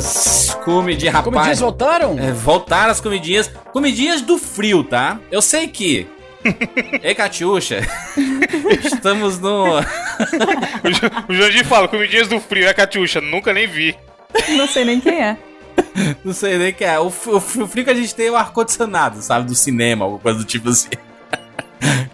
Comidinhas! Comidinha, rapaz. Comidinhas voltaram? É, voltaram as comidinhas. Comidinhas do frio, tá? Eu sei que. Ei, Catiuxa. Estamos no. o Jandir fala, comidinhas do frio, é Catiuxa, nunca nem vi. Não sei nem quem é. Não sei nem quem é. O, o, o frio que a gente tem é o ar-condicionado, sabe? Do cinema, alguma coisa do tipo assim.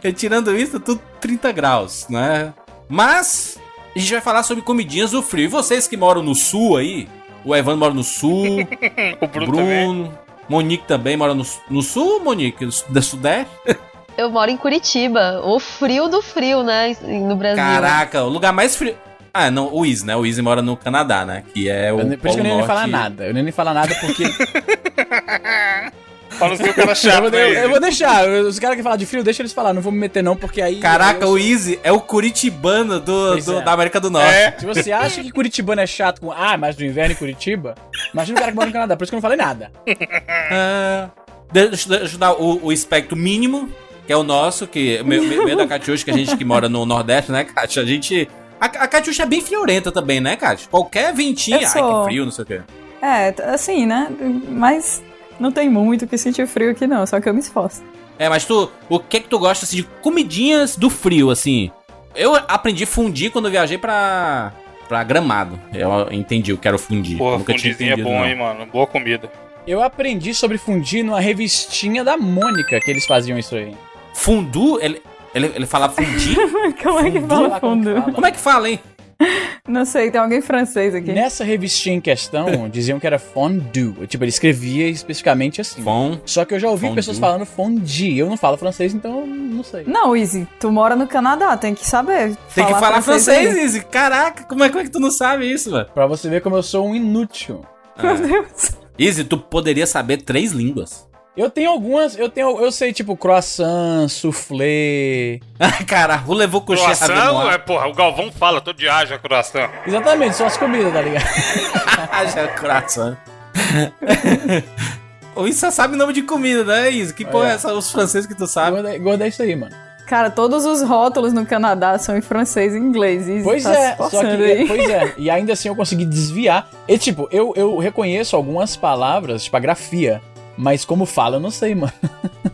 e tirando isso, tudo 30 graus, né? Mas a gente vai falar sobre comidinhas do frio. E vocês que moram no sul aí, o Evandro mora no sul, o Bruno, Bruno também. Monique também mora no, no sul, Monique? Da Sudeste? Eu moro em Curitiba, o frio do frio, né, no Brasil. Caraca, o lugar mais frio. Ah, não, o Easy, né? O Easy mora no Canadá, né? Que é o. Eu, por isso que eu nem ia falar nada. Eu nem falar nada porque. Fala o seu cara chato, eu, vou, eu, eu vou deixar. Os caras que falam de frio, deixa eles falar. Não vou me meter, não, porque aí. Caraca, eu... o Easy é o curitibano do, do é. da América do Norte. É. Se você acha que curitibano é chato com. Ah, mas do inverno em Curitiba, imagina o cara que mora no Canadá. Por isso que eu não falei nada. uh, deixa, deixa eu dar o, o espectro mínimo, que é o nosso, que meio, meio da Catiuxa, que a gente que mora no Nordeste, né, Kátia? A gente. A, a Catiuxa é bem friorenta também, né, Kátia? Qualquer ventinho, sou... ai que frio, não sei o quê. É, assim, né? Mas não tem muito que sentir frio aqui, não, só que eu me esforço. É, mas tu, o que é que tu gosta assim, de comidinhas do frio, assim? Eu aprendi a fundir quando eu viajei pra, pra Gramado. Eu entendi o que era o fundir. Porra, Nunca tinha fundizinho é bom, não. hein, mano? Boa comida. Eu aprendi sobre fundir numa revistinha da Mônica que eles faziam isso aí. Fundu? Ele, ele, ele fala fundir? como é que fala fundu? Como, como é que fala, hein? Não sei, tem alguém francês aqui. Nessa revistinha em questão, diziam que era fondue. Tipo, ele escrevia especificamente assim. Fond, Só que eu já ouvi fondue. pessoas falando fondue. Eu não falo francês, então não sei. Não, Izzy, tu mora no Canadá, tem que saber. Tem que falar francês, aí. Izzy. Caraca, como é, como é que tu não sabe isso, mano? Pra você ver como eu sou um inútil. Meu Deus. Izzy, tu poderia saber três línguas. Eu tenho algumas, eu tenho, eu sei tipo croissant, soufflé. Cara, o levou com Croissant, é, porra, o Galvão fala, todo dia haja croissant. Exatamente, são as comidas, tá ligado? Haja croissant. O Izzy só sabe nome de comida, né, Izzy? Que porra é essa? Os franceses que tu sabe? Gorda, gorda é isso aí, mano. Cara, todos os rótulos no Canadá são em francês e inglês. Izzy Pois tá é, só que, aí. pois é, e ainda assim eu consegui desviar. E tipo, eu, eu reconheço algumas palavras, tipo a grafia, mas como fala eu não sei, mano.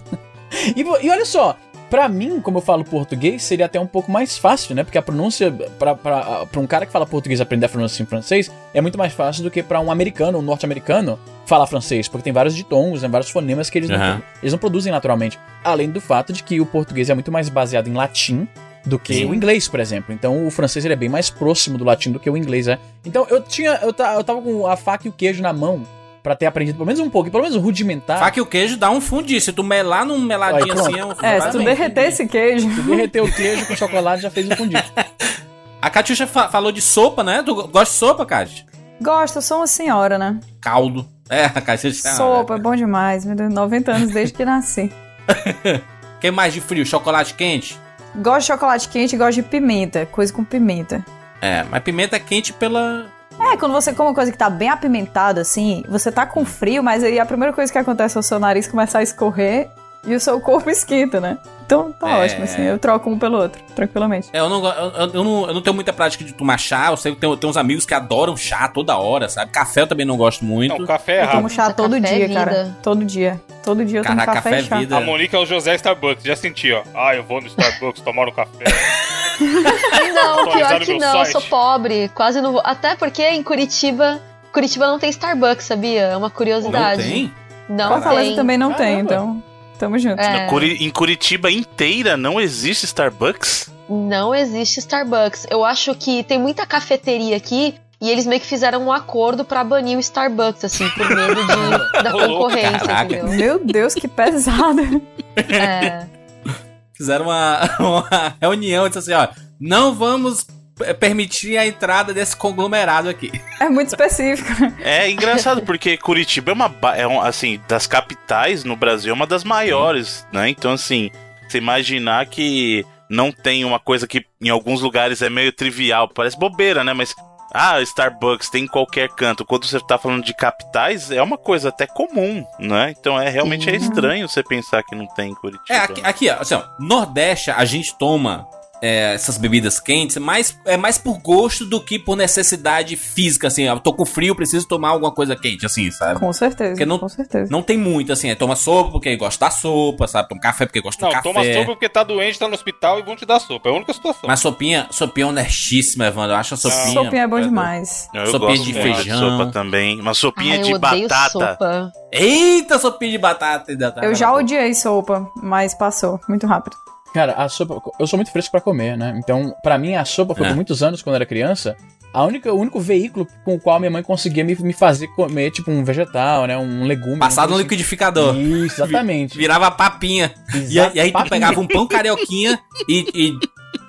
e, e olha só, pra mim, como eu falo português, seria até um pouco mais fácil, né? Porque a pronúncia, pra um cara que fala português aprender a pronúncia em francês, é muito mais fácil do que pra um americano, um norte-americano, falar francês, porque tem vários ditongos, né, vários fonemas que eles, não, Aham. eles não produzem naturalmente. Além do fato de que o português é muito mais baseado em latim do que Sim. o inglês, por exemplo. Então o francês ele é bem mais próximo do latim do que o inglês é. Então eu tinha, eu, eu tava com a faca e o queijo na mão pra ter aprendido pelo menos um pouco, pelo menos rudimentar. Faca e o queijo dá um fundir. Se tu melar num meladinho Aí, assim, é um É, se tu derreter esse queijo. Tu derreteu o queijo com chocolate já fez o fundido. A Catiuxa fa- falou de sopa, né? Tu gosta de sopa, Cátia? Gosto, eu sou uma senhora, né? Caldo. É, a Catiuxa... Sopa é bom demais, meu Deus, 90 anos desde que nasci. Quem mais de frio? Chocolate quente? Gosto de chocolate quente e gosto de pimenta, coisa com pimenta. É, mas pimenta é quente pela... É, quando você come uma coisa que tá bem apimentada, assim, você tá com frio, mas aí a primeira coisa que acontece é o seu nariz começar a escorrer e o seu corpo esquenta, né? Então tá É. ótimo, assim, eu troco um pelo outro, tranquilamente. É, eu não, eu, eu- não, eu não tenho muita prática de tomar chá. Eu sei que tem, tem uns amigos que adoram chá toda hora, sabe? Café eu também não gosto muito. Não, café é Eu tomo errado. chá todo café é dia, vida. cara. Todo dia. Todo dia eu tomo Caraca, café, café e chá. é vida. A Monique é o José Starbucks, já senti, ó. Ah, eu vou no Starbucks tomar um café. Não, pior que não, eu site. sou pobre, quase não vou. Até porque em Curitiba, Curitiba não tem Starbucks, sabia? É uma Não curiosidade. tem? Não Fortaleza tem. também não tem, Caramba. então tamo junto. É, Curi- Em Curitiba inteira não existe Starbucks? não existe Starbucks. Eu acho que tem muita cafeteria aqui e eles meio que fizeram um acordo pra banir o Starbucks, assim, por medo de, da concorrência, caraca. entendeu? Meu Deus, que pesado. É. Fizeram uma, uma reunião e disseram assim, ó... Não vamos permitir a entrada desse conglomerado aqui. É muito específico. É engraçado, porque Curitiba é uma. É um, assim, das capitais no Brasil, é uma das maiores, né? Então, assim, você imaginar que não tem uma coisa que em alguns lugares é meio trivial, parece bobeira, né? Mas. Ah, Starbucks tem em qualquer canto. Quando você tá falando de capitais, é uma coisa até comum, né? Então é realmente é estranho você pensar que não tem em Curitiba. É, aqui, aqui, ó, assim, ó, Nordeste a gente toma é, essas bebidas quentes, mais, é mais por gosto do que por necessidade física, assim. Eu tô com frio, preciso tomar alguma coisa quente, assim, sabe? Com certeza, Porque não- com certeza. Não tem muito, assim, é toma sopa porque gosta da sopa, sabe? Toma café porque gosta Não, do café. toma sopa porque tá doente, tá no hospital e vão te dar sopa. É a única situação. Mas sopinha, sopinha honestíssima, Evandro. Eu acho a sopinha. Sopinha é bom demais. Eu Sopinha gosto de feijão. sopa também. Uma sopinha Ai, de eu batata. sopa. Eita, sopinha de batata. tá Eu já odiei sopa, mas passou muito rápido. Cara, a sopa. Eu sou muito fresco pra comer, né? Então, pra mim, a sopa foi É. por muitos anos, quando eu era criança, a única, o único veículo com o qual minha mãe conseguia me, me fazer comer, tipo, um vegetal, né? Um legume. Passado no coisa liquidificador. assim. Isso, exatamente. Virava papinha. E, Exato, e aí tu papinha. pegava um pão carioquinha e, e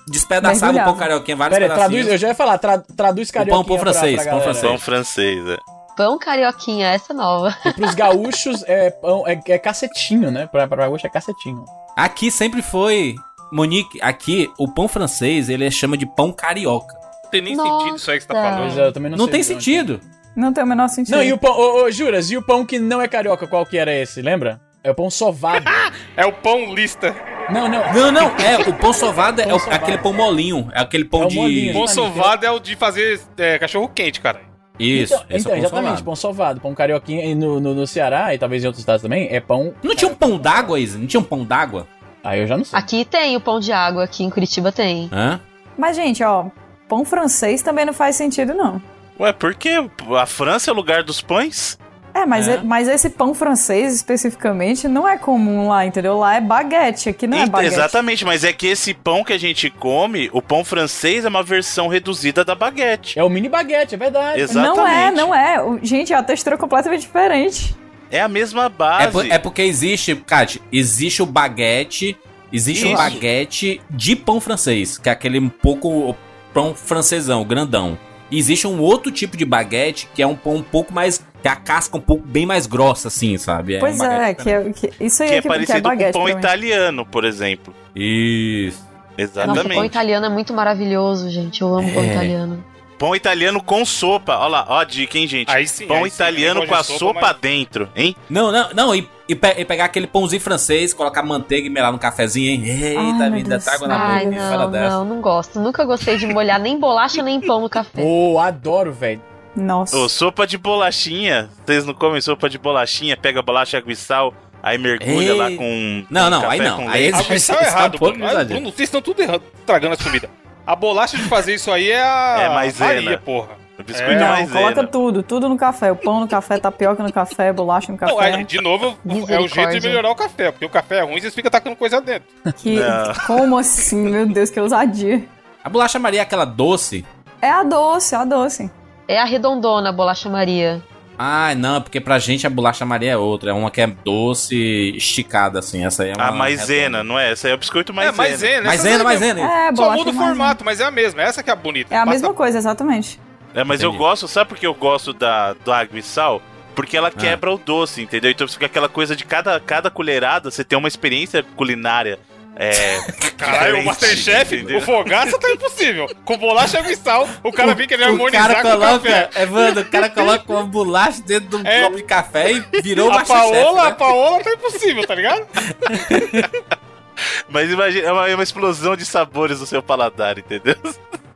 despedaçava o pão carioquinha, vários Pera traduz, eu já ia falar, tra, traduz carioquinha pão francês, pra, pra pão francês. Pão francês, é. Pão carioquinha, essa é nova. E pros gaúchos, é, pão, é, é cacetinho, né? Pra, pra gaúcho é cacetinho. Aqui sempre foi... Monique, aqui o pão francês ele chama de pão carioca. Não tem nem Nossa. sentido isso aí que você tá falando. é, eu também não, Não, sei tem sentido. Não tem o menor sentido. Não, e o pão, ô, ô, Juras, e o pão que não é carioca, qual que era esse, lembra? É o pão sovado. É o pão lista. não, não. Não, não, é, o pão sovado é Pão o- sovado. aquele pão molinho, é aquele pão É o de... molinho, Pão sovado é o de fazer é, cachorro quente, cara. Isso, então, esse então é exatamente, pão sovado. Pão carioquinha e no, no, no Ceará e talvez em outros estados também, é pão. Não tinha um pão d'água, Isa? Não tinha um pão d'água? Aí eu já não sei. Aqui tem o pão de água, aqui em Curitiba tem. Hã? Mas, gente, ó, pão francês também não faz sentido, não. Ué, por quê? A França é o lugar dos pães? É, mas, É. é- mas esse pão francês, especificamente, não é comum lá, entendeu? Lá é baguete, aqui não é baguete. Exatamente, mas é que esse pão que a gente come, o pão francês é uma versão reduzida da baguete. É o mini baguete, é verdade. Exatamente. Não é, não é. O- Gente, a textura é completamente diferente. É a mesma É, base. por- é porque existe, Kat, existe o baguete, existe o Isso. baguete de pão francês, que é aquele um pouco pão francesão, grandão. E existe um outro tipo de baguete que é um pão um pouco mais. Que a casca um pouco bem mais grossa, assim, sabe? pois um é, que é, que- isso aí que é, é que, que é parecido baguete. com pão italiano, por exemplo. Isso. Nossa, o pão Exatamente. italiano é muito maravilhoso, gente. Eu amo pão É. italiano. Pão italiano com sopa. Olha lá, ó a dica, hein, gente? Aí sim. Pão aí sim, italiano eu com a de sopa, mas- dentro, hein? Não, não, não, e, e pe- e pegar aquele pãozinho francês, colocar manteiga e melar no cafezinho, hein? Eita, vida, tá água na boca, fora não, dessa. não, não gosto. Nunca gostei de molhar nem bolacha nem pão no café. Pô, adoro, velho. Nossa. Ô, sopa de bolachinha. Vocês não comem sopa de bolachinha? Pega bolacha, água e sal, aí mergulha Ei. lá com. Não, com não, café aí não. Aí. Ah, é é errado, um pouco Bruno. Bruno, vocês estão tudo errado, estragando as comidas. A bolacha de fazer isso aí é a É maisena. Maria, porra. O biscoito É. é, Não, maisena. coloca tudo, tudo no café. O pão no café, tapioca no café, bolacha no Não, café. aí, de novo, é o jeito de melhorar o café, porque o café é ruim, vocês ficam tacando coisa dentro. Que, Não. como assim? Meu Deus, que ousadia. A bolacha Maria é aquela doce. É a doce, é a doce. É a redondona, a bolacha Maria. Ah, não, porque pra gente a bolacha Maria é outra. É uma que é doce esticada, assim. Essa aí é uma. A maisena, não é? Essa aí é o biscoito É, maisena. maisena. Maisena, maisena. É, Só muda o maisena. formato, mas é a mesma. Essa que é a bonita. É a Passa- mesma coisa, exatamente. É, mas eu Entendi. gosto, sabe por que eu gosto da, do água e sal? Porque Ah. ela quebra o doce, entendeu? Então fica aquela coisa de cada, cada colherada, você tem uma experiência culinária. É. Caralho, o Masterchef, entendeu? o fogaça tá impossível. Com bolacha e sal, o cara vem querer O harmonizar cara com o café. Evandro, o cara coloca uma bolacha dentro de um É. copo de café e virou A Masterchef, Paola, a né? Paola tá impossível, tá ligado? Mas imagina, é uma, é uma explosão de sabores no seu paladar, entendeu?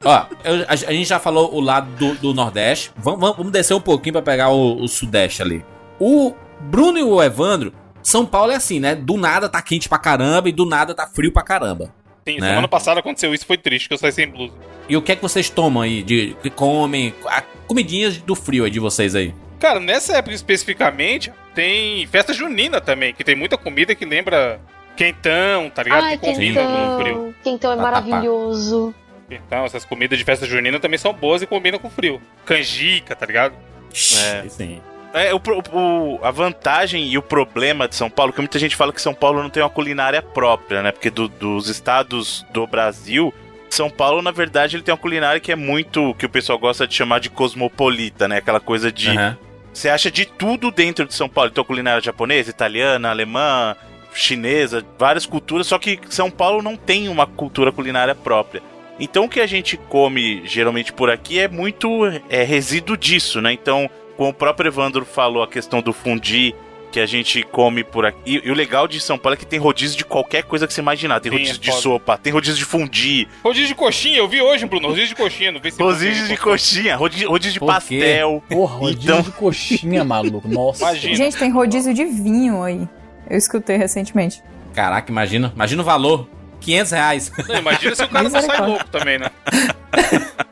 Ó, eu- a, a gente já falou o lado do, do Nordeste. Vamos, descer um pouquinho pra pegar o, o Sudeste ali. O Bruno e o Evandro, São Paulo é assim, né? Do nada tá quente pra caramba e do nada tá frio pra caramba. Sim, Né? semana passada aconteceu isso, foi triste, que eu saí sem blusa. E o que é que vocês tomam aí? De, que comem? A, comidinhas do frio aí de vocês aí. Cara, nessa época especificamente, tem festa junina também, que tem muita comida que lembra quentão, tá ligado? Ai, que combina com frio. quentão. Quentão é Vatapá. maravilhoso. Então, essas comidas de festa junina também são boas e combinam com frio. Canjica, tá ligado? É. Sim. É, o, o- a vantagem e o problema de São Paulo, que muita gente fala que São Paulo não tem uma culinária própria, né? Porque do- dos estados do Brasil, São Paulo, na verdade, ele tem uma culinária que é muito, que o pessoal gosta de chamar de cosmopolita, né? Aquela coisa de... Você acha de tudo dentro de São Paulo. Então, culinária japonesa, italiana, alemã, chinesa, várias culturas. Só que São Paulo não tem uma cultura culinária própria. Então, o que a gente come geralmente por aqui é muito é, resíduo disso, né? Então, como o próprio Evandro falou, a questão do fundi, que a gente come por aqui. E, e o legal de São Paulo é que tem rodízio de qualquer coisa que você imaginar. Tem Sim, rodízio é de foda. sopa, tem rodízio de fundi, Rodízio de coxinha, eu vi hoje, Bruno. Rodízio de coxinha no Facebook. rodízio de coxinha, rodízio, rodízio de pastel. Porra, rodízio Então- de coxinha, maluco. Nossa. Imagina. Gente, tem rodízio de vinho aí. Eu escutei recentemente. Caraca, imagina. Imagina o valor. 500 reais. Não, imagina se o cara não sai louco também, né?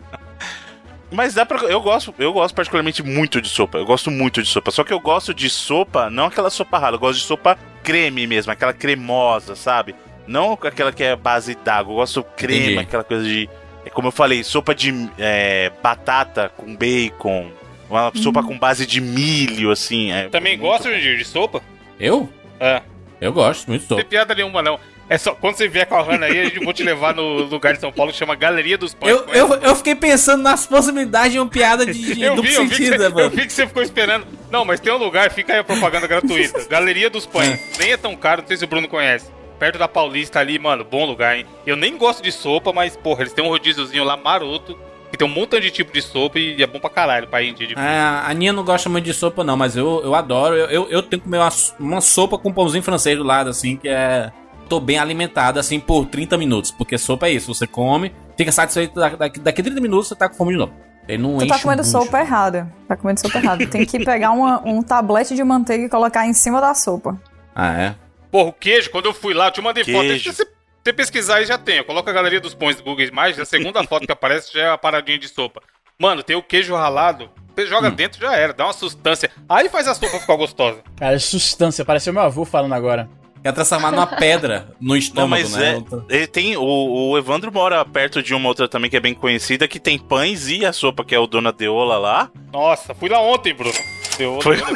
Mas dá pra. Eu gosto, eu gosto particularmente muito de sopa. Eu gosto muito de sopa. Só que eu gosto de sopa, não aquela sopa rala, eu gosto de sopa creme mesmo, aquela cremosa, sabe? Não aquela que é base d'água. Eu gosto crema, Entendi. aquela coisa de. É como eu falei, sopa de é, batata com bacon. Uma sopa com base de milho, assim. é Também gosta de, de sopa? Eu? É. Eu gosto muito de Não sopa. tem piada nenhuma, não. É só quando você vier com a Hannah aí, a gente vou te levar no lugar de São Paulo que chama Galeria dos Pães. Eu, eu, eu fiquei pensando nas possibilidades de uma piada de, de Eu duplo vi, eu vi, que sentido, né, mano? eu vi que você ficou esperando. Não, mas tem um lugar, fica aí a propaganda gratuita. Galeria dos Pães. Nem é tão caro, não sei se o Bruno conhece. Perto da Paulista ali, mano, bom lugar, hein? Eu nem gosto de sopa, mas, porra, eles têm um rodíziozinho lá maroto, que tem um montão de tipo de sopa e é bom pra caralho pra ir de É, a Aninha não gosta muito de sopa, não, mas eu, eu adoro. Eu, eu, eu tenho que comer uma, uma sopa com pãozinho francês do lado, assim, que é. Tô bem alimentado, assim, por 30 minutos. Porque sopa é isso, você come, fica satisfeito, da- daqui, daqui 30 minutos você tá com fome de novo. Ele não Tu enche tá comendo sopa errada. Tá comendo sopa errada. Tem que pegar uma- um tablete de manteiga e colocar em cima da sopa. Ah, é? Porra, o queijo, quando eu fui lá, eu te mandei foto. Queijo. Se você, você pesquisar aí já tem. Coloca a Galeria dos Pães do Google Imagens, a segunda foto que aparece já é a paradinha de sopa. Mano, tem o queijo ralado. Você joga Hum. dentro já era, dá uma sustância. Aí faz a sopa ficar gostosa. Cara, substância. Pareceu meu avô falando agora. Quer transformar numa pedra no estômago, Não, mas né? é. Ele tem. O, o Evandro mora perto de uma outra também que é bem conhecida, que tem pães e a sopa, que é o Dona Deola lá. Nossa, fui lá ontem, Bruno. Deu Foi? foda.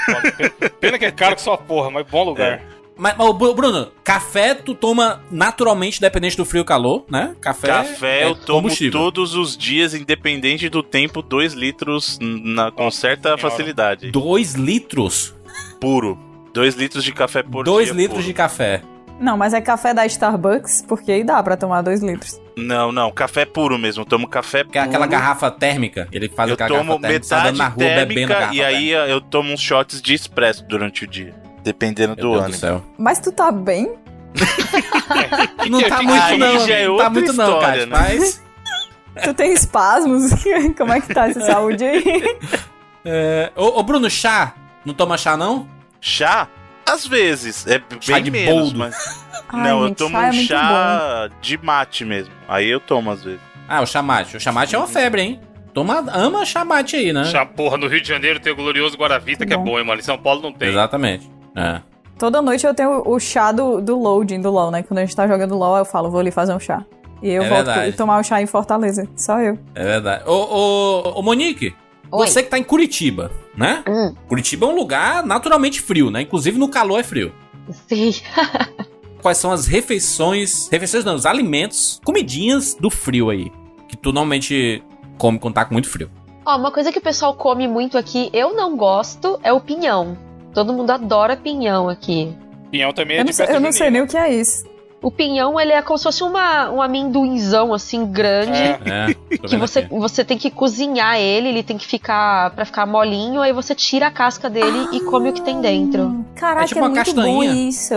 Pena- que é caro que só porra, mas bom lugar. Mas, mas, Bruno, café tu toma naturalmente, dependente do frio e calor, né? Café, Café é eu tomo todos os dias, independente do tempo, 2 litros na, com certa Senhora. facilidade. Dois litros? Puro. 2 litros de café por dois dia. litros puro. de café. Não, mas é café da Starbucks, porque aí dá pra tomar dois litros. Não, não, café puro mesmo. Eu tomo café é aquela puro. garrafa térmica. Ele faz Eu aquela tomo garrafa térmica, metade na rua bebendo térmica garrafa e aí eu tomo uns shots de expresso durante o dia. Dependendo Meu do Deus ânimo. do céu. Mas tu tá bem? Não tá que- muito aí não, já é não tá muito não, história, cara. né? Mas... Tu tem espasmos? Como é que tá essa saúde aí? É... Ô, ô, Bruno, chá? Não toma chá, não? Chá? Às vezes. É Chá bem de menos, boldo. mas. Ai, não, eu gente, tomo chá é um chá de mate mesmo. Aí eu tomo às vezes. Ah, o chamate. O chamate é uma febre, hein? Toma, ama chamate aí, né? Já, porra, no Rio de Janeiro tem o glorioso Guaravita, que é Bom. bom, hein, mano. Em São Paulo não tem. Exatamente. É. Toda noite eu tenho o chá do, do loading do LoL, né? Quando a gente tá jogando LoL, eu falo, vou ali fazer um chá. E eu É volto verdade. e tomar o chá em Fortaleza. Só eu. É verdade. Ô, ô, ô Monique, Oi. você que tá em Curitiba, né? Hum, Curitiba é um lugar naturalmente frio, né? Inclusive no calor é frio. sim. Quais são as refeições, refeições não, os alimentos, comidinhas do frio aí, que tu normalmente come quando tá com muito frio. Ó, uma coisa que o pessoal come muito aqui, eu não gosto, é o pinhão. Todo mundo adora pinhão aqui. Pinhão também é Eu de não, sei, festa eu não sei nem o que é isso. O pinhão, ele é como se fosse uma, um amendoinzão, assim, grande. É. É, Que você, aqui. você tem que cozinhar ele, ele tem que ficar pra ficar molinho, aí você tira a casca dele e come o que tem dentro. Caraca, É é, tipo uma muito castanha. bom isso.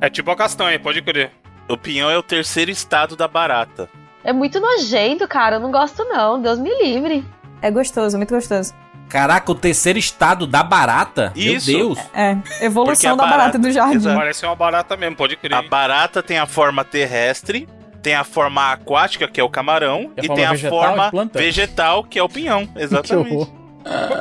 É tipo a castanha, pode crer. O pinhão é o terceiro estado da barata. É muito nojento, cara. Eu não gosto, não. Deus me livre. É gostoso, muito gostoso. Caraca, o terceiro estado da barata? Isso. Meu Deus. É, Porque evolução a da barata, barata- do jardim. Exato. Parece uma barata mesmo, pode crer. A barata tem a forma terrestre, tem a forma aquática, que é o camarão, E a e tem a vegetal, forma vegetal, que é o pinhão. Que Exatamente. horror.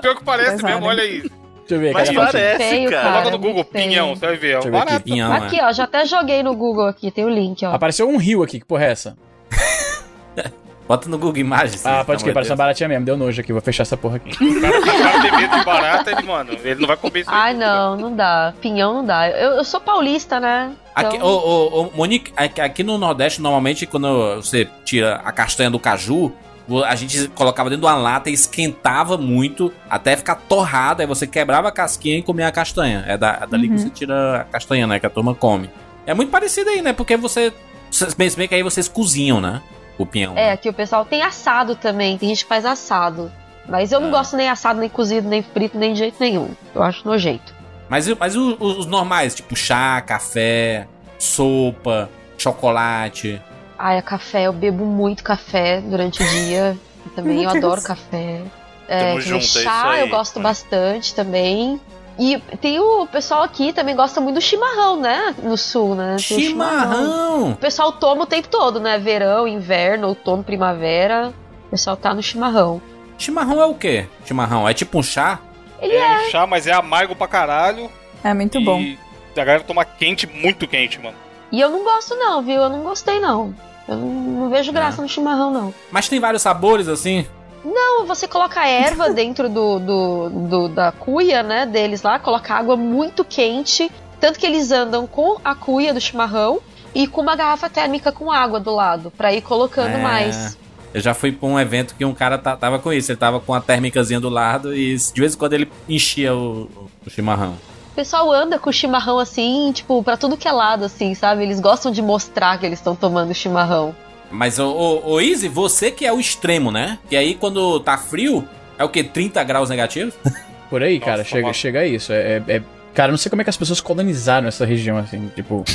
Pior que parece Pesado, mesmo, olha aí. Deixa eu ver, Mas cadê a foto? parece, Feio, cara. cara. Coloca no muito Google, feio. pinhão, você vai ver. É Deixa eu uma ver aqui. barata. Pinhão, aqui, é. ó. Já até joguei no Google aqui. Tem o link, ó. Apareceu um rio aqui, que porra é essa? Bota no Google Imagens. Ah, pode que parece uma baratinha mesmo. Deu nojo aqui, vou fechar essa porra aqui. O cara, o cara tem medo de barata, ele, mano, ele não vai comer isso. Ai, não, não dá. Pinhão não dá. Eu, eu sou paulista, né? Aqui, Então- ô, ô, ô, Monique, aqui, aqui no Nordeste, normalmente, quando você tira a castanha do caju, a gente colocava dentro de uma lata e esquentava muito até ficar torrado. Aí você quebrava a casquinha e comia a castanha. É, da, é dali que Uhum. você tira a castanha, né? Que a turma come. É muito parecido aí, né? Porque você. vocês- bem que aí vocês cozinham, né? O pinhão. É, aqui o pessoal tem assado também. Tem gente que faz assado. Mas eu não Ah. gosto nem assado, nem cozido, nem frito, nem de jeito nenhum. Eu acho nojento. Mas, mas os, os normais, tipo chá, café, sopa, chocolate. Ai, a café, eu bebo muito café durante o dia. Também eu adoro café. É, junto, é isso chá aí. eu gosto É. bastante também. E tem o pessoal aqui também gosta muito do chimarrão, né? No sul, né? Tem o Chimarrão! O pessoal toma o tempo todo, né? Verão, inverno, outono, primavera. O pessoal tá no chimarrão. Chimarrão é o quê? Chimarrão é tipo um chá? Ele é um chá, mas é amargo pra caralho. É muito e bom. a galera toma quente, muito quente, mano. E eu não gosto, não, viu? Eu não gostei, não. Eu não, não vejo graça no chimarrão, não. Mas tem vários sabores assim. Não, você coloca erva dentro do, do, do- da cuia, né, deles lá, coloca água muito quente, tanto que eles andam com a cuia do chimarrão e com uma garrafa térmica com água do lado, pra ir colocando É. mais. Eu já fui pra um evento que um cara ta- tava com isso. Ele tava com a térmicazinha do lado e de vez em quando ele enchia o, o chimarrão. O pessoal anda com o chimarrão assim, tipo, pra tudo que é lado, assim, sabe? Eles gostam de mostrar que eles estão tomando chimarrão. Mas, ô, ô, ô Izzy, você que é o extremo, né? Que aí quando tá frio, é o quê? 30 graus negativos? Por aí, Nossa, cara, chega, chega a isso. É, é- é- Cara, não sei como é que as pessoas colonizaram essa região, assim, tipo.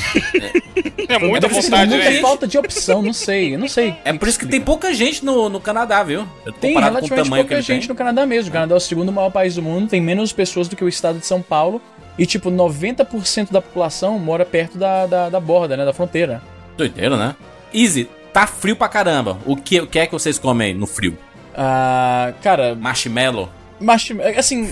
É muita é porque, assim, vontade, muita né? falta de opção, não sei, eu não sei. É por isso que tem pouca gente no, no Canadá, viu? Tem Comparado com o relativamente que pouca gente tem. no Canadá mesmo. O Canadá é o segundo maior país do mundo, tem menos pessoas do que o estado de São Paulo. E, tipo, 90% da população mora perto da, da, da borda, né? Da fronteira. Doideiro, né? Izzy, tá frio pra caramba. O que, o que é que vocês comem no frio? Ah, cara, Marshmallow? marshmallow, assim,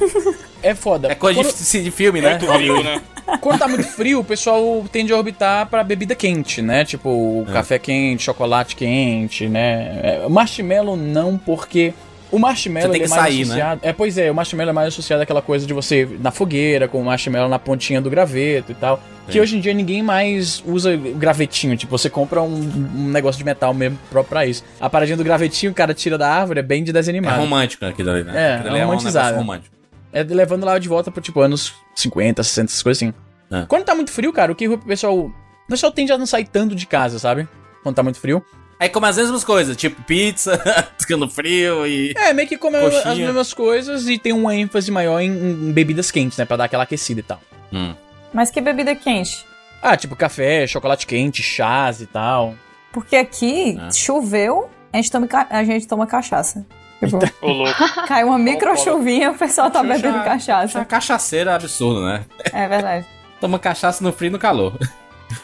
é foda. É coisa quando, de, de filme, né? Muito frio, né? quando tá muito frio, o pessoal tende a orbitar pra bebida quente, né? Tipo, É. café quente, chocolate quente, né? É, marshmallow não, porque o marshmallow tem é que mais sair, né? associado. É, pois é, o marshmallow é mais associado àquela coisa de você na fogueira, com o marshmallow na pontinha do graveto e tal. Que Sim. hoje em dia ninguém mais usa gravetinho. Tipo, você compra um, um negócio de metal mesmo próprio pra isso. A paradinha do gravetinho, o cara tira da árvore, é bem de É desanimado. romântico aquilo ali, né? É, Aquilo é um romantizado. negócio romântico. É levando lá de volta pro tipo anos 50, 60, essas coisas assim. É. Quando tá muito frio, cara, o que o pessoal. O pessoal tende a não sair tanto de casa, sabe? Quando tá muito frio. Aí come as mesmas coisas, tipo pizza, ficando frio e... É, meio que come Coxinha. as mesmas coisas e tem uma ênfase maior em, em bebidas quentes, né? Pra dar aquela aquecida e tal. Hum. Mas que bebida quente? Ah, tipo café, chocolate quente, chás e tal. Porque aqui Ah. choveu, a gente toma, a gente toma cachaça. Tipo, Ô, louco. cai uma micro chuvinha, o pessoal tá bebendo Xuxa cachaça. cachaceira absurdo, né? É verdade. Toma cachaça no frio e no calor.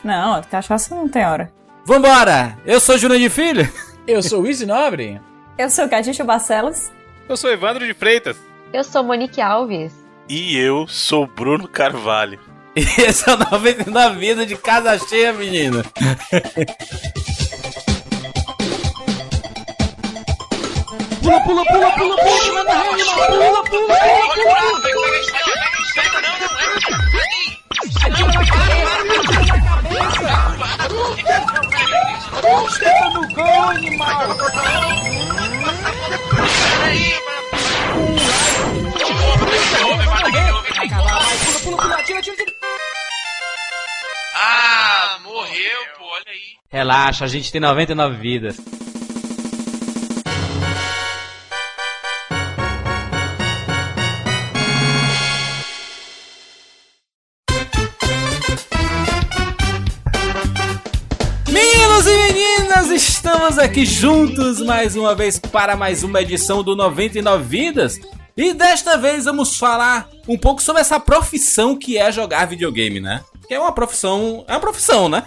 Não, cachaça não tem hora. Vambora! Eu sou Júnior de Filho. Eu sou o Easy Nobre. Eu sou Catixa Barcelos. Eu sou Evandro de Freitas. Eu sou Monique Alves. E eu sou Bruno Carvalho. E esse é o 99 Vida de Casa Cheia, menino. Ah, morreu, pô, olha aí. Relaxa, a gente tem 99 vidas. Estamos aqui juntos mais uma vez para mais uma edição do 99 Vidas. E desta vez vamos falar um pouco sobre essa profissão que é jogar videogame, né? Que é uma profissão, é uma profissão, né?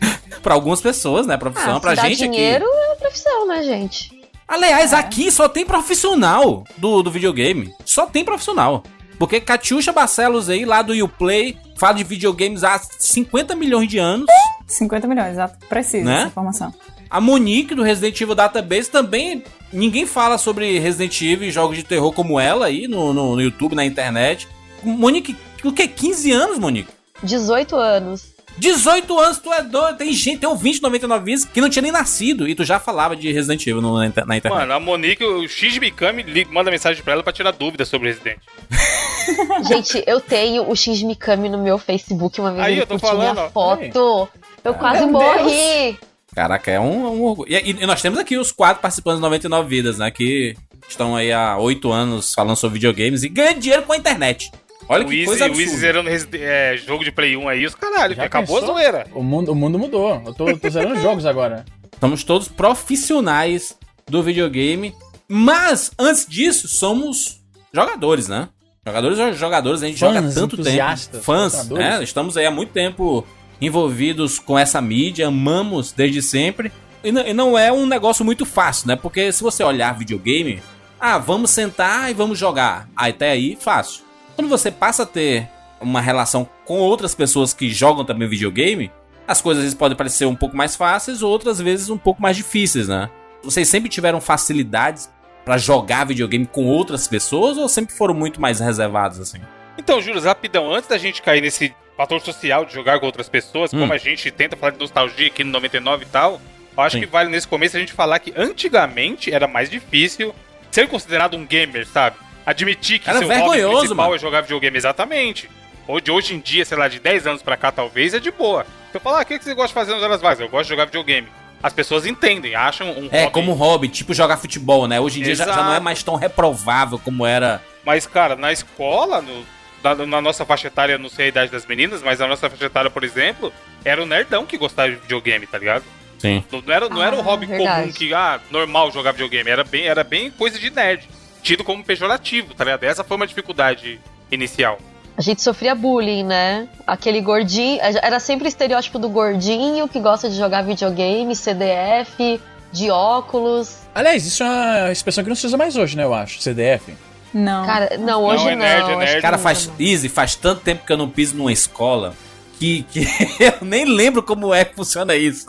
para algumas pessoas, né? Profissão Ah, pra gente dinheiro aqui. é profissão, né, gente? Aliás, aqui só tem profissional do, do videogame. Só tem profissional. Porque Catiuxa Barcelos aí, lá do Uplay, fala de videogames há 50 milhões de anos. 50 milhões, exato. Precisa Né? essa informação. A Monique do Resident Evil Database também. Ninguém fala sobre Resident Evil e jogos de terror como ela aí no, no, no YouTube, na internet. Monique, o que? 15 anos, Monique? 18 anos. 18 anos, tu é doido. Tem gente, tem ouvinte 99 vezes que não tinha nem nascido e tu já falava de Resident Evil no- na, na internet. Mano, a Monique, o X Mikami manda mensagem pra ela pra tirar dúvidas sobre Resident. Gente, eu tenho o X Mikami no meu Facebook. Uma vez Aí, eu tô minha falando, ó. foto. Eu quase Meu morri. Caraca, é um, um orgulho. E, e nós temos aqui os quatro participantes de 99 Vidas, né? Que estão aí há 8 anos falando sobre videogames e ganham dinheiro com a internet. Olha o que Easy, coisa o Easy absurda. zerando é, jogo de Play 1 aí, os caralho, Já acabou pensou? a zoeira. O mundo, o mundo mudou. Eu tô, tô zerando jogos agora. Somos todos profissionais do videogame. Mas, antes disso, somos jogadores, né? Jogadores jogadores, a gente Fãs, joga tanto tempo. Fãs, jogadores. né? Estamos aí há muito tempo envolvidos com essa mídia, amamos desde sempre. E não, e não é um negócio muito fácil, né? Porque se você olhar videogame, ah, vamos sentar e vamos jogar. Até aí, fácil. Quando você passa a ter uma relação com outras pessoas que jogam também videogame, as coisas às vezes podem parecer um pouco mais fáceis, outras vezes um pouco mais difíceis, né? Vocês sempre tiveram facilidades pra jogar videogame com outras pessoas ou sempre foram muito mais reservados assim? Então, Júlio, rapidão, antes da gente cair nesse fator social de jogar com outras pessoas, Hum. como a gente tenta falar de nostalgia aqui no 99 e tal, eu acho Sim. que vale nesse começo a gente falar que antigamente era mais difícil ser considerado um gamer, sabe? Admitir que Era seu hobby principal mano. é jogar videogame, exatamente. Ou de hoje em dia, sei lá, de 10 anos pra cá talvez, é de boa. Você fala, ah, o que você gosta de fazer nas horas vagas? Eu gosto de jogar videogame. As pessoas entendem, acham um É, hobby como hobby, tipo jogar futebol, né? Hoje em dia já, já não é Exato. mais tão reprovável como era. Mas, cara, na escola, no- na, na nossa faixa etária, não sei a idade das meninas, mas na nossa faixa etária, por exemplo, era o nerdão que gostava de videogame, tá ligado? Sim. Não, não era, não era um Ah, hobby verdade. comum que, ah, normal jogar videogame. Era bem, era bem coisa de nerd. Tido como pejorativo, tá ligado? Essa foi uma dificuldade inicial. A gente sofria bullying, né? Aquele gordinho. Era sempre o estereótipo do gordinho que gosta de jogar videogame, CDF, de óculos. Aliás, isso é uma expressão que não se usa mais hoje, né? Eu acho. CDF. Não. Cara, não, hoje Não, é não. nerd, é acho nerd. que Cara, não faz. Easy, faz tanto tempo que eu não piso numa escola que, que eu nem lembro como é que funciona isso.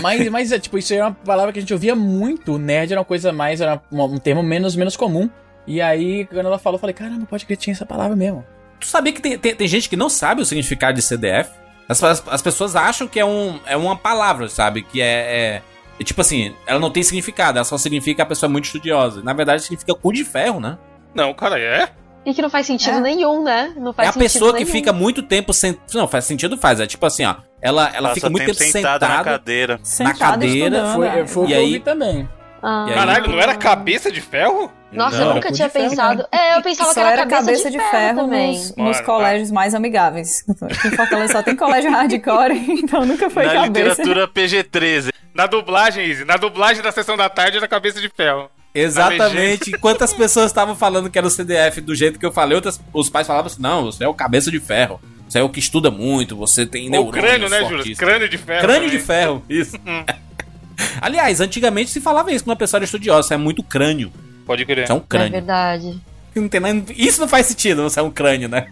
Mas, mas é tipo, isso aí é uma palavra que a gente ouvia muito. Nerd era uma coisa mais, era um, termo menos, menos comum. E aí, quando ela falou, eu falei, caramba, pode crer, tinha essa palavra mesmo. Tu sabia que tem, tem, tem gente que não sabe o significado de CDF? As, as, as pessoas acham que é, um, é uma palavra, sabe? Que é, é, é Tipo assim, ela não tem significado, ela só significa que a pessoa é muito estudiosa. Na verdade, significa cu de ferro, né? Não, cara, é? E que não faz sentido É. nenhum, né? Não É faz a sentido pessoa que nenhum. fica muito tempo sem. Não, faz sentido, faz. É tipo assim, ó. Ela, ela Passa fica muito tempo sentada. na cadeira. Sentado cadeira, estudando, Foi, é. E que aí- também. Ah. Aí- Caralho, não era cabeça de ferro? Nossa, Não. eu nunca de tinha ferro, pensado. É, eu pensava Só que era, era cabeça de ferro, também. nos, nos tá. colégios mais amigáveis. Em Fortaleza só tem colégio hardcore, então nunca foi na cabeça. literatura PG-13. Na dublagem, Izzy, na dublagem da sessão da tarde era cabeça de ferro. Exatamente. Enquanto as pessoas estavam falando que era o CDF do jeito que eu falei, outras, os pais falavam assim: não, você é o cabeça de ferro. Você é o que estuda muito, você tem Ou neurônios crânio, né, Júlio? fortíssimos." Crânio de ferro. Crânio de também. ferro, isso. Aliás, antigamente se falava isso quando a pessoa era estudiosa, você é muito crânio. Pode crer. Você é um É crânio. verdade. Não tem nada- Isso não faz sentido, você é um crânio, né?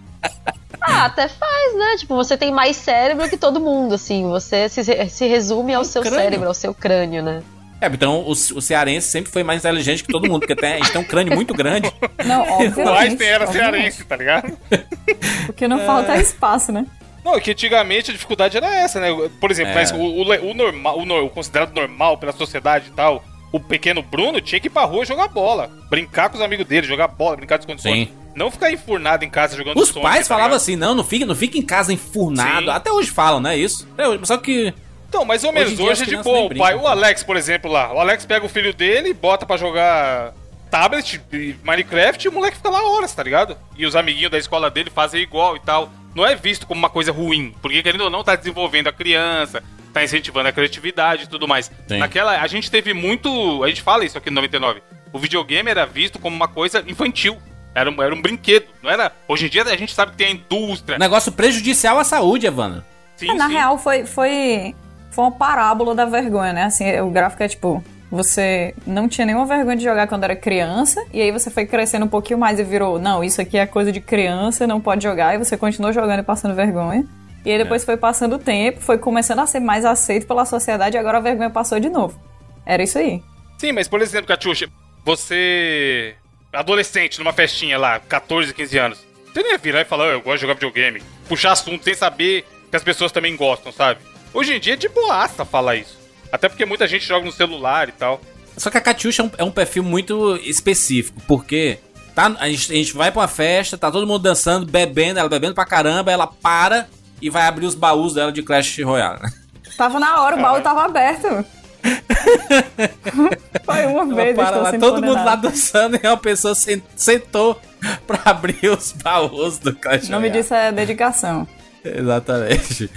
Ah, até faz, né? Tipo, você tem mais cérebro que todo mundo, assim. Você se, se resume ao seu crânio. cérebro, ao seu crânio, né? É, então o, o cearense sempre foi mais inteligente que todo mundo, porque tem, a gente tem um crânio muito grande. Não, O obviamente. Einstein era obviamente. cearense, tá ligado? Porque não falta espaço, né? Não, é que antigamente a dificuldade era essa, né? Por exemplo, É. mas o, o, o normal, o, o considerado normal pela sociedade e tal, o pequeno Bruno tinha que ir pra rua jogar bola, brincar com os amigos dele, jogar bola, brincar de esconde-esconde. Sim. Não ficar enfurnado em casa jogando Os Sonic, pais tá falavam assim, não, não fica, não fica em casa enfurnado. Sim. Até hoje falam, né? Isso. Até hoje, só que. Então, mais ou Hoje menos, hoje, as é de boa. O pai, o Alex, por exemplo, lá. O Alex pega o filho dele, bota pra jogar tablet, e Minecraft, e o moleque fica lá horas, tá ligado? E os amiguinhos da escola dele fazem igual e tal. Não é visto como uma coisa ruim, porque querendo ou não, tá desenvolvendo a criança, tá incentivando a criatividade e tudo mais. Sim. Naquela, a gente teve muito. A gente fala isso aqui no 99. O videogame era visto como uma coisa infantil. Era um, era um brinquedo, não era? Hoje em dia a gente sabe que tem a indústria. Negócio prejudicial à saúde, Evana. Sim, É, na sim. real, foi, foi, foi uma parábola da vergonha, né? Assim, o gráfico é tipo. Você não tinha nenhuma vergonha de jogar quando era criança, e aí você foi crescendo um pouquinho mais e virou, não, isso aqui é coisa de criança, não pode jogar, e você continuou jogando e passando vergonha. E aí depois foi passando o tempo, foi começando a ser mais aceito pela sociedade, e agora a vergonha passou de novo. Era isso aí. Sim, mas por exemplo, Catiuxa, você. adolescente numa festinha lá, 14, 15 anos. Você nem ia virar e falar, "Ah, eu gosto de jogar videogame. Puxar assunto sem saber que as pessoas também gostam, sabe? Hoje em dia é de boaça falar isso. Até porque muita gente joga no celular e tal. Só que a Catiuxa é um, é um perfil muito específico, porque tá, a, gente, a gente vai pra uma festa, tá todo mundo dançando, bebendo, ela bebendo pra caramba, ela para e vai abrir os baús dela de Clash Royale. Tava na hora, o baú tava aberto. Foi uma Ela vez, para lá, todo mundo lá dançando e uma pessoa sen- sentou pra abrir os baús do Clash O nome Royale. disso é dedicação. Exatamente.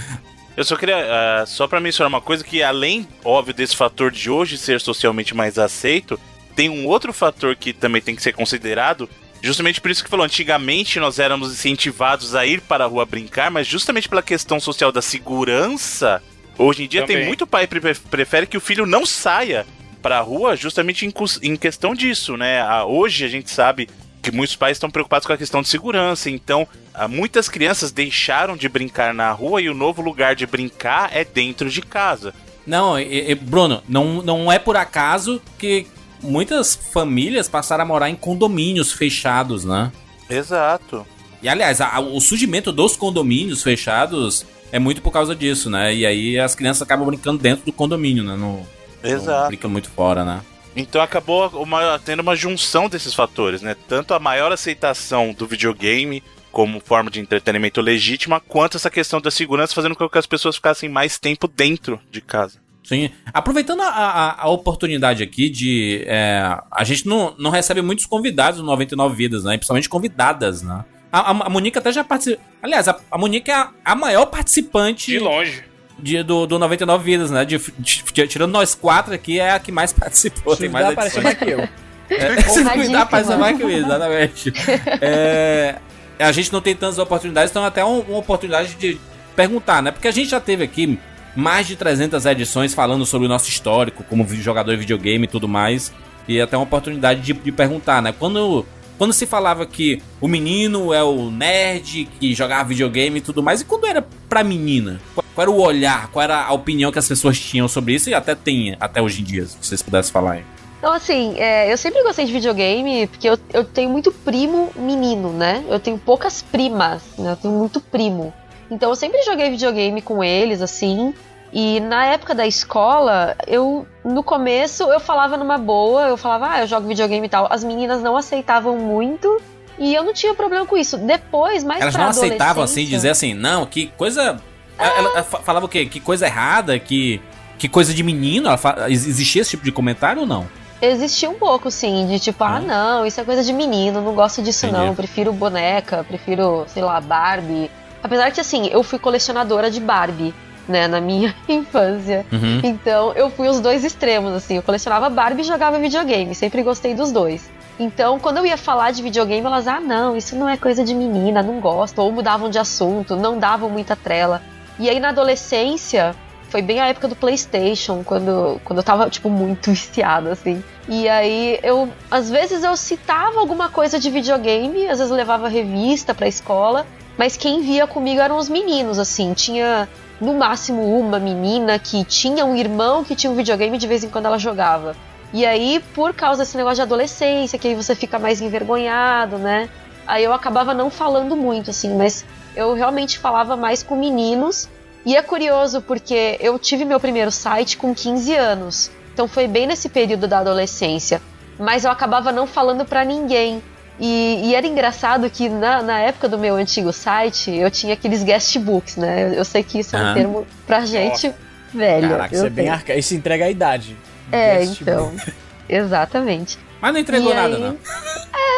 Eu só queria, ah, só pra mencionar uma coisa, que além, óbvio, desse fator de hoje ser socialmente mais aceito, tem um outro fator que também tem que ser considerado, justamente por isso que falou, antigamente nós éramos incentivados a ir para a rua brincar, mas justamente pela questão social da segurança, hoje em dia tem Também. muito pai que pre- prefere que o filho não saia para a rua justamente em, em questão disso, né? Ah, Hoje a gente sabe que muitos pais estão preocupados com a questão de segurança, então ah, muitas crianças deixaram de brincar na rua e o novo lugar de brincar é dentro de casa. Não, e- e, Bruno, não, não é por acaso que muitas famílias passaram a morar em condomínios fechados, né? Exato. E aliás, a- o surgimento dos condomínios fechados é muito por causa disso, né? E aí as crianças acabam brincando dentro do condomínio, né? Não, não Exato. brincam muito fora, né? Então acabou uma- tendo uma junção desses fatores, né? Tanto a maior aceitação do videogame como forma de entretenimento legítima, quanto essa questão da segurança fazendo com que as pessoas ficassem mais tempo dentro de casa. Sim. Aproveitando a, a- a oportunidade aqui de. é, a gente não, não recebe muitos convidados no 99 Vidas, né? Principalmente convidadas, né? A, a, a Monique até já participou. Aliás, a, a Monique é a, a maior participante De longe. De- do, do 99 Vidas, né? De- de- de- tirando nós quatro aqui, é a que mais participou. Se Tem mais apareceu edições. mais que eu. É, se Honradíssima. aparece mais que eu, exatamente. É, a gente não tem tantas oportunidades, então até um- uma oportunidade de perguntar, né? Porque a gente já teve aqui mais de 300 edições falando sobre o nosso histórico, como jogador de videogame e tudo mais. E até uma oportunidade de, de perguntar, né? Quando, quando se falava que o menino é o nerd que jogava videogame e tudo mais, e quando era pra menina? Qual, era o olhar, qual era a opinião que as pessoas tinham sobre isso? E até tem até hoje em dia, se vocês pudessem falar aí. Então, assim, é, eu sempre gostei de videogame porque eu, eu tenho muito primo menino, né? Eu tenho poucas primas, né? Eu tenho muito primo. Então, eu sempre joguei videogame com eles, assim. E na época da escola, eu, no começo, eu falava numa boa, eu falava, ah, eu jogo videogame e tal. As meninas não aceitavam muito e eu não tinha problema com isso. Depois, mais Elas não aceitavam assim, dizer assim, não, que coisa. Ela, ela fa- falava o quê? Que coisa errada, que. Que coisa de menino? Ela Existia esse tipo de comentário ou não? Existia um pouco, sim, de tipo, ah, Hum. não, isso é coisa de menino, não gosto disso Entendi. não, prefiro boneca, prefiro, sei lá, Barbie. Apesar que, assim, eu fui colecionadora de Barbie, né, na minha infância. Uhum. Então, eu fui os dois extremos, assim, eu colecionava Barbie e jogava videogame, sempre gostei dos dois. Então, quando eu ia falar de videogame, elas, ah, não, isso não é coisa de menina, não gosto, ou mudavam de assunto, não davam muita trela. E aí, na adolescência, foi bem a época do PlayStation, quando, quando eu tava, tipo, muito viciada, assim. E aí, eu, às vezes eu citava alguma coisa de videogame, às vezes levava revista pra escola, mas quem via comigo eram os meninos, assim. Tinha, no máximo, uma menina que tinha um irmão que tinha um videogame de vez em quando ela jogava. E aí, por causa desse negócio de adolescência, que aí você fica mais envergonhado, né? Aí eu acabava não falando muito, assim, mas eu realmente falava mais com meninos. E é curioso porque eu tive meu primeiro site com 15 anos. Então foi bem nesse período da adolescência. Mas eu acabava não falando pra ninguém. E, e era engraçado que na, na época do meu antigo site eu tinha aqueles guest books, né? Eu, eu sei que isso é um termo pra gente velho. Caraca, eu isso é bem arca... Isso entrega a idade. É, Guest então. book. Exatamente. Mas não entregou E nada, aí- não.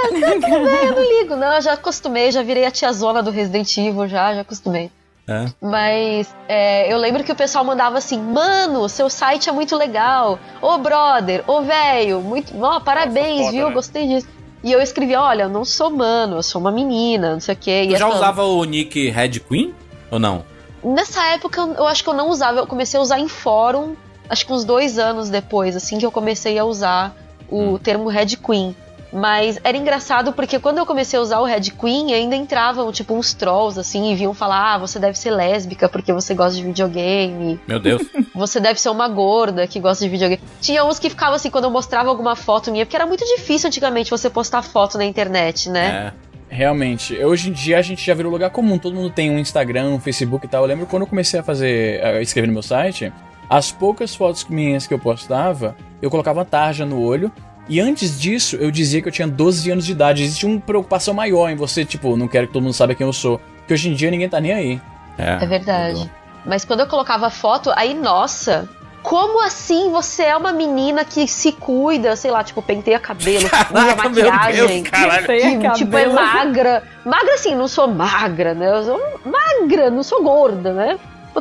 Eu não ligo, não, eu já acostumei, já virei a tiazona do Resident Evil, já, já acostumei. É. Mas é, eu lembro que o pessoal mandava assim, mano, seu site é muito legal. Ô brother, ô velho, muito. Ó, parabéns, foda, viu? né? Gostei disso. E eu escrevia, olha, eu não sou mano, eu sou uma menina, não sei o quê. E Tu já essa- usava o nick Red Queen? Ou não? Nessa época eu, eu acho que eu não usava, eu comecei a usar em fórum, acho que uns dois anos depois, assim que eu comecei a usar o termo Red Queen. Mas era engraçado porque quando eu comecei a usar o Red Queen, ainda entravam, tipo, uns trolls, assim, e vinham falar: ah, você deve ser lésbica porque você gosta de videogame, Meu Deus. você deve ser uma gorda que gosta de videogame. Tinha uns que ficavam assim quando eu mostrava alguma foto minha, porque era muito difícil antigamente você postar foto na internet, né? é. Realmente, hoje em dia a gente já virou lugar comum, todo mundo tem um Instagram, um Facebook e tal. Eu lembro quando eu comecei a fazer, a escrever no meu site, as poucas fotos minhas que eu postava, eu colocava uma tarja no olho. E antes disso, eu dizia que eu tinha 12 anos de idade. Existe uma preocupação maior em você, tipo, não quero que todo mundo saiba quem eu sou. Que hoje em dia ninguém tá nem aí. É verdade. Mas quando eu colocava foto, aí, nossa, Como assim você é uma menina que se cuida, sei lá, tipo, penteia cabelo, usa maquiagem, Deus, que, tipo, é cabelo. magra. Magra assim, não sou magra, né? Eu sou magra, não sou gorda, né?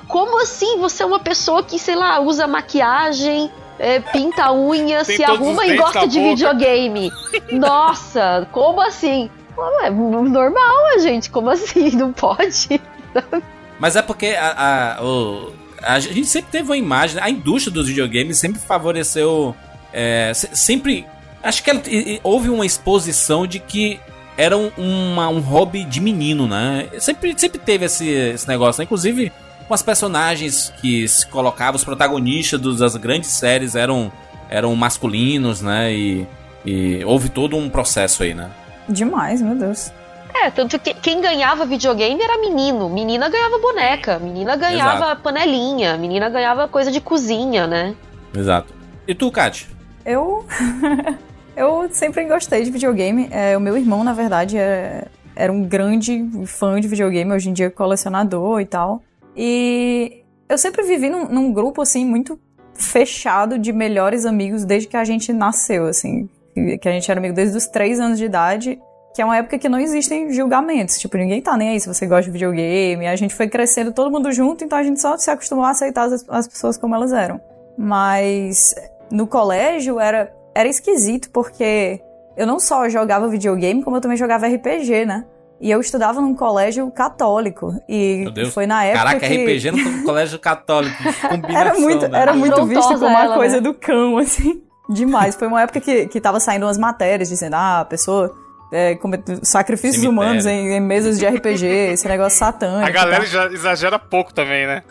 Como assim você é uma pessoa que, sei lá, usa maquiagem, é, pinta a unha, Tem se arruma e gosta de boca. videogame? Nossa, como assim? É normal, gente, como assim? Não pode? Mas é porque a, a, o- a gente sempre teve uma imagem, a indústria dos videogames sempre favoreceu. é, se- sempre. Acho que ela- e- e houve uma exposição de que era um, uma- um hobby de menino, né? Sempre, sempre teve esse, esse negócio, né? Inclusive, com as personagens que se colocavam, os protagonistas dos- das grandes séries eram, eram masculinos, né? E, e houve todo um processo aí, né? Demais, meu Deus. É, tanto que quem ganhava videogame era menino. Menina ganhava boneca, menina ganhava panelinha, menina ganhava coisa de cozinha, né? Exato. E tu, Kat? Eu. eu sempre gostei de videogame. É, o meu irmão, na verdade, é- era um grande fã de videogame, hoje em dia é colecionador e tal. E eu sempre vivi num, num grupo, assim, muito fechado de melhores amigos desde que a gente nasceu, assim. Que a gente era amigo desde os três anos de idade. Que é uma época que não existem julgamentos. Tipo, ninguém tá nem aí se você gosta de videogame. A gente foi crescendo todo mundo junto, então a gente só se acostumou a aceitar as, as pessoas como elas eram. Mas no colégio era, era esquisito, porque eu não só jogava videogame, como eu também jogava RPG, né? E eu estudava num colégio católico. E foi na época Caraca, que... RPG no colégio católico. Era muito, né? era muito visto como uma ela, coisa né? do cão, assim. Demais. Foi uma época que, que tava saindo umas matérias dizendo, ah, a pessoa é, sacrifícios Cemitério. humanos em, em mesas de RPG, esse negócio satânico. A galera já exagera pouco também, né?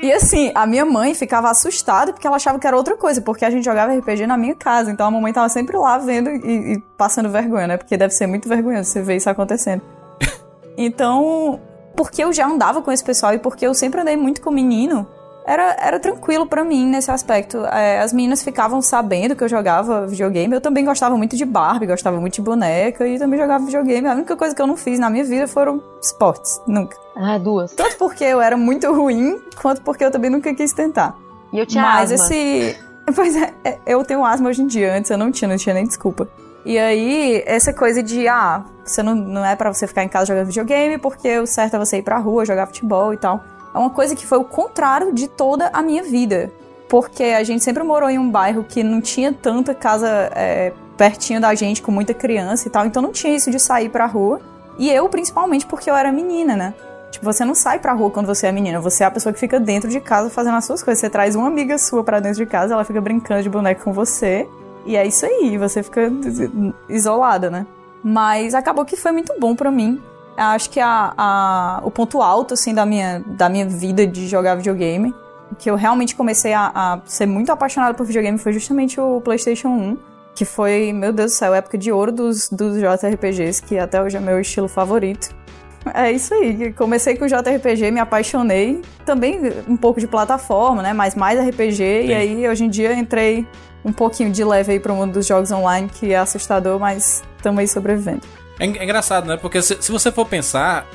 E assim, a minha mãe ficava assustada porque ela achava que era outra coisa, porque a gente jogava RPG na minha casa. Então a mamãe tava sempre lá vendo e, e passando vergonha, né? Porque deve ser muito vergonhoso você ver isso acontecendo. Então, porque eu já andava com esse pessoal e porque eu sempre andei muito com menino, era, era tranquilo pra mim nesse aspecto. É, as meninas ficavam sabendo que eu jogava videogame. Eu também gostava muito de Barbie, gostava muito de boneca e também jogava videogame. A única coisa que eu não fiz na minha vida foram esportes. Nunca. Ah, duas. Tanto porque eu era muito ruim, quanto porque eu também nunca quis tentar. E eu tinha Mas asma. esse. Pois é, é, eu tenho asma hoje em dia, antes eu não tinha, não tinha nem desculpa. E aí, essa coisa de, ah, você não, não é pra você ficar em casa jogando videogame, porque o certo é você ir pra rua, jogar futebol e tal. É uma coisa que foi o contrário de toda a minha vida. Porque a gente sempre morou em um bairro que não tinha tanta casa é, pertinho da gente, com muita criança e tal, então não tinha isso de sair pra rua. E eu, principalmente, porque eu era menina, né? Tipo, você não sai pra rua quando você é menina, você é a pessoa que fica dentro de casa fazendo as suas coisas. Você traz uma amiga sua pra dentro de casa, ela fica brincando de boneco com você, e é isso aí, você fica isolada, né? Mas acabou que foi muito bom pra mim. Acho que a, a- o ponto alto, assim, da minha, da minha vida de jogar videogame, que eu realmente comecei a, a ser muito apaixonada por videogame, foi justamente o PlayStation 1. Que foi, meu Deus do céu, época de ouro dos, dos JRPGs, que até hoje é meu estilo favorito. É isso aí. Comecei com JRPG, me apaixonei. Também um pouco de plataforma, né? Mas mais RPG. E aí, hoje em dia, entrei um pouquinho de leve aí pro mundo dos jogos online, que é assustador, mas aí sobrevivendo. É, é engraçado, né? Porque se, se você for pensar,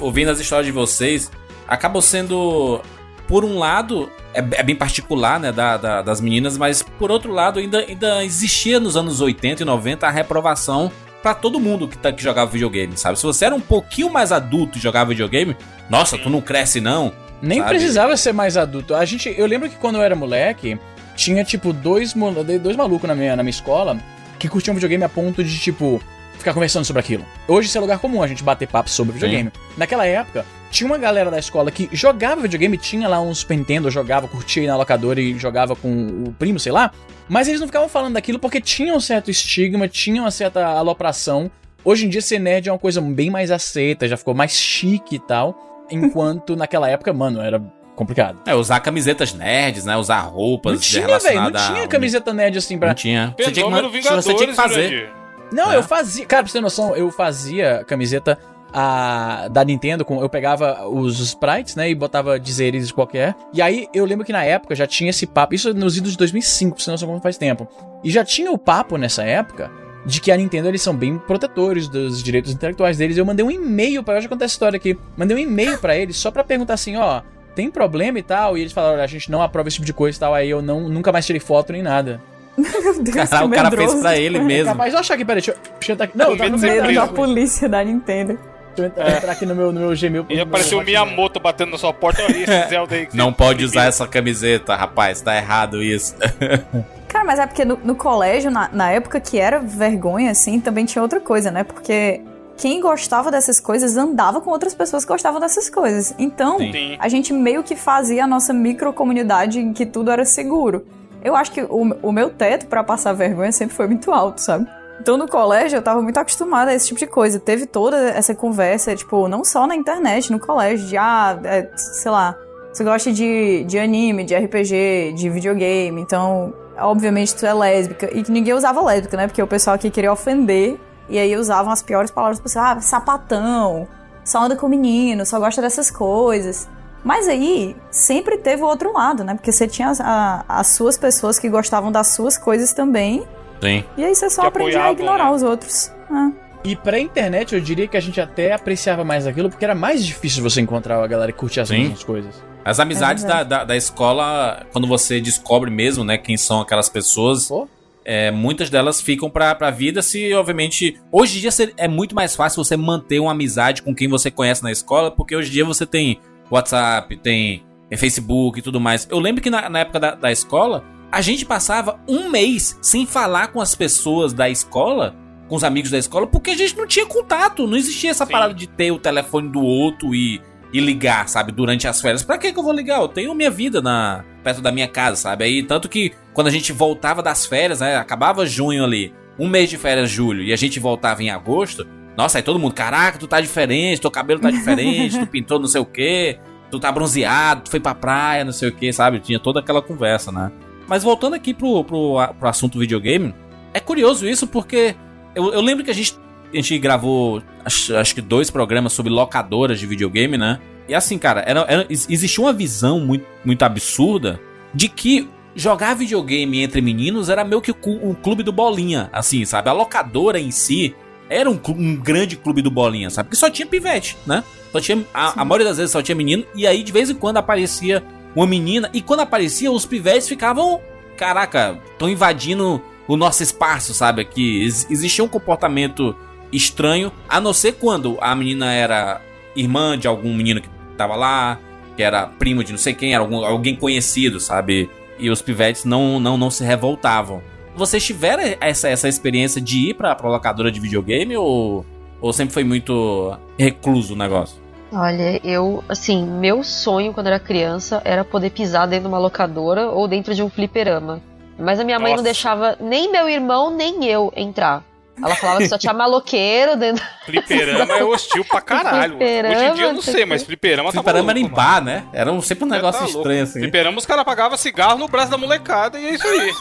ouvindo as histórias de vocês, acabam sendo, por um lado, é, é bem particular, né, da, da- das meninas, mas por outro lado, ainda, ainda existia nos anos 80 e 90 a reprovação pra todo mundo que, tá, que jogava videogame, sabe? Se você era um pouquinho mais adulto e jogava videogame, nossa, tu não cresce não. Nem Sabe? precisava ser mais adulto. A gente, eu lembro que quando eu era moleque, tinha tipo dois, dois malucos na minha, na minha escola que curtiam videogame a ponto de tipo ficar conversando sobre aquilo. Hoje isso é lugar comum a gente bater papo sobre videogame. Naquela época, tinha uma galera da escola que jogava videogame, tinha lá uns Super Nintendo, jogava, curtia aí na locadora e jogava com o primo, sei lá. Mas eles não ficavam falando daquilo porque tinha um certo estigma, tinha uma certa alopração. Hoje em dia ser nerd é uma coisa bem mais aceita, já ficou mais chique e tal. Enquanto naquela época, mano, era complicado. É, usar camisetas nerds, né? Usar roupas Não tinha, velho, não a- tinha camiseta nerd assim pra. Não tinha. Você tinha, que, Vingadores, você tinha que fazer. Jurandir. Não, É. eu fazia. Cara, pra você ter noção, eu fazia camiseta a, da Nintendo, com, eu pegava os sprites, né, e botava dizeres qualquer. E aí eu lembro que na época já tinha esse papo, isso nos idos de 2005, pra você noção como faz tempo. E já tinha o papo nessa época de que a Nintendo eles são bem protetores dos direitos intelectuais deles. Eu mandei um e-mail para eu já contar essa história aqui. Mandei um e-mail pra eles só pra perguntar assim, ó, tem problema e tal? E eles falaram, olha, a gente não aprova esse tipo de coisa e tal. Aí eu não, nunca mais tirei foto nem nada. Meu Deus, Cara, o que cara fez pra ele mesmo. Capaz de eu achar aqui, peraí, deixa eu, deixa eu entrar aqui. Não, Com tá no Medo da polícia da Nintendo. Deixa eu entrar, entrar aqui no meu, no meu Gmail. Ia no aparecer o. Miyamoto batendo na sua porta. Olha esse Zelda aí. que Não pode usar essa camiseta, rapaz. Tá errado isso. Cara, mas é porque no, no colégio, na, na época que era vergonha, assim, também tinha outra coisa, né? Porque quem gostava dessas coisas andava com outras pessoas que gostavam dessas coisas. Então, Sim. Sim. a gente meio que fazia a nossa microcomunidade em que tudo era seguro. Eu acho que o, o meu teto pra passar vergonha sempre foi muito alto, sabe? Então no colégio eu tava muito acostumada a esse tipo de coisa. Teve toda essa conversa, tipo, não só na internet, no colégio, de ah, é, sei lá, você gosta de, de anime, de RPG, de videogame, então, obviamente tu é lésbica. E ninguém usava lésbica, né? Porque o pessoal aqui queria ofender, e aí usavam as piores palavras você, ah, sapatão, só anda com menino, só gosta dessas coisas. Mas aí, sempre teve o outro lado, né? Porque você tinha as, a- as suas pessoas que gostavam das suas coisas também, Sim. e aí você só Que aprendia a apoiavam, ignorar né? os outros. Ah. E pra internet, eu diria que a gente até apreciava mais aquilo, porque era mais difícil você encontrar a galera que curtia as Sim. mesmas coisas. As amizades É da, da, da escola, quando você descobre mesmo, né, quem são aquelas pessoas, Pô. é, muitas delas ficam pra, pra vida se, obviamente... Hoje em dia é muito mais fácil você manter uma amizade com quem você conhece na escola, porque hoje em dia você tem WhatsApp, tem, Facebook e tudo mais. Eu lembro que na, na época da, da escola, a gente passava um mês sem falar com as pessoas da escola, com os amigos da escola, porque a gente não tinha contato, não existia essa Sim. parada de ter o telefone do outro e e ligar, sabe, durante as férias. Pra que que eu vou ligar? Eu tenho minha vida na perto da minha casa, sabe? Aí tanto que quando a gente voltava das férias, né, acabava junho ali, um mês de férias julho e a gente voltava em agosto, nossa, aí todo mundo, caraca, tu tá diferente, teu cabelo tá diferente, tu pintou não sei o quê, tu tá bronzeado, tu foi pra praia, não sei o quê, sabe? Tinha toda aquela conversa, né? Mas voltando aqui pro, pro, pro assunto videogame, é curioso isso porque eu, eu lembro que a gente, a gente gravou acho, acho que dois programas sobre locadoras de videogame, né? E assim, cara, era, era- ex- existia uma visão muito, muito absurda de que jogar videogame entre meninos era meio que o clube do bolinha, assim, sabe? A locadora em si era um, clu- um grande clube do bolinha, sabe? Porque só tinha pivete, né? Só tinha, a, a maioria das vezes só tinha menino, e aí de vez em quando aparecia uma menina, e quando aparecia, os pivetes ficavam, caraca, estão invadindo o nosso espaço, sabe? Aqui Ex- existia um comportamento estranho, a não ser quando a menina era irmã de algum menino que tava lá, que era primo de não sei quem, era algum- alguém conhecido, sabe? E os pivetes não, não, não se revoltavam. Vocês tiveram essa, essa experiência de ir pra, pra locadora de videogame ou, ou sempre foi muito recluso o negócio? Olha, eu, assim, meu sonho quando era criança era poder pisar dentro de uma locadora ou dentro de um fliperama. Mas a minha mãe não Nossa. deixava nem meu irmão, nem eu entrar. Ela falava que só tinha maloqueiro dentro. Fliperama é hostil pra caralho. Fliperama, Hoje em dia eu não não sei mas fliperama tá Fliperama era em maluco, mano. bar, né? Era sempre um Tá negócio louco. estranho assim. Fliperama os caras pagavam cigarro no braço da molecada e é isso aí.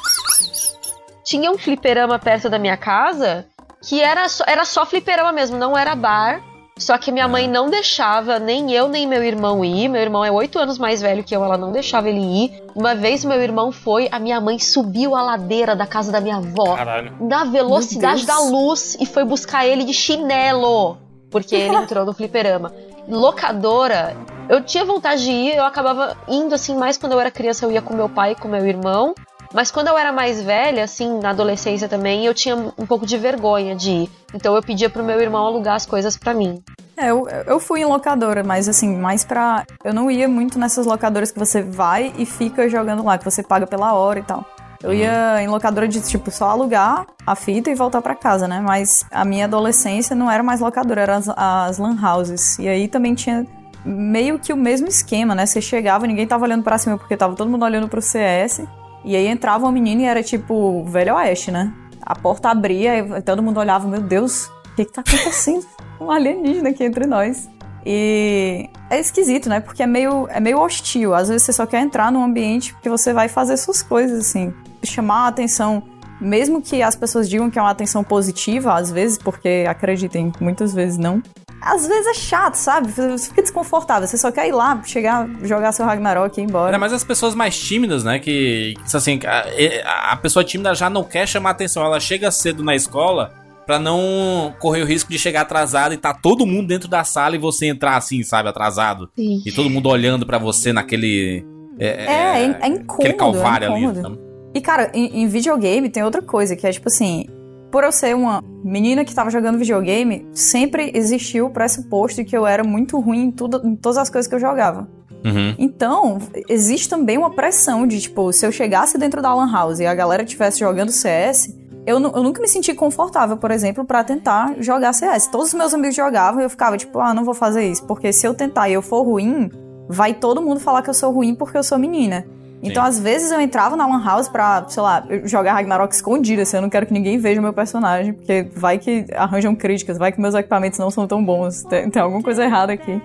Tinha um fliperama perto da minha casa que era só, era só fliperama mesmo, não era bar. Só que minha mãe não deixava nem eu nem meu irmão ir. Meu irmão é oito anos mais velho que eu, ela não deixava ele ir. Uma vez meu irmão foi, a minha mãe subiu a ladeira da casa da minha avó Caralho. na velocidade da luz e foi buscar ele de chinelo, porque ele entrou no fliperama. Locadora, eu tinha vontade de ir, eu acabava indo assim mais quando eu era criança, eu ia com meu pai e com meu irmão. Mas quando eu era mais velha, assim, na adolescência também, eu tinha um pouco de vergonha de ir. Então eu pedia pro meu irmão alugar as coisas pra mim. É, eu, eu fui em locadora, mas assim, mais pra. Eu não ia muito nessas locadoras que você vai e fica jogando lá, que você paga pela hora e tal. Eu ia em locadora de, tipo, só alugar a fita e voltar pra casa, né? Mas a minha adolescência não era mais locadora, eram as, as lan houses. E aí também tinha meio que o mesmo esquema, né? Você chegava, ninguém tava olhando pra cima porque tava todo mundo olhando pro CS. E aí entrava uma menina e era tipo Velho Oeste, né? A porta abria e todo mundo olhava, meu Deus, o que que tá acontecendo? Um alienígena aqui entre nós. E é esquisito, né? Porque é meio, é meio hostil. Às vezes você só quer entrar num ambiente porque você vai fazer suas coisas, assim. Chamar a atenção, mesmo que as pessoas digam que é uma atenção positiva, às vezes, porque acreditem, muitas vezes não. Às vezes é chato, sabe? Você fica desconfortável. Você só quer ir lá, chegar, jogar seu Ragnarok e ir embora. Era mais as pessoas mais tímidas, né? Que, que assim, a, a pessoa tímida já não quer chamar atenção. Ela chega cedo na escola Pra não correr o risco de chegar atrasado e tá todo mundo dentro da sala e você entrar assim, sabe, atrasado. Sim. E todo mundo olhando pra você naquele. É, é, é incômodo. Aquele calvário é ali. incômodo. sabe? E, cara, em, em videogame tem outra coisa, que é tipo assim. Por eu ser uma menina que tava jogando videogame, sempre existiu o pressuposto de que eu era muito ruim em, tudo, em todas as coisas que eu jogava. Uhum. Então, existe também uma pressão de, tipo, se eu chegasse dentro da Lan House e a galera estivesse jogando CS, eu, eu nunca me senti confortável, por exemplo, pra tentar jogar CS. Todos os meus amigos jogavam e eu ficava, tipo, ah, não vou fazer isso. Porque se eu tentar e eu for ruim, vai todo mundo falar que eu sou ruim porque eu sou menina. Então, às vezes, eu entrava na Lan House pra, sei lá, jogar Ragnarok escondida, assim, eu não quero que ninguém veja o meu personagem, porque vai que arranjam críticas, vai que meus equipamentos não são tão bons, tem, tem alguma coisa errada aqui.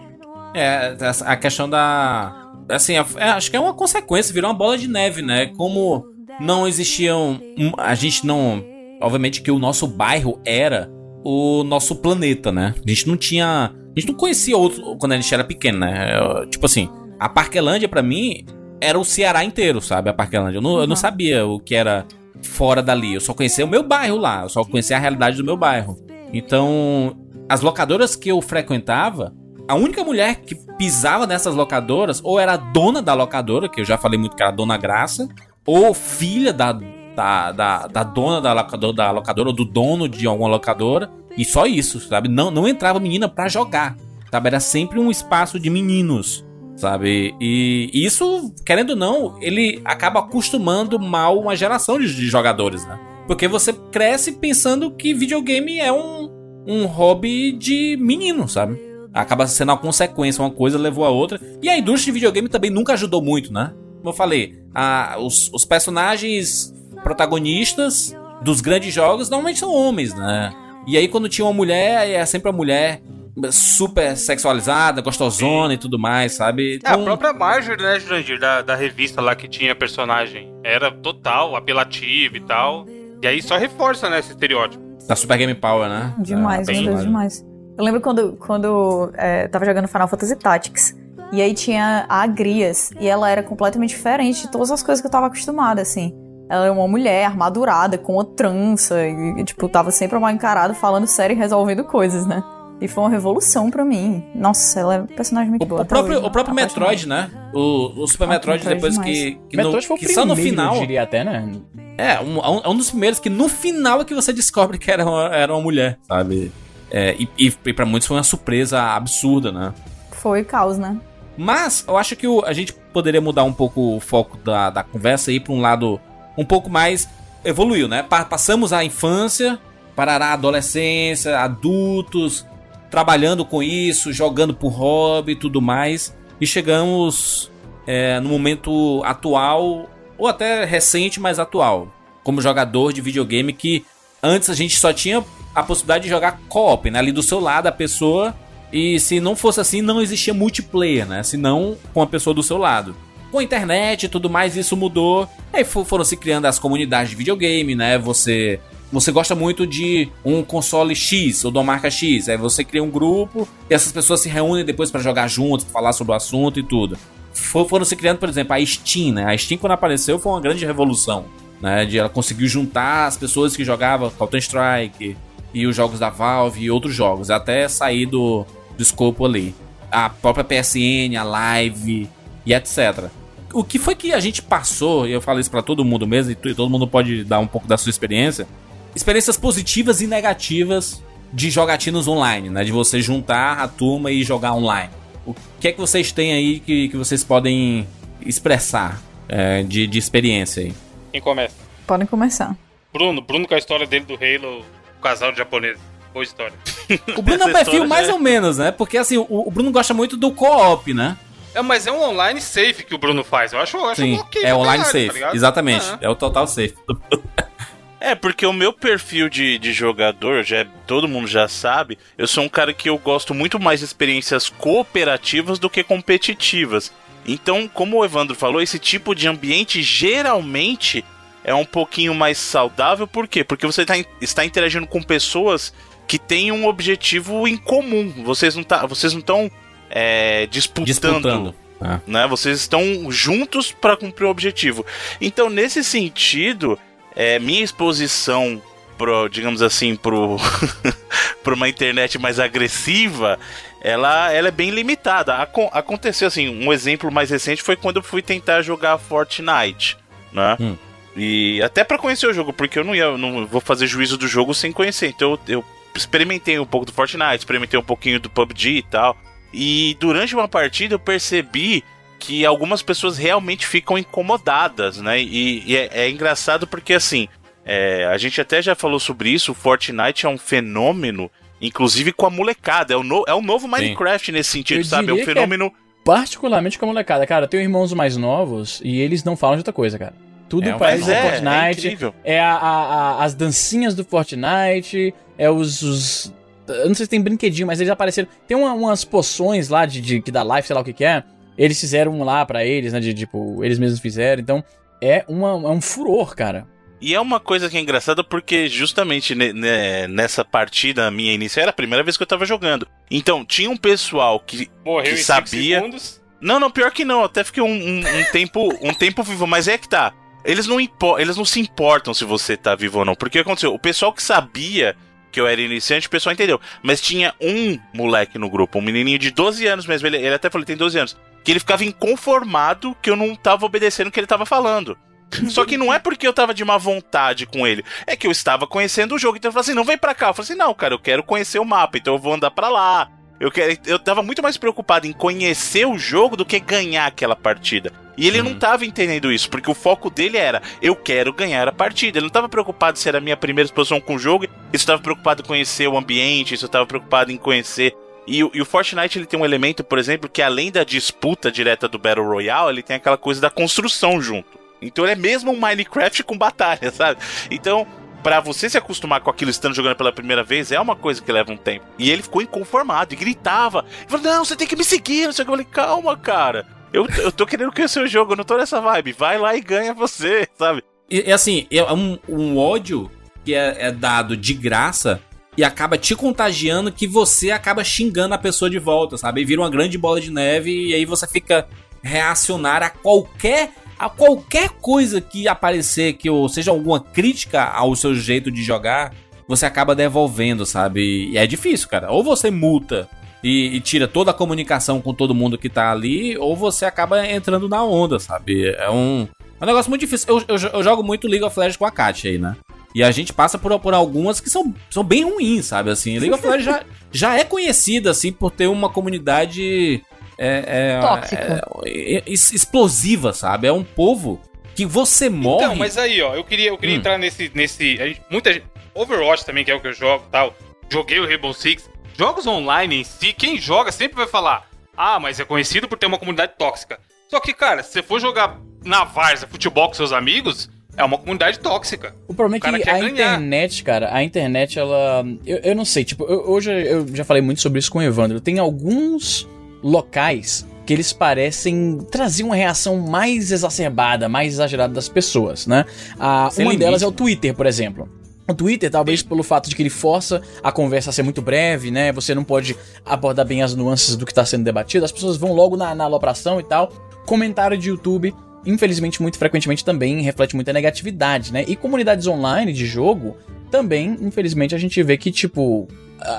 É, a questão da. Assim, a- é, acho que é uma consequência, virou uma bola de neve, né? Como não existiam. um- A gente não. Obviamente que o nosso bairro era o nosso planeta, né? A gente não tinha. A gente não conhecia outro quando a gente era pequeno, né? Tipo assim, a Parquelândia pra mim era o Ceará inteiro, sabe? A Parquelândia. Eu não, eu não sabia o que era fora dali. Eu só conhecia o meu bairro lá. Eu só conhecia a realidade do meu bairro. Então, as locadoras que eu frequentava, a única mulher que pisava nessas locadoras, ou era a dona da locadora, que eu já falei muito que era a Dona Graça, ou filha da, da, da, da dona da locadora, da locadora, ou do dono de alguma locadora, e só isso, sabe? Não, não entrava menina pra jogar, sabe? Era sempre um espaço de meninos, sabe? E isso, querendo ou não, ele acaba acostumando mal uma geração de, de jogadores, né? Porque você cresce pensando que videogame é um, um hobby de menino, sabe? Acaba sendo uma consequência, uma coisa levou a outra. E a indústria de videogame também nunca ajudou muito, né? Como eu falei, a- os, os personagens protagonistas dos grandes jogos normalmente são homens, né? E aí quando tinha uma mulher, é sempre uma mulher super sexualizada, gostosona e tudo mais, sabe? É, a Então- própria Marjorie, né, Jurandir, da, da revista lá que tinha personagem. Era total, apelativa e tal. E aí só reforça, né, esse estereótipo. Da Super Game Power, né? Demais, É, meu bem- Deus, demais. Eu lembro quando, quando é, tava jogando Final Fantasy Tactics. E aí tinha a Agrias. E ela era completamente diferente de todas as coisas que eu tava acostumada, assim. Ela era uma mulher armadurada, com uma trança. E, e, tipo, tava sempre mal encarada, falando sério e resolvendo coisas, né? E foi uma revolução pra mim. Nossa, ela é um personagem muito boa. O até próprio, hoje, o próprio. Metroid, né? O, o Super Ah, Metroid, Metroid depois demais. que. que, no, Metroid foi o que primeiro, só no final. eu diria até, né? É, um, um- é um dos primeiros que no final é que você descobre que era uma, era uma mulher, sabe? É, e, e, e pra muitos foi uma surpresa absurda, né? Foi caos, né? Mas eu acho que o- a gente poderia mudar um pouco o foco da, da conversa aí pra um lado um pouco mais. Evoluiu, né? Pa- passamos a infância, para a adolescência, adultos, trabalhando com isso, jogando por hobby e tudo mais. E chegamos é, no momento atual, ou até recente, mas atual, como jogador de videogame que antes a gente só tinha a possibilidade de jogar co-op, né? Ali do seu lado a pessoa. E se não fosse assim, não existia multiplayer, né? Se não com a pessoa do seu lado. Com a internet e tudo mais, isso mudou. Aí fo- foram se criando as comunidades de videogame, né? Você você gosta muito de um console X ou de uma marca X, aí você cria um grupo e essas pessoas se reúnem depois pra jogar juntos, pra falar sobre o assunto e tudo. Fo- Foram se criando, por exemplo, a Steam, né? A Steam quando apareceu foi uma grande revolução, né? De ela conseguiu juntar as pessoas que jogavam Counter Strike e os jogos da Valve e outros jogos, até sair do, do escopo ali. A própria PSN, a Live e etc. O que foi que a gente passou, e eu falo isso pra todo mundo mesmo, e todo mundo pode dar um pouco da sua experiência, experiências positivas e negativas de jogatinos online, né? De você juntar a turma e jogar online. O que é que vocês têm aí que, que vocês podem expressar é, de, de experiência aí? Quem começa? Podem começar. Bruno, Bruno com a história dele do Halo, o casal de japonês. Boa história. O Bruno é um perfil mais é- ou menos, né? Porque assim, o, o Bruno gosta muito do co-op, né? É, mas é um online safe que o Bruno faz. Eu acho, eu acho Sim, ok é online caralho, tá safe. ligado? Exatamente. É. É o total safe. É, porque o meu perfil de, de jogador, já é- todo mundo já sabe, eu sou um cara que eu gosto muito mais de experiências cooperativas do que competitivas. Então, como o Evandro falou, esse tipo de ambiente geralmente é um pouquinho mais saudável. Por quê? Porque você tá, está interagindo com pessoas que têm um objetivo em comum. Vocês não tá, vocês não estão é, disputando Disputando. É. né? Vocês estão juntos para cumprir o objetivo. Então, nesse sentido, é, minha exposição pro, digamos assim, pro pra uma internet mais agressiva, ela, ela é bem limitada. Acon aconteceu assim, um exemplo mais recente foi quando eu fui tentar jogar Fortnite, né? Hum. E até pra conhecer o jogo, porque eu não ia, não vou fazer juízo do jogo sem conhecer. Então eu, eu experimentei um pouco do Fortnite, experimentei um pouquinho do PUBG e tal. E durante uma partida eu percebi que algumas pessoas realmente ficam incomodadas, né? E, e é, é engraçado porque assim, é, a gente até já falou sobre isso, o Fortnite é um fenômeno, inclusive com a molecada. É o, no, é o novo Minecraft nesse sentido, Eu sabe? É um é fenômeno. Particularmente com a molecada. Cara, eu tenho irmãos mais novos e eles não falam de outra coisa, cara. Tudo É, eles é, é, é Fortnite. É, a, a- a- as dancinhas do Fortnite, é os. os- eu não sei se tem brinquedinho, mas eles apareceram. Tem uma- umas poções lá de, de que dá life, sei lá o que, que é. Eles fizeram um lá pra eles, né? De tipo, eles mesmos fizeram. Então, é, uma, é um furor, cara. E é uma coisa que é engraçada porque justamente ne- ne- nessa partida minha inicial era a primeira vez que eu tava jogando. Então, tinha um pessoal que. Morreu Que em 5 sabia. segundos. Não, não, pior que não. Até fiquei um, um- um tempo um tempo vivo, mas é que tá. Eles não, impo- eles não se importam se você tá vivo ou não. Porque o que aconteceu? O pessoal que sabia que eu era iniciante, o pessoal entendeu. Mas tinha um moleque no grupo, um menininho de 12 anos mesmo. Ele, ele até falou, tem 12 anos. Que ele ficava inconformado que eu não tava obedecendo o que ele tava falando. Só que não é porque eu tava de má vontade com ele. É que eu estava conhecendo o jogo. Então ele falou assim: não vem pra cá. Eu falei assim: não, cara, eu quero conhecer o mapa, então eu vou andar pra lá. Eu, quero, eu tava muito mais preocupado em conhecer o jogo do que ganhar aquela partida. E ele não tava entendendo isso, porque o foco dele era: eu quero ganhar a partida. Ele não tava preocupado se era a minha primeira exposição com o jogo, isso tava preocupado em conhecer o ambiente, isso tava preocupado em conhecer. E, e o Fortnite ele tem um elemento, por exemplo, que além da disputa direta do Battle Royale, ele tem aquela coisa da construção junto. Então ele é mesmo um Minecraft com batalha, sabe? Então, pra você se acostumar com aquilo estando jogando pela primeira vez, é uma coisa que leva um tempo. E ele ficou inconformado e gritava. Ele falou, não, você tem que me seguir, não sei o que. Eu falei, calma, cara. Eu, eu tô querendo conhecer o jogo, eu não tô nessa vibe. Vai lá e ganha você, sabe? E, e assim, é um, um ódio que é, é dado de graça e acaba te contagiando que você acaba xingando a pessoa de volta, sabe? E vira uma grande bola de neve e aí você fica reacionar a qualquer a qualquer coisa que aparecer que ou seja alguma crítica ao seu jeito de jogar, você acaba devolvendo, sabe? E é difícil, cara. Ou você multa e, e tira toda a comunicação com todo mundo que tá ali, ou você acaba entrando na onda, sabe? É um, é um negócio muito difícil. Eu, eu, eu jogo muito League of Legends com a Kátia aí, né? E a gente passa por, por algumas que são, são bem ruins, sabe? Assim, League of Legends já, já é conhecida, assim, por ter uma comunidade... É, é, Tóxica. é, é, es- explosiva, sabe? É um povo que você morre... Então, mas aí, ó, eu queria, eu queria Hum. entrar nesse. nesse a gente- muita gente. Overwatch também, que é o que eu jogo e tal. Joguei o Rainbow Six. Jogos online em si, quem joga sempre vai falar: Ah, mas é conhecido por ter uma comunidade tóxica. Só que, cara, se você for jogar na Varsa futebol com seus amigos, é uma comunidade tóxica. O problema O cara é que a ganhar. internet, cara, a internet, ela. Eu, eu não sei, tipo, eu- hoje eu já falei muito sobre isso com o Evandro. Tem alguns locais que eles parecem trazer uma reação mais exacerbada, mais exagerada das pessoas, né? Ah, uma delas é o? Twitter, por exemplo. O Twitter, talvez pelo fato de que ele força a conversa a ser muito breve, né? Você não pode abordar bem as nuances do que está sendo debatido, as pessoas vão logo na, na alopração e tal. Comentário de YouTube, infelizmente, muito frequentemente também reflete muita negatividade, né? E comunidades online de jogo, também, infelizmente, a gente vê que, tipo,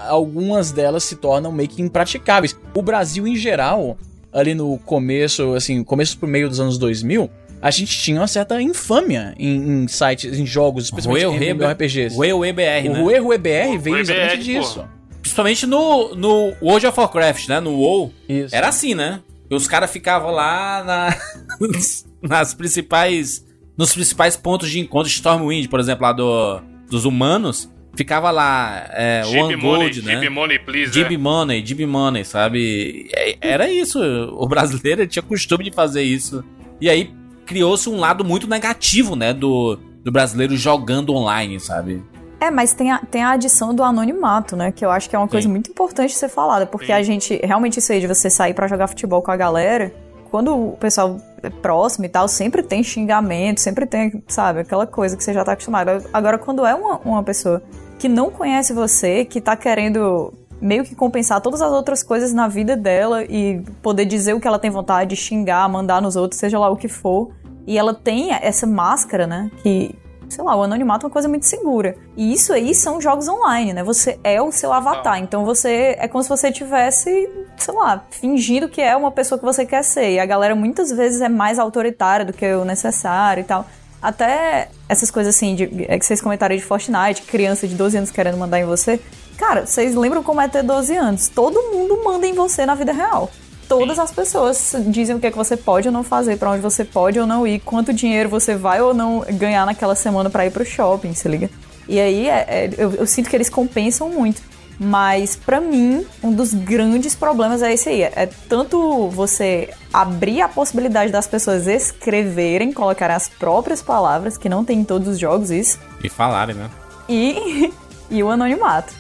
algumas delas se tornam meio que impraticáveis. O Brasil, em geral, ali no começo, assim, começo pro meio dos anos 2000, a gente tinha uma certa infâmia em, em sites, em jogos, especialmente Rue em RPGs. Rue BR, o né? Rue Rue BR veio Rue exatamente BR, disso. Principalmente no, no World of Warcraft, né? No WoW. Isso. Era assim, né? E os caras ficavam lá na- nas principais. Nos principais pontos de encontro, Stormwind, por exemplo, lá do, dos humanos. Ficava lá, é, Jeep One Money, Gold, né? Jeep Money, please. Jib é. Money, Jib Money, sabe? Era isso. O brasileiro tinha costume de fazer isso. E aí criou-se um lado muito negativo, né? Do, do brasileiro jogando online, sabe? É, mas tem a, tem a adição do anonimato, né? Que eu acho que é uma coisa Sim. muito importante ser falada. Porque Sim. a gente, realmente isso aí de você sair pra jogar futebol com a galera, quando o pessoal é próximo e tal, sempre tem xingamento, sempre tem, sabe, aquela coisa que você já tá acostumado. Agora, quando é uma, uma pessoa que não conhece você, que tá querendo meio que compensar todas as outras coisas na vida dela e poder dizer o que ela tem vontade, xingar, mandar nos outros, seja lá o que for. E ela tem essa máscara, né? Que sei lá, o anonimato é uma coisa muito segura. E isso aí são jogos online, né? Você é o seu avatar. Então você é como se você tivesse, sei lá, fingindo que é uma pessoa que você quer ser. E a galera muitas vezes é mais autoritária do que o necessário e tal. Até essas coisas assim, de, é que vocês comentaram de Fortnite, criança de 12 anos querendo mandar em você. Cara, vocês lembram como é ter 12 anos? Todo mundo manda em você na vida real. Todas as pessoas dizem o que é que você pode ou não fazer, para onde você pode ou não ir, quanto dinheiro você vai ou não ganhar naquela semana para ir pro shopping, se liga? E aí é, é, eu, eu sinto que eles compensam muito. Mas para mim, um dos grandes problemas é esse aí. É tanto você abrir a possibilidade das pessoas escreverem, colocar as próprias palavras, que não tem em todos os jogos isso. E falarem, né? E, e o anonimato.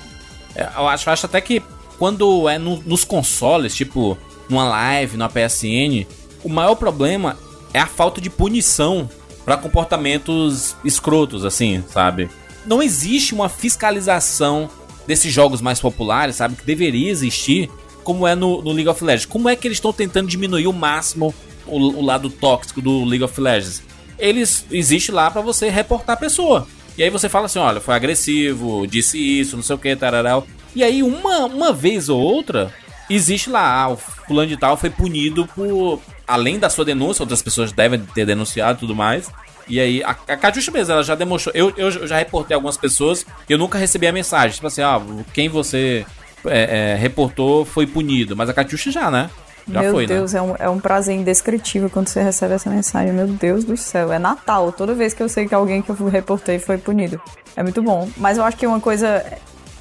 É, eu acho, acho até que quando é no, nos consoles, tipo numa live, na PSN, o maior problema é a falta de punição para comportamentos escrotos, assim, sabe? Não existe uma fiscalização desses jogos mais populares, sabe? Que deveria existir, como é no, no League of Legends. Como é que eles estão tentando diminuir o máximo o, o, lado tóxico do League of Legends? Eles existe lá para você reportar a pessoa. E aí você fala assim, olha, foi agressivo, disse isso, não sei o que, tararau. E aí uma, uma vez ou outra, existe lá, ah, o fulano de tal foi punido por... Além da sua denúncia, outras pessoas devem ter denunciado e tudo mais. E aí, a, a Catiuxa mesmo, ela já demonstrou. Eu, eu, já reportei algumas pessoas eu nunca recebi a mensagem. Tipo assim, ah, quem você é, é, reportou foi punido. Mas a Catiuxa já, né? Já Meu foi, Deus, né? é, um, é um prazer indescritível quando você recebe essa mensagem. Meu Deus do céu, é Natal. Toda vez que eu sei que alguém que eu reportei foi punido. É muito bom. Mas eu acho que uma coisa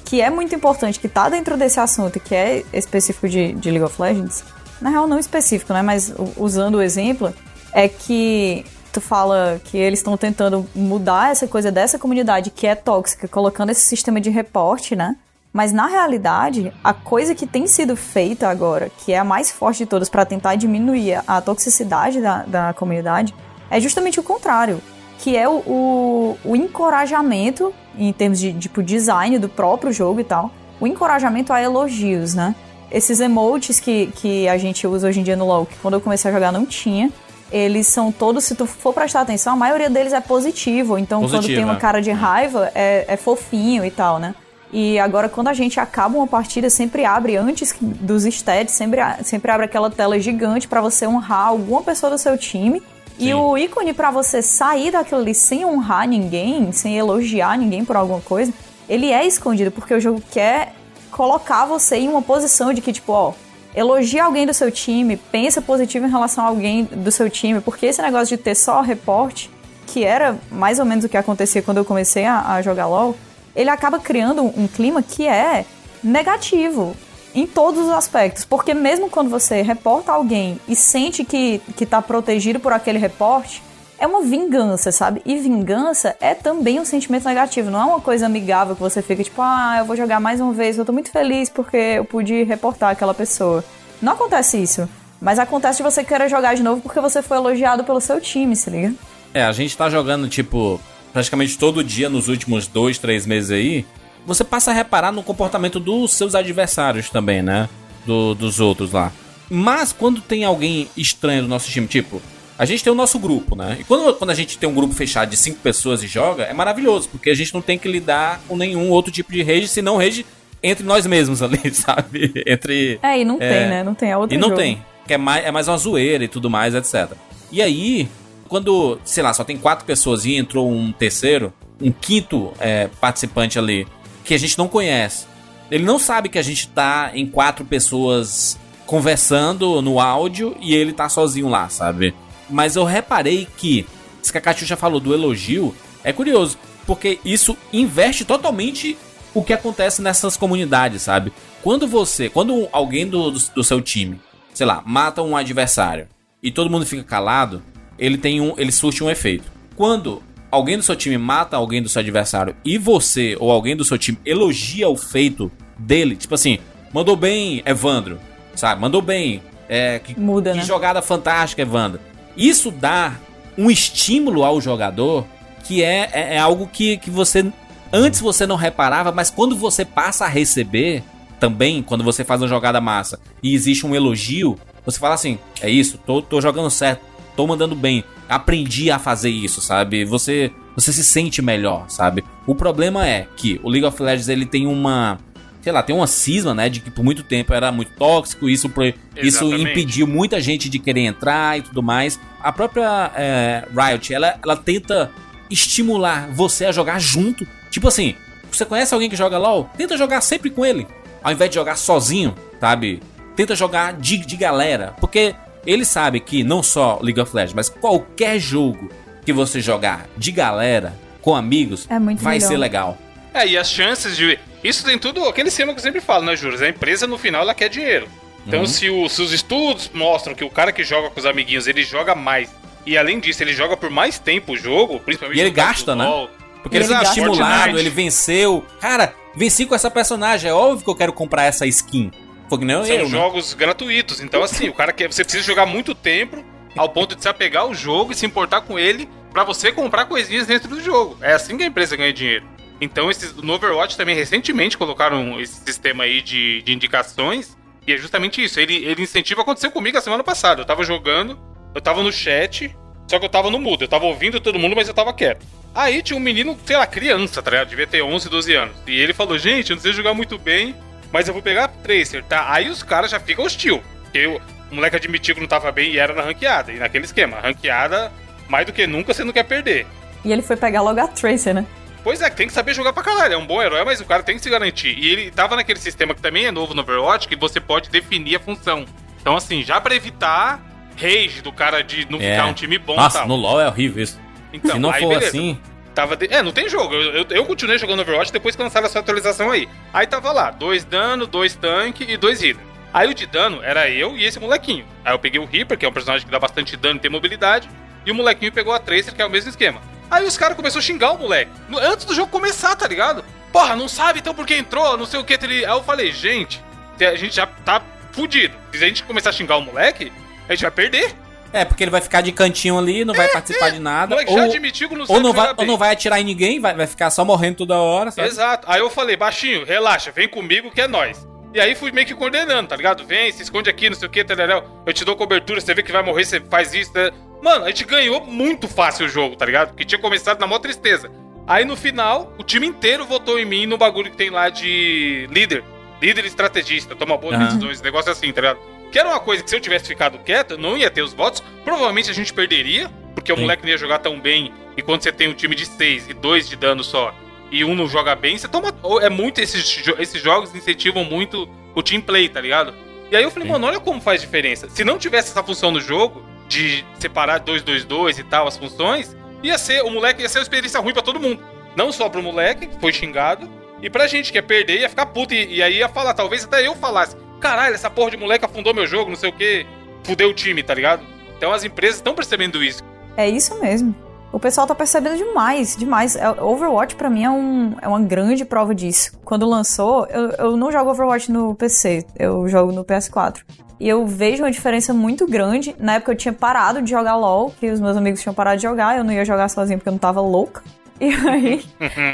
que é muito importante, que tá dentro desse assunto, que é específico de, de League of Legends, na real não específico, né? Mas usando o exemplo, é que tu fala que eles estão tentando mudar essa coisa dessa comunidade que é tóxica, colocando esse sistema de reporte, né? Mas na realidade, a coisa que tem sido feita agora, que é a mais forte de todas para tentar diminuir a toxicidade da, da comunidade, é justamente o contrário. Que é o, o, o encorajamento, em termos de tipo design do próprio jogo e tal, o encorajamento a elogios, né? Esses emotes que, que a gente usa hoje em dia no LoL, que quando eu comecei a jogar não tinha, eles são todos, se tu for prestar atenção, a maioria deles é positivo. Então, Positivo, quando tem uma é. cara de raiva, é, é fofinho e tal, né? E agora, quando a gente acaba uma partida, sempre abre, antes dos stats, sempre, sempre abre aquela tela gigante pra você honrar alguma pessoa do seu time. E o ícone pra você sair daquilo ali sem honrar ninguém, sem elogiar ninguém por alguma coisa, ele é escondido, porque o jogo quer colocar você em uma posição de que, tipo, ó, elogia alguém do seu time, pensa positivo em relação a alguém do seu time, porque esse negócio de ter só reporte, que era mais ou menos o que acontecia quando eu comecei a, a jogar LoL, ele acaba criando um, um clima que é negativo em todos os aspectos, porque mesmo quando você reporta alguém e sente que, que tá protegido por aquele reporte, é uma vingança, sabe? E vingança é também um sentimento negativo, não é uma coisa amigável que você fica tipo, ah, eu vou jogar mais uma vez, eu tô muito feliz porque eu pude reportar aquela pessoa. Não acontece isso. Mas acontece de você querer jogar de novo porque você foi elogiado pelo seu time, se liga? É, a gente tá jogando, tipo, praticamente todo dia nos últimos dois, três meses aí. Você passa a reparar no comportamento dos seus adversários também, né? Do- dos outros lá. Mas quando tem alguém estranho do nosso time, tipo, a gente tem o nosso grupo, né? E quando, quando a gente tem um grupo fechado de cinco pessoas e joga, é maravilhoso, porque a gente não tem que lidar com nenhum outro tipo de rage, senão rage entre nós mesmos ali, sabe? Entre. É, e não É. tem, né? Não tem, é outro E não jogo. tem. Que é mais, é mais uma zoeira e tudo mais, etc. E aí, quando, sei lá, só tem quatro pessoas e entrou um terceiro, um quinto é, participante ali, que a gente não conhece. Ele não sabe que a gente tá em quatro pessoas conversando no áudio e ele tá sozinho lá, sabe? Mas eu reparei que, isso que a falou do elogio, é curioso, porque isso inverte totalmente o que acontece nessas comunidades, sabe? Quando você, quando alguém do, do, do seu time, sei lá, mata um adversário e todo mundo fica calado, ele tem um, ele surte um efeito. Quando alguém do seu time mata alguém do seu adversário e você ou alguém do seu time elogia o feito dele, tipo assim, mandou bem, Evandro, sabe? Mandou bem, é, que, Muda, que né? jogada fantástica, Evandro. Isso dá um estímulo ao jogador que é, é, é algo que, que você antes você não reparava, mas quando você passa a receber também, quando você faz uma jogada massa e existe um elogio, você fala assim: é isso, tô, tô jogando certo, tô mandando bem. Aprendi a fazer isso, sabe? Você você se sente melhor, sabe? O problema é que o League of Legends ele tem uma sei lá, tem uma cisma, né, de que por muito tempo era muito tóxico, isso, pro- isso impediu muita gente de querer entrar e tudo mais. A própria é, Riot, ela, ela tenta estimular você a jogar junto. Tipo assim, você conhece alguém que joga LoL? Tenta jogar sempre com ele, ao invés de jogar sozinho, sabe? Tenta jogar de, de galera, porque ele sabe que não só League of Legends, mas qualquer jogo que você jogar de galera, com amigos, É muito vai melhor. ser legal. É, e as chances de. Isso tem tudo aquele esquema que eu sempre falo, né, Juros? A empresa no final ela quer dinheiro. Então, se, o- se os estudos mostram que o cara que joga com os amiguinhos ele joga mais, e além disso ele joga por mais tempo o jogo, principalmente E ele gasta, do né? Porque ele Exato, foi estimulado, Fortnite. ele venceu. Cara, venci com essa personagem. É óbvio que eu quero comprar essa skin. Que nem São eu, né? jogos gratuitos. Então, assim, o cara quer. Você precisa jogar muito tempo ao ponto de se apegar ao jogo e se importar com ele pra você comprar coisinhas dentro do jogo. É assim que a empresa ganha dinheiro. Então, esses, no Overwatch também recentemente colocaram esse sistema aí de, de indicações. E é justamente isso. Ele, ele incentiva. Aconteceu comigo a semana passada. Eu tava jogando, eu tava no chat, só que eu tava no mudo. Eu tava ouvindo todo mundo, mas eu tava quieto. Aí tinha um menino, sei lá, criança, tá ligado? Devia ter 11, 12 anos. E ele falou: Gente, eu não sei jogar muito bem, mas eu vou pegar Tracer, tá? Aí os caras já ficam hostil. Porque o, o moleque admitiu que não tava bem e era na ranqueada. E naquele esquema, ranqueada, mais do que nunca, você não quer perder. E ele foi pegar logo a Tracer, né? Pois é, tem que saber jogar pra caralho. É um bom herói, mas o cara tem que se garantir. E ele tava naquele sistema que também é novo no Overwatch, que você pode definir a função. Então, assim, já pra evitar rage do cara de não É. ficar um time bom Nossa, tal. no LoL é horrível isso. Então, Se não aí for beleza. assim, Tava de- É, não tem jogo. Eu, eu, eu continuei jogando Overwatch depois que lançaram essa atualização aí. Aí tava lá, dois dano, dois tanque e dois healer. Aí o de dano era eu e esse molequinho. Aí eu peguei o Reaper, que é um personagem que dá bastante dano e tem mobilidade, e o molequinho pegou a Tracer, que é o mesmo esquema. Aí os caras começaram a xingar o moleque. Antes do jogo começar, tá ligado? Porra, não sabe então por que entrou, não sei o que. Ele... Aí eu falei, gente, a gente já tá fudido. Se a gente começar a xingar o moleque, a gente vai perder. É porque ele vai ficar de cantinho ali, não vai participar de O nada. moleque Ou, já admitiu que não ou, não vai, ou não vai atirar em ninguém, vai, vai ficar só morrendo toda hora, sabe? Exato. Aí eu falei, baixinho, relaxa, vem comigo que é nós. E aí fui meio que coordenando, tá ligado? Vem, se esconde aqui, não sei o que, tereréu. Eu te dou cobertura, você vê que vai morrer, você faz isso. tá? Mano, a gente ganhou muito fácil o jogo, tá ligado? Porque tinha começado na maior tristeza. Aí no final, o time inteiro votou em mim no bagulho que tem lá de líder. Líder estrategista, toma boas Aham. decisões, negócio assim, tá ligado? Que era uma coisa que se eu tivesse ficado quieto, eu não ia ter os votos. Provavelmente a gente perderia, porque o Sim. moleque não ia jogar tão bem. E quando você tem um time de 6 e 2 de dano só, e um não joga bem, você toma. É muito. Esses, esses jogos incentivam muito o team play, tá ligado? E aí eu falei, Sim. mano, olha como faz diferença. Se não tivesse essa função no jogo, de separar 2-2-2 e tal, as funções, ia ser. O moleque ia ser uma experiência ruim pra todo mundo. Não só pro moleque, que foi xingado, e pra gente que ia perder, ia ficar puto. E, e aí ia falar, talvez até eu falasse: caralho, essa porra de moleque afundou meu jogo, não sei o que, fudeu o time, tá ligado? Então as empresas estão percebendo isso. É isso mesmo. O pessoal tá percebendo demais, demais. É- Overwatch pra mim é, um, é uma grande prova disso. Quando lançou, eu, eu não jogo Overwatch no PC, eu jogo no PS4. E eu vejo uma diferença muito grande. Na época eu tinha parado de jogar LoL, que os meus amigos tinham parado de jogar, eu não ia jogar sozinho porque eu não tava louca. E aí,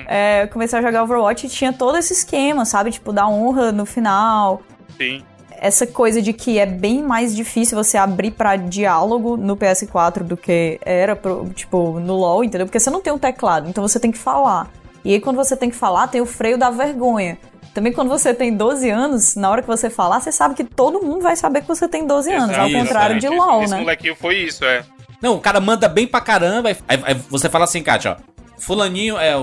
é, eu comecei a jogar Overwatch e tinha todo esse esquema, sabe? Tipo, dar honra no final, Sim. essa coisa de que é bem mais difícil você abrir pra diálogo no PS4 do que era, pro, tipo, no LoL, entendeu? Porque você não tem um teclado, então você tem que falar. E aí, quando você tem que falar, tem o freio da vergonha. Também quando você tem 12 anos, na hora que você falar, você sabe que todo mundo vai saber que você tem 12 anos, ao contrário de. LoL, esse, né? Esse molequinho foi isso, é. Não, o cara manda bem pra caramba. Aí, aí você fala assim, Kátia, ó. Fulaninho é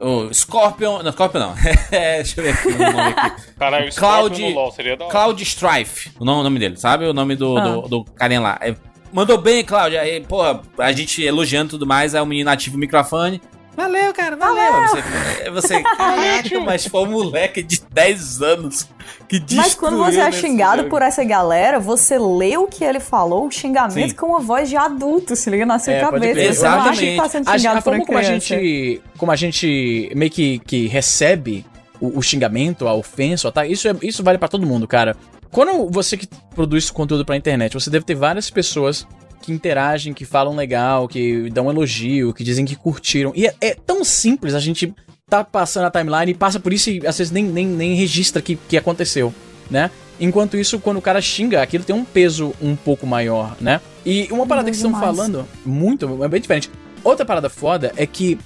o, Scorpion. Não, Scorpion não. É, deixa eu ver aqui o nome aqui. Caralho, o Cloud- Scorpion no LoL seria da hora. Cloud Strife. O nome, o nome dele, sabe? O nome do, Ah. do, do carinha lá. É, mandou bem, Cláudio. Aí, porra, a gente elogiando e tudo mais. Aí o menino ativa o microfone. Valeu, cara, valeu. Aí Você, você caraca, mas foi um moleque de 10 anos que Mas quando você é xingado jogo. por essa galera, você lê o que ele falou, o xingamento Sim. com uma voz de adulto, se liga na sua É, cabeça. crer. Você não acha que Exatamente. tá sendo xingado a por uma como a gente, como a gente meio que, que recebe o, o xingamento, a ofensa, tá? Isso, é, isso vale pra todo mundo, cara. Quando você que produz conteúdo pra internet, você deve ter várias pessoas que interagem, que falam legal, que dão elogio, que dizem que curtiram. E é, é tão simples a gente tá passando a timeline e passa por isso e às vezes nem, nem, nem registra que, que aconteceu. né? Enquanto isso, quando o cara xinga, aquilo tem um peso um pouco maior, né? E uma parada que vocês estão falando, muito, é bem diferente. Outra parada foda é que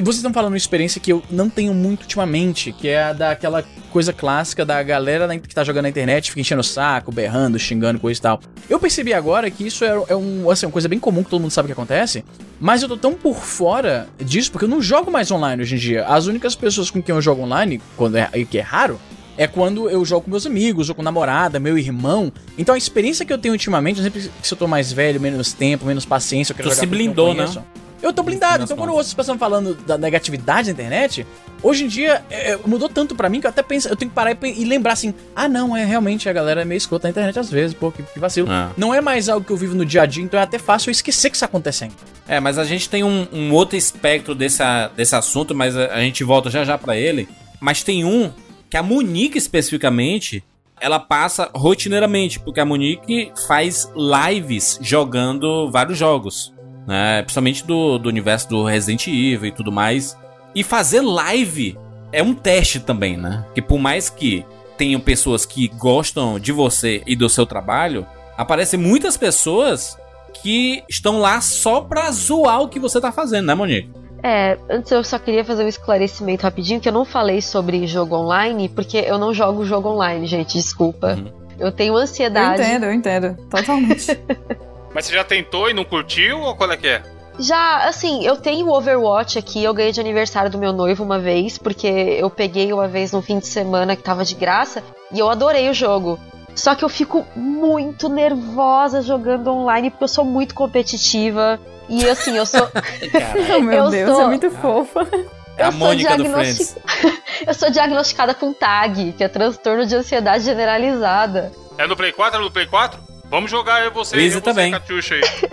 vocês estão falando uma experiência que eu não tenho muito ultimamente, que é a daquela coisa clássica da galera que tá jogando na internet, fica enchendo o saco, berrando, xingando, coisa e tal. Eu percebi agora que isso é, é um, assim, uma coisa bem comum que todo mundo sabe o que acontece, mas eu tô tão por fora disso, porque eu não jogo mais online hoje em dia. As únicas pessoas com quem eu jogo online, quando é, e que é raro, é quando eu jogo com meus amigos, ou com namorada, meu irmão. Então a experiência que eu tenho ultimamente, sempre que eu tô mais velho, menos tempo, menos paciência, eu quero Tu jogar se blindou, né? Eu tô blindado, então quando eu ouço as pessoas falando da negatividade na internet, hoje em dia é, mudou tanto pra mim que eu até penso, eu tenho que parar e, e lembrar assim, ah não, é realmente a galera é meio escrota na internet às vezes, pô, que, que vacilo. É. Não é mais algo que eu vivo no dia a dia, então é até fácil eu esquecer que isso tá acontecendo. É, mas a gente tem um, um outro espectro dessa, desse assunto, mas a, a gente volta já já pra ele. Mas tem um que a Monique especificamente, ela passa rotineiramente, porque a Monique faz lives jogando vários jogos, né? Principalmente do, do universo do Resident Evil e tudo mais. E fazer live é um teste também, né? Que por mais que tenham pessoas que gostam de você e do seu trabalho, aparecem muitas pessoas que estão lá só pra zoar o que você tá fazendo, né, Monique? É, antes eu só queria fazer um esclarecimento rapidinho, que eu não falei sobre jogo online, porque eu não jogo jogo online, gente, desculpa. Uhum. Eu tenho Eu ansiedade. entendo, eu entendo. Totalmente. Mas você já tentou e não curtiu ou qual é que é? Já, assim, eu tenho o Overwatch aqui, eu ganhei de aniversário do meu noivo uma vez, porque eu peguei uma vez no fim de semana que tava de graça, e eu adorei o jogo. Só que eu fico muito nervosa jogando online, porque eu sou muito competitiva. E assim, eu sou. Oh, meu Eu Deus, sou- é muito fofa. É a eu sou Mônica do diagnosti- Friends. eu sou diagnosticada com TAG, que é transtorno de ansiedade generalizada. É no Play 4? É no Play 4? Vamos jogar eu e você. Easy eu, você, também. Aí.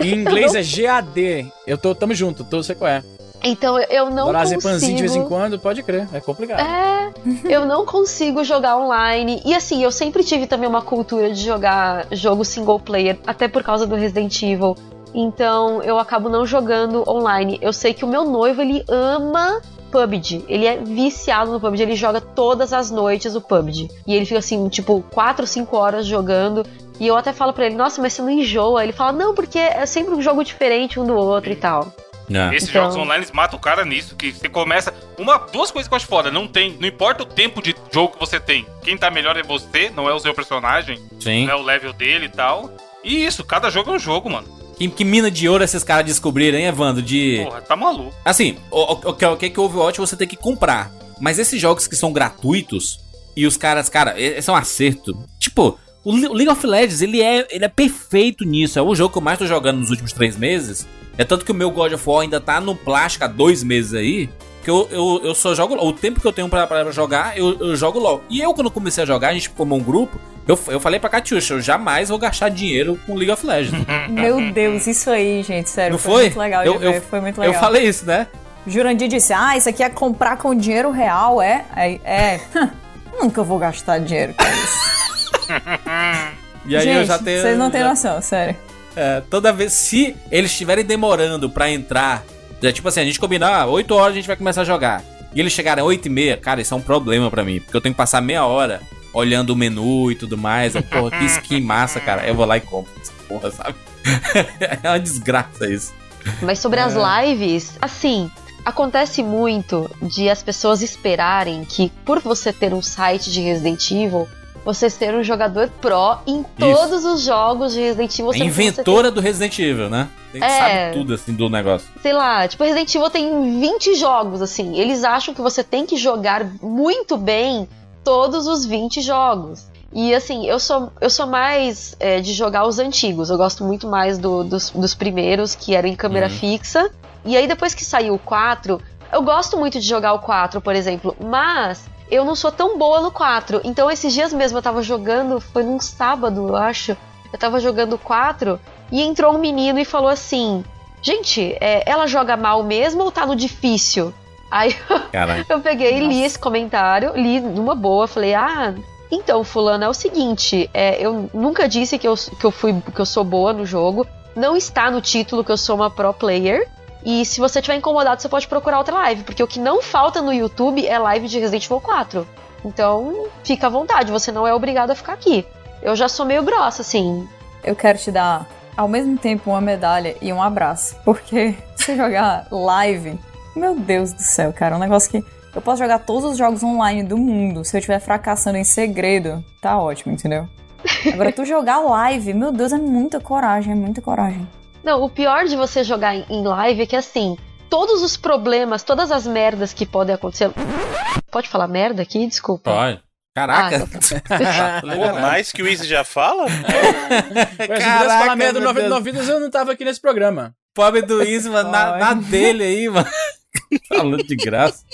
Em inglês é GAD. Eu tô, tamo junto, tô, sei qual é. Então eu não Lorazepamzinho de vez em consigo. quando, pode crer, é complicado. É, eu não consigo jogar online. E assim, eu sempre tive também uma cultura de jogar jogo single player, até por causa do Resident Evil. Então eu acabo não jogando online. Eu sei que o meu noivo, ele ama PUBG. Ele é viciado no PUBG, ele joga todas as noites o PUBG. E ele fica assim, tipo, 4, 5 horas jogando. E eu até falo pra ele, nossa, mas você não enjoa? Ele fala, não, porque é sempre um jogo diferente um do outro e tal. É. Esses Então- jogos online eles matam o cara nisso. Que você começa. Uma, duas coisas que eu acho foda. Não tem. Não importa o tempo de jogo que você tem. Quem tá melhor é você, não é o seu personagem. Sim. Não é o level dele e tal. E isso, cada jogo é um jogo, mano. Que, que mina de ouro esses caras descobriram, hein, Evandro? De. Porra, tá maluco. Assim, o, o, o que- o que que o Overwatch você tem que comprar. Mas esses jogos que são gratuitos e os caras, cara, esse é um acerto. Tipo, o Le- o League of Legends, ele é, ele é perfeito nisso. É o jogo que eu mais tô jogando nos últimos três meses. É tanto que o meu God of War ainda tá no plástico há dois meses aí. Que eu, eu, eu só jogo. O tempo que eu tenho pra, pra jogar, eu, eu jogo LOL. E eu, quando comecei a jogar, a gente formou um grupo. Eu, eu falei pra Catiuxa, eu jamais vou gastar dinheiro com League of Legends. Meu Deus, isso aí, gente, sério. Não foi? foi? muito legal Eu- eu- foi muito eu legal. falei isso, né? Jurandir disse: Ah, isso aqui é comprar com dinheiro real, é? Aí, é. Nunca vou gastar dinheiro com isso. E aí gente, eu já tenho. vocês não têm já- noção, sério. É, toda vez, se eles estiverem demorando pra entrar, é, tipo assim, a gente combinar, ah, 8 horas a gente vai começar a jogar. E eles chegarem 8 e meia, cara, isso é um problema pra mim, porque eu tenho que passar meia hora olhando o menu e tudo mais. Eu, porra, que skin massa, cara. Eu vou lá e compro essa porra, sabe? é uma desgraça isso. Mas sobre as lives, assim, acontece muito de as pessoas esperarem que por você ter um site de Resident Evil, você ser um jogador pró em todos os jogos de Resident Evil. Inventora do Resident Evil, né? Tem que É. sabe tudo assim do negócio. sei lá, tipo, Resident Evil tem 20 jogos, assim. Eles acham que você tem que jogar muito bem todos os 20 jogos. E assim, eu sou, eu sou mais é, de jogar os antigos. Eu gosto muito mais do- dos, dos primeiros, que eram em câmera Uhum. fixa. E aí, depois que saiu o 4, eu gosto muito de jogar o 4, por exemplo. Mas eu não sou tão boa no 4. Então, esses dias mesmo eu tava jogando, foi num sábado, eu acho. Eu tava jogando o 4 e entrou um menino e falou assim: Gente, é, ela joga mal mesmo ou tá no difícil? Aí eu peguei e li esse comentário, li numa boa, falei, ah, então, fulano, é o seguinte, é, eu nunca disse que eu, que, eu fui, que eu sou boa no jogo, não está no título que eu sou uma pro player, e se você tiver incomodado, você pode procurar outra live, porque o que não falta no YouTube é live de Resident Evil 4. Então, fica à vontade, você não é obrigado a ficar aqui. Eu já sou meio grossa, assim. Eu quero te dar, ao mesmo tempo, uma medalha e um abraço. Porque se jogar live, meu Deus do céu, cara, é um negócio que. Eu posso jogar todos os jogos online do mundo. Se eu estiver fracassando em segredo, tá ótimo, entendeu? Agora, tu jogar live, meu Deus, é muita coragem, é muita coragem. Não, o pior de você jogar em- live é que assim, todos os problemas, todas as merdas que podem acontecer. Pode falar merda aqui? Desculpa. Pode. Caraca. Ah, Pô, mais que o Easy já fala? Se pudesse Caraca, falar merda do meu 99 Vidas, eu não tava aqui nesse programa. Pobre do Isma, na, Ai. na dele aí, mano. Falando de graça.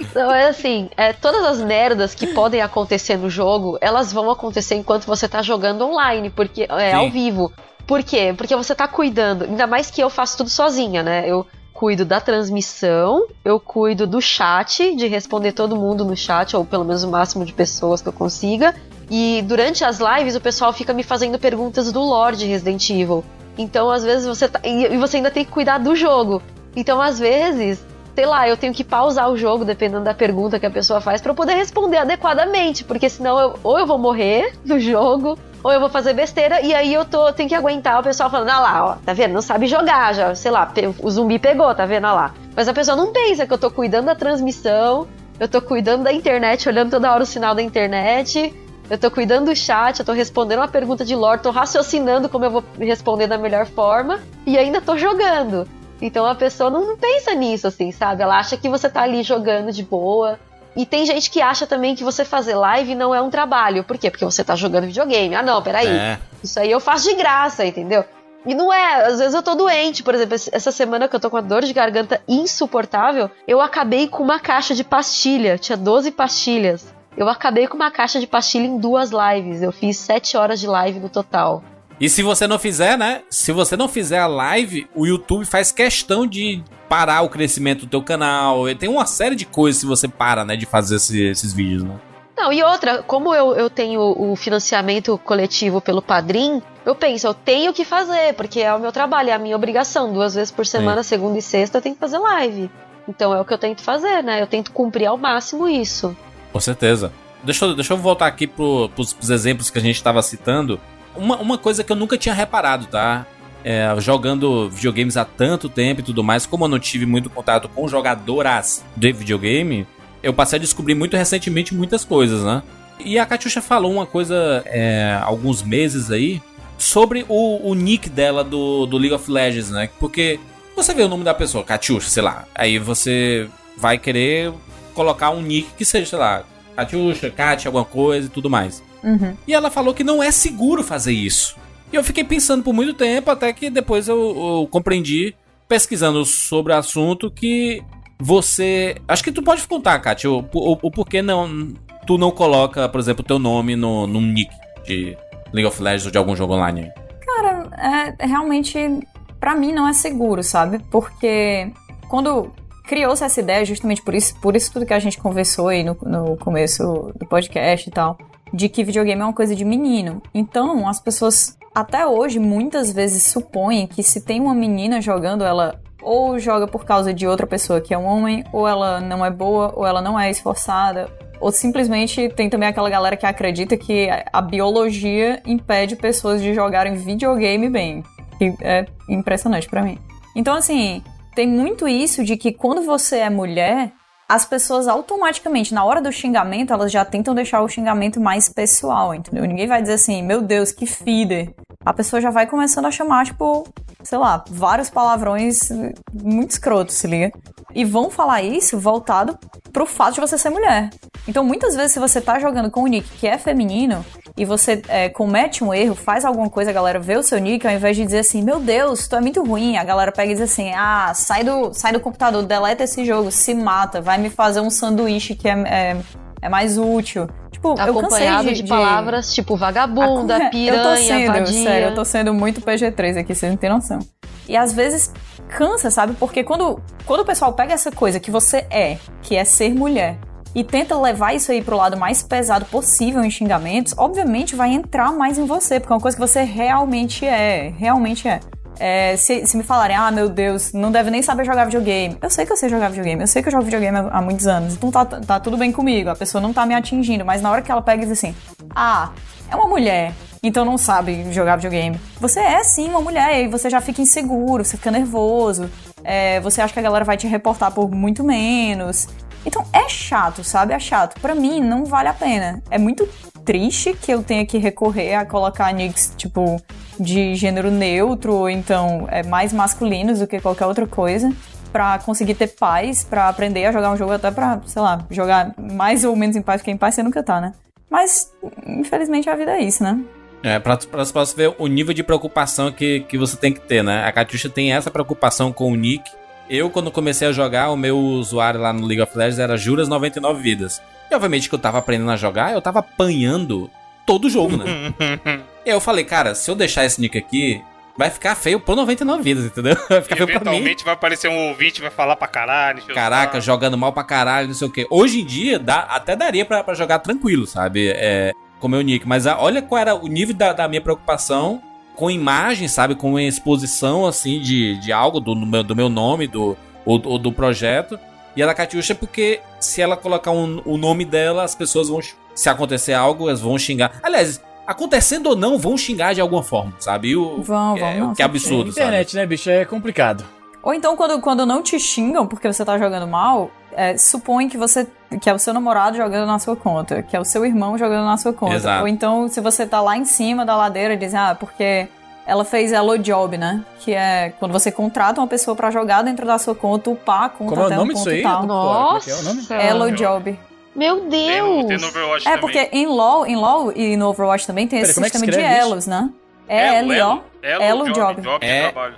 Então, é assim, é, todas as merdas que podem acontecer no jogo, elas vão acontecer enquanto você tá jogando online, porque é Sim. ao vivo. Por quê? Porque você tá cuidando, ainda mais que eu faço tudo sozinha, né? Eu cuido da transmissão, eu cuido do chat, de responder todo mundo no chat, ou pelo menos o máximo de pessoas que eu consiga. E durante as lives o pessoal fica me fazendo perguntas do lore de Resident Evil. Então, às vezes, você tá. E você ainda tem que cuidar do jogo. Então, às vezes, sei lá, eu tenho que pausar o jogo, dependendo da pergunta que a pessoa faz, eu poder responder adequadamente. Porque senão eu, ou eu vou morrer no jogo, ou eu vou fazer besteira, e aí eu tô, tenho que aguentar o pessoal falando, ah lá, ó, tá vendo? Não sabe jogar, já, sei lá, o zumbi pegou, tá vendo? Ah lá. Mas a pessoa não pensa que eu tô cuidando da transmissão, eu tô cuidando da internet, olhando toda hora o sinal da internet. Eu tô cuidando do chat, eu tô respondendo uma pergunta de lore, tô raciocinando como eu vou responder da melhor forma e ainda tô jogando. Então a pessoa não, não pensa nisso, assim, sabe? Ela acha que você tá ali jogando de boa. E tem gente que acha também que você fazer live não é um trabalho. Por quê? Porque você tá jogando videogame. Ah, não, peraí. É. Isso aí eu faço de graça, entendeu? E não é, às vezes eu tô doente, por exemplo, essa semana que eu tô com a dor de garganta insuportável, eu acabei com uma caixa de pastilha, tinha 12 pastilhas. Eu acabei com uma caixa de pastilha em duas lives, eu fiz 7 horas de live no total. E se você não fizer, né? Se você não fizer a live, o YouTube faz questão de parar o crescimento do teu canal. Tem uma série de coisas se você para, né, de fazer esse- esses vídeos, né? Não, e outra, como eu, eu tenho o financiamento coletivo pelo Padrim, eu penso, eu tenho que fazer, porque é o meu trabalho, é a minha obrigação. Duas vezes por semana, segunda e sexta, eu tenho que fazer live. Então é o que eu tento fazer, né? Eu tento cumprir ao máximo isso. Com certeza. Deixa eu, deixa eu voltar aqui pro, pros, pros exemplos que a gente estava citando. Uma, uma coisa que eu nunca tinha reparado, tá? É, jogando videogames há tanto tempo e tudo mais, como eu não tive muito contato com jogadoras de videogame, eu passei a descobrir muito recentemente muitas coisas, né? E a Katiusha falou uma coisa é, alguns meses aí sobre o, o nick dela do, do League of Legends, né? Porque você vê o nome da pessoa, Katiusha, sei lá, aí você vai querer colocar um nick que seja, sei lá, Katiusha, Kat, alguma coisa e tudo mais. Uhum. E ela falou que não é seguro fazer isso. E eu fiquei pensando por muito tempo, até que depois eu, eu compreendi, pesquisando sobre o assunto, que você. Acho que tu pode contar, Kátia, o, o, o porquê não. Tu não coloca, por exemplo, o teu nome no, num nick de League of Legends ou de algum jogo online. Cara, é, realmente, pra mim não é seguro, sabe? Porque quando criou-se essa ideia, justamente por isso, por isso tudo que a gente conversou aí no, no começo do podcast e tal, de que videogame é uma coisa de menino. Então, as pessoas até hoje muitas vezes supõem que se tem uma menina jogando, ela ou joga por causa de outra pessoa que é um homem, ou ela não é boa, ou ela não é esforçada, ou simplesmente tem também aquela galera que acredita que a biologia impede pessoas de jogarem videogame bem. Que é impressionante pra mim. Então, assim, tem muito isso de que quando você é mulher, as pessoas automaticamente, na hora do xingamento, elas já tentam deixar o xingamento mais pessoal, entendeu? Ninguém vai dizer assim, meu Deus, que feeder. A pessoa já vai começando a chamar, tipo, sei lá, vários palavrões muito escrotos, se liga? E vão falar isso voltado pro fato de você ser mulher. Então, muitas vezes, se você tá jogando com um nick que é feminino e você é, comete um erro, faz alguma coisa, a galera vê o seu nick, ao invés de dizer assim, meu Deus, tu é muito ruim, a galera pega e diz assim, ah, sai do, sai do computador, deleta esse jogo, se mata, vai me fazer um sanduíche que é, é, é mais útil. Tipo, eu cansei Acompanhado de, de, palavras tipo vagabunda, eu tô piranha, sendo, vadia. sério, eu tô sendo muito PG-3 aqui, vocês não têm noção. E às vezes cansa, sabe? Porque quando, quando o pessoal pega essa coisa que você é, que é ser mulher, e tenta levar isso aí pro lado mais pesado possível em xingamentos, obviamente vai entrar mais em você, porque é uma coisa que você realmente é, realmente é. É, se, se me falarem, ah, meu Deus, não deve nem saber jogar videogame. Eu sei que eu sei jogar videogame, eu sei que eu jogo videogame há, muitos anos, então tá, tá tudo bem comigo, a pessoa não tá me atingindo, mas na hora que ela pega e diz assim, ah, é uma mulher, então não sabe jogar videogame. Você é sim uma mulher, e você já fica inseguro, você fica nervoso, é, você acha que a galera vai te reportar por muito menos. Então é chato, sabe? É chato. Pra mim, não vale a pena. É muito triste que eu tenha que recorrer a colocar nicks, tipo, de gênero neutro, ou então é, mais masculinos do que qualquer outra coisa. Pra conseguir ter paz, pra aprender a jogar um jogo, até pra, sei lá, jogar mais ou menos em paz, porque em paz você nunca tá, né? Mas, infelizmente, a vida é isso, né? É, pra, pra, pra você ver o nível de preocupação que, que você tem que ter, né? A Katusha tem essa preocupação com o Nick. Eu, quando comecei a jogar, o meu usuário lá no League of Legends era Juras 99 vidas. E obviamente que eu tava aprendendo a jogar, eu tava apanhando todo jogo, né? e aí eu falei, cara, se eu deixar esse nick aqui, vai ficar feio por 99 vidas, entendeu? Vai ficar feio pra mim. Eventualmente vai aparecer um ouvinte vai falar pra caralho. Caraca, saco. jogando mal pra caralho, não sei o quê. Hoje em dia, dá, até daria pra, pra jogar tranquilo, sabe? É, com o meu nick. Mas a- olha qual era o nível da, da minha preocupação com imagem, sabe? Com exposição, assim, de, de algo do, do meu, do meu nome, do, ou, ou do projeto. E a da Katiusha, porque se ela colocar um- o nome dela, as pessoas vão. Se acontecer algo, elas vão xingar. Aliás, acontecendo ou não, vão xingar de alguma forma, sabe? E o, Vão, é, vão, não, que é absurdo, sabe? Internet, né, bicho? É complicado. Ou então, quando, quando não te xingam porque você tá jogando mal, é, supõe que você que é o seu namorado jogando na sua conta, que é o seu irmão jogando na sua conta. Exato. Ou então, se você tá lá em cima da ladeira, dizem, ah, porque ela fez Elo Job, né? Que é quando você contrata uma pessoa pra jogar dentro da sua conta, upar a conta Como é o até um nome disso ponto aí? e tal. Como é que é o nome? Nossa! Elo Job. Meu Tem no, tem no Deus! Overwatch É, também. porque em LoL, em LoL e no Overwatch também tem esse Peraí, como é sistema de escreve isso? elos, né? É L-O, Elo, job, Job. job É. Job.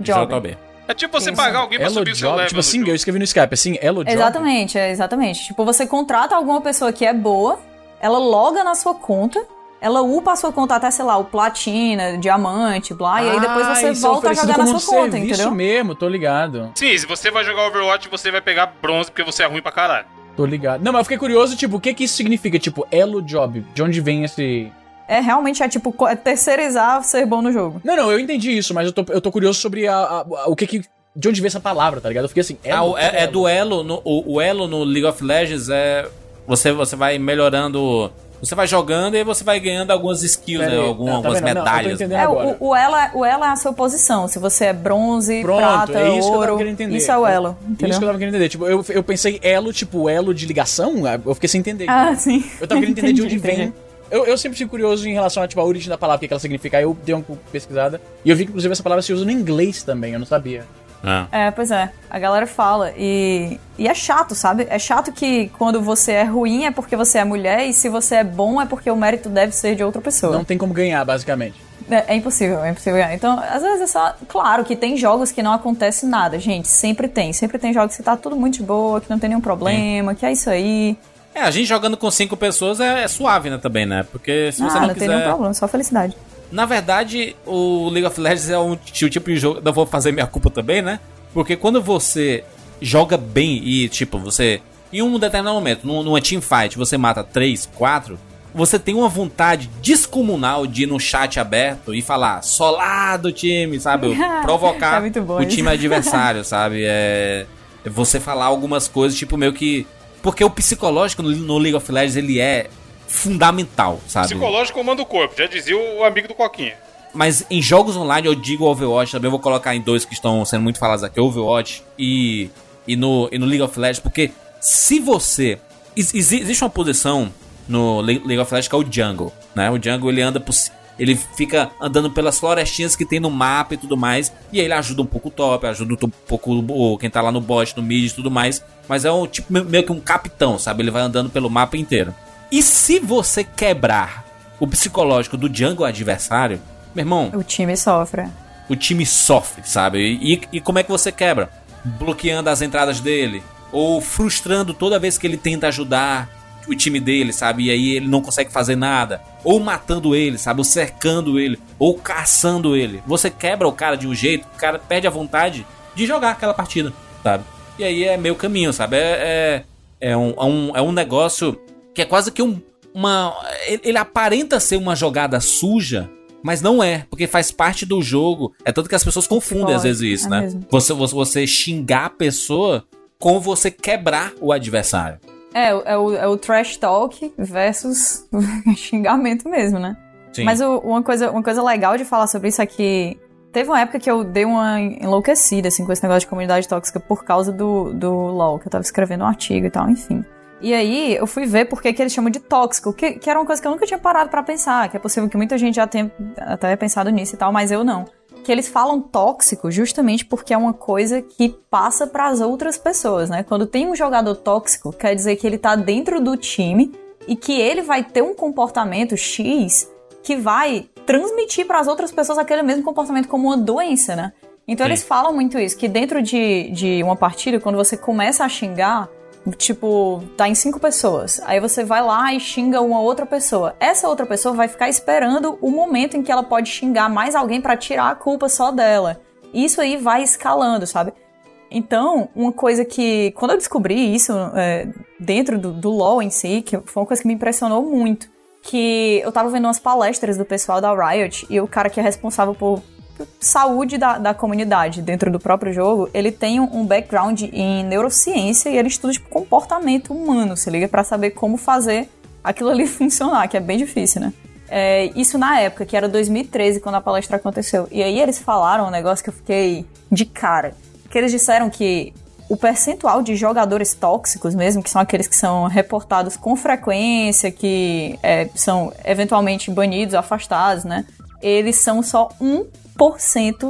L-O-J-B. É tipo você Isso. pagar alguém pra Elo subir o seu Job. level. Tipo assim, jogo. eu escrevi no Skype, assim, Elo Job. Exatamente, é exatamente. Tipo, você contrata alguma pessoa que é boa, ela loga na sua conta, ela upa a sua conta até, sei lá, o platina, diamante, blá, e aí depois você Ah, isso é volta a jogar na sua conta, entendeu? mesmo, tô ligado. Sim, se você vai jogar Overwatch, você vai pegar bronze porque você é ruim pra caralho. Tô ligado. Não, mas eu fiquei curioso, tipo, o que que isso significa? Tipo, Elo Job. De onde vem esse... É realmente é tipo é terceirizar ser bom no jogo. Não, não, eu entendi isso, mas eu tô, eu tô curioso sobre a, a- a- o que que... De onde vem essa palavra, tá ligado? Eu fiquei assim, Ah, o- é, é do elo. No, o, o elo no League of Legends é. Você, você vai melhorando. Você vai jogando e aí você vai ganhando algumas skills, Pera né? aí. Algum- Não, tá algumas vendo? Não, medalhas. entendendo. É, o, o, elo é, o elo é a sua posição. Se você é bronze, Pronto, prata, é isso que eu tava ouro. Isso é o elo, Isso entendeu? que eu tava querendo entender. Tipo, eu, eu pensei elo, tipo, elo de ligação, eu fiquei sem entender. Ah, sim. Eu tava querendo entender de onde vem. Eu, eu sempre fico curioso em relação a, tipo, a origem da palavra, o que que ela significa. Aí eu dei uma pesquisada. E eu vi que, inclusive, essa palavra se usa no inglês também, eu não sabia. Ah. É, pois é. A galera fala. E, e é chato, sabe? É chato que quando você é ruim é porque você é mulher e se você é bom é porque o mérito deve ser de outra pessoa. Não tem como ganhar, basicamente. É, é impossível, é impossível ganhar. Então, às vezes é só. Claro que tem jogos que não acontece nada, gente. Sempre tem. Sempre tem jogos que tá tudo muito de boa, que não tem nenhum problema, que é isso aí. É, a gente jogando com cinco pessoas é, é suave, né, também, né? Porque se ah, você não, não, tem nenhum quiser. problema, só felicidade. Na verdade, o League of Legends é um, o tipo de jogo. Não vou fazer minha culpa também, né? Porque quando você joga bem e, tipo, você. Em um determinado momento, num- numa teamfight, você mata 3, 4. Você tem uma vontade descomunal de ir no chat aberto e falar solado time, sabe? Provocar É o isso. time adversário, sabe? É. Você falar algumas coisas, tipo, meio que. Porque o psicológico no League of Legends ele é fundamental, sabe? Psicológico comanda o corpo, já dizia o amigo do Coquinha. Mas em jogos online eu digo Overwatch, também vou colocar em dois que estão sendo muito falados aqui, Overwatch e, e, no, e no League of Legends, porque se você... ex- exi- existe uma posição no Le- League of Legends que é o Jungle, né? O Jungle ele anda por... Ele fica andando pelas florestinhas que tem no mapa e tudo mais. E aí ele ajuda um pouco o top, ajuda um pouco o, quem tá lá no bot, no mid e tudo mais. Mas é um tipo meio que um capitão, sabe? Ele vai andando pelo mapa inteiro. E se você quebrar o psicológico do jungle adversário, meu irmão, O time sofre. o time sofre, sabe? E, e como é que você quebra? Bloqueando as entradas dele. Ou frustrando toda vez que ele tenta ajudar o time dele, sabe? E aí ele não consegue fazer nada. Ou matando ele, sabe? Ou cercando ele. Ou caçando ele. Você quebra o cara de um jeito, o cara perde a vontade de jogar aquela partida, sabe? E aí é meio caminho, sabe? É, é, é, um, é, um, é um negócio que é quase que um, uma. Ele, aparenta ser uma jogada suja, Mas não é, porque faz parte do jogo. É tanto que as pessoas confundem às vezes isso, é né? Você, você, você xingar a pessoa com você quebrar o adversário. É, é o, é o trash talk versus xingamento mesmo, né? Sim. Mas o- uma, coisa, uma coisa legal de falar sobre isso é que teve uma época que eu dei uma enlouquecida, assim, com esse negócio de comunidade tóxica por causa do, do LoL, que eu tava escrevendo um artigo e tal, enfim. E aí eu fui ver por que eles chamam de tóxico, que, que era uma coisa que eu nunca tinha parado pra pensar, que é possível que muita gente já tenha até pensado nisso e tal, mas eu não. Que eles falam tóxico justamente porque é uma coisa que passa pras outras pessoas, né? Quando tem um jogador tóxico, quer dizer que ele tá dentro do time e que ele vai ter um comportamento X que vai transmitir para as outras pessoas aquele mesmo comportamento como uma doença, né? Então Sim. eles falam muito isso, que dentro de, de uma partida, quando você começa a xingar, tipo, tá em cinco pessoas, aí você vai lá e xinga uma outra pessoa. Essa outra pessoa vai ficar esperando o momento em que ela pode xingar mais alguém para tirar a culpa só dela. Isso aí vai escalando, sabe? Então, uma coisa que, quando eu descobri isso é, dentro do, do LoL em si, que foi uma coisa que me impressionou muito, que eu tava vendo umas palestras do pessoal da Riot e o cara que é responsável por saúde da, da comunidade dentro do próprio jogo, ele tem um, um background em neurociência e ele estuda tipo, comportamento humano, se liga, pra saber como fazer aquilo ali funcionar, que é bem difícil, né? É, isso na época, que era 2013, quando a palestra aconteceu. E aí eles falaram um negócio que eu fiquei de cara. Que eles disseram que o percentual de jogadores tóxicos mesmo, que são aqueles que são reportados com frequência, que é, são eventualmente banidos, afastados, né? Eles são só 1%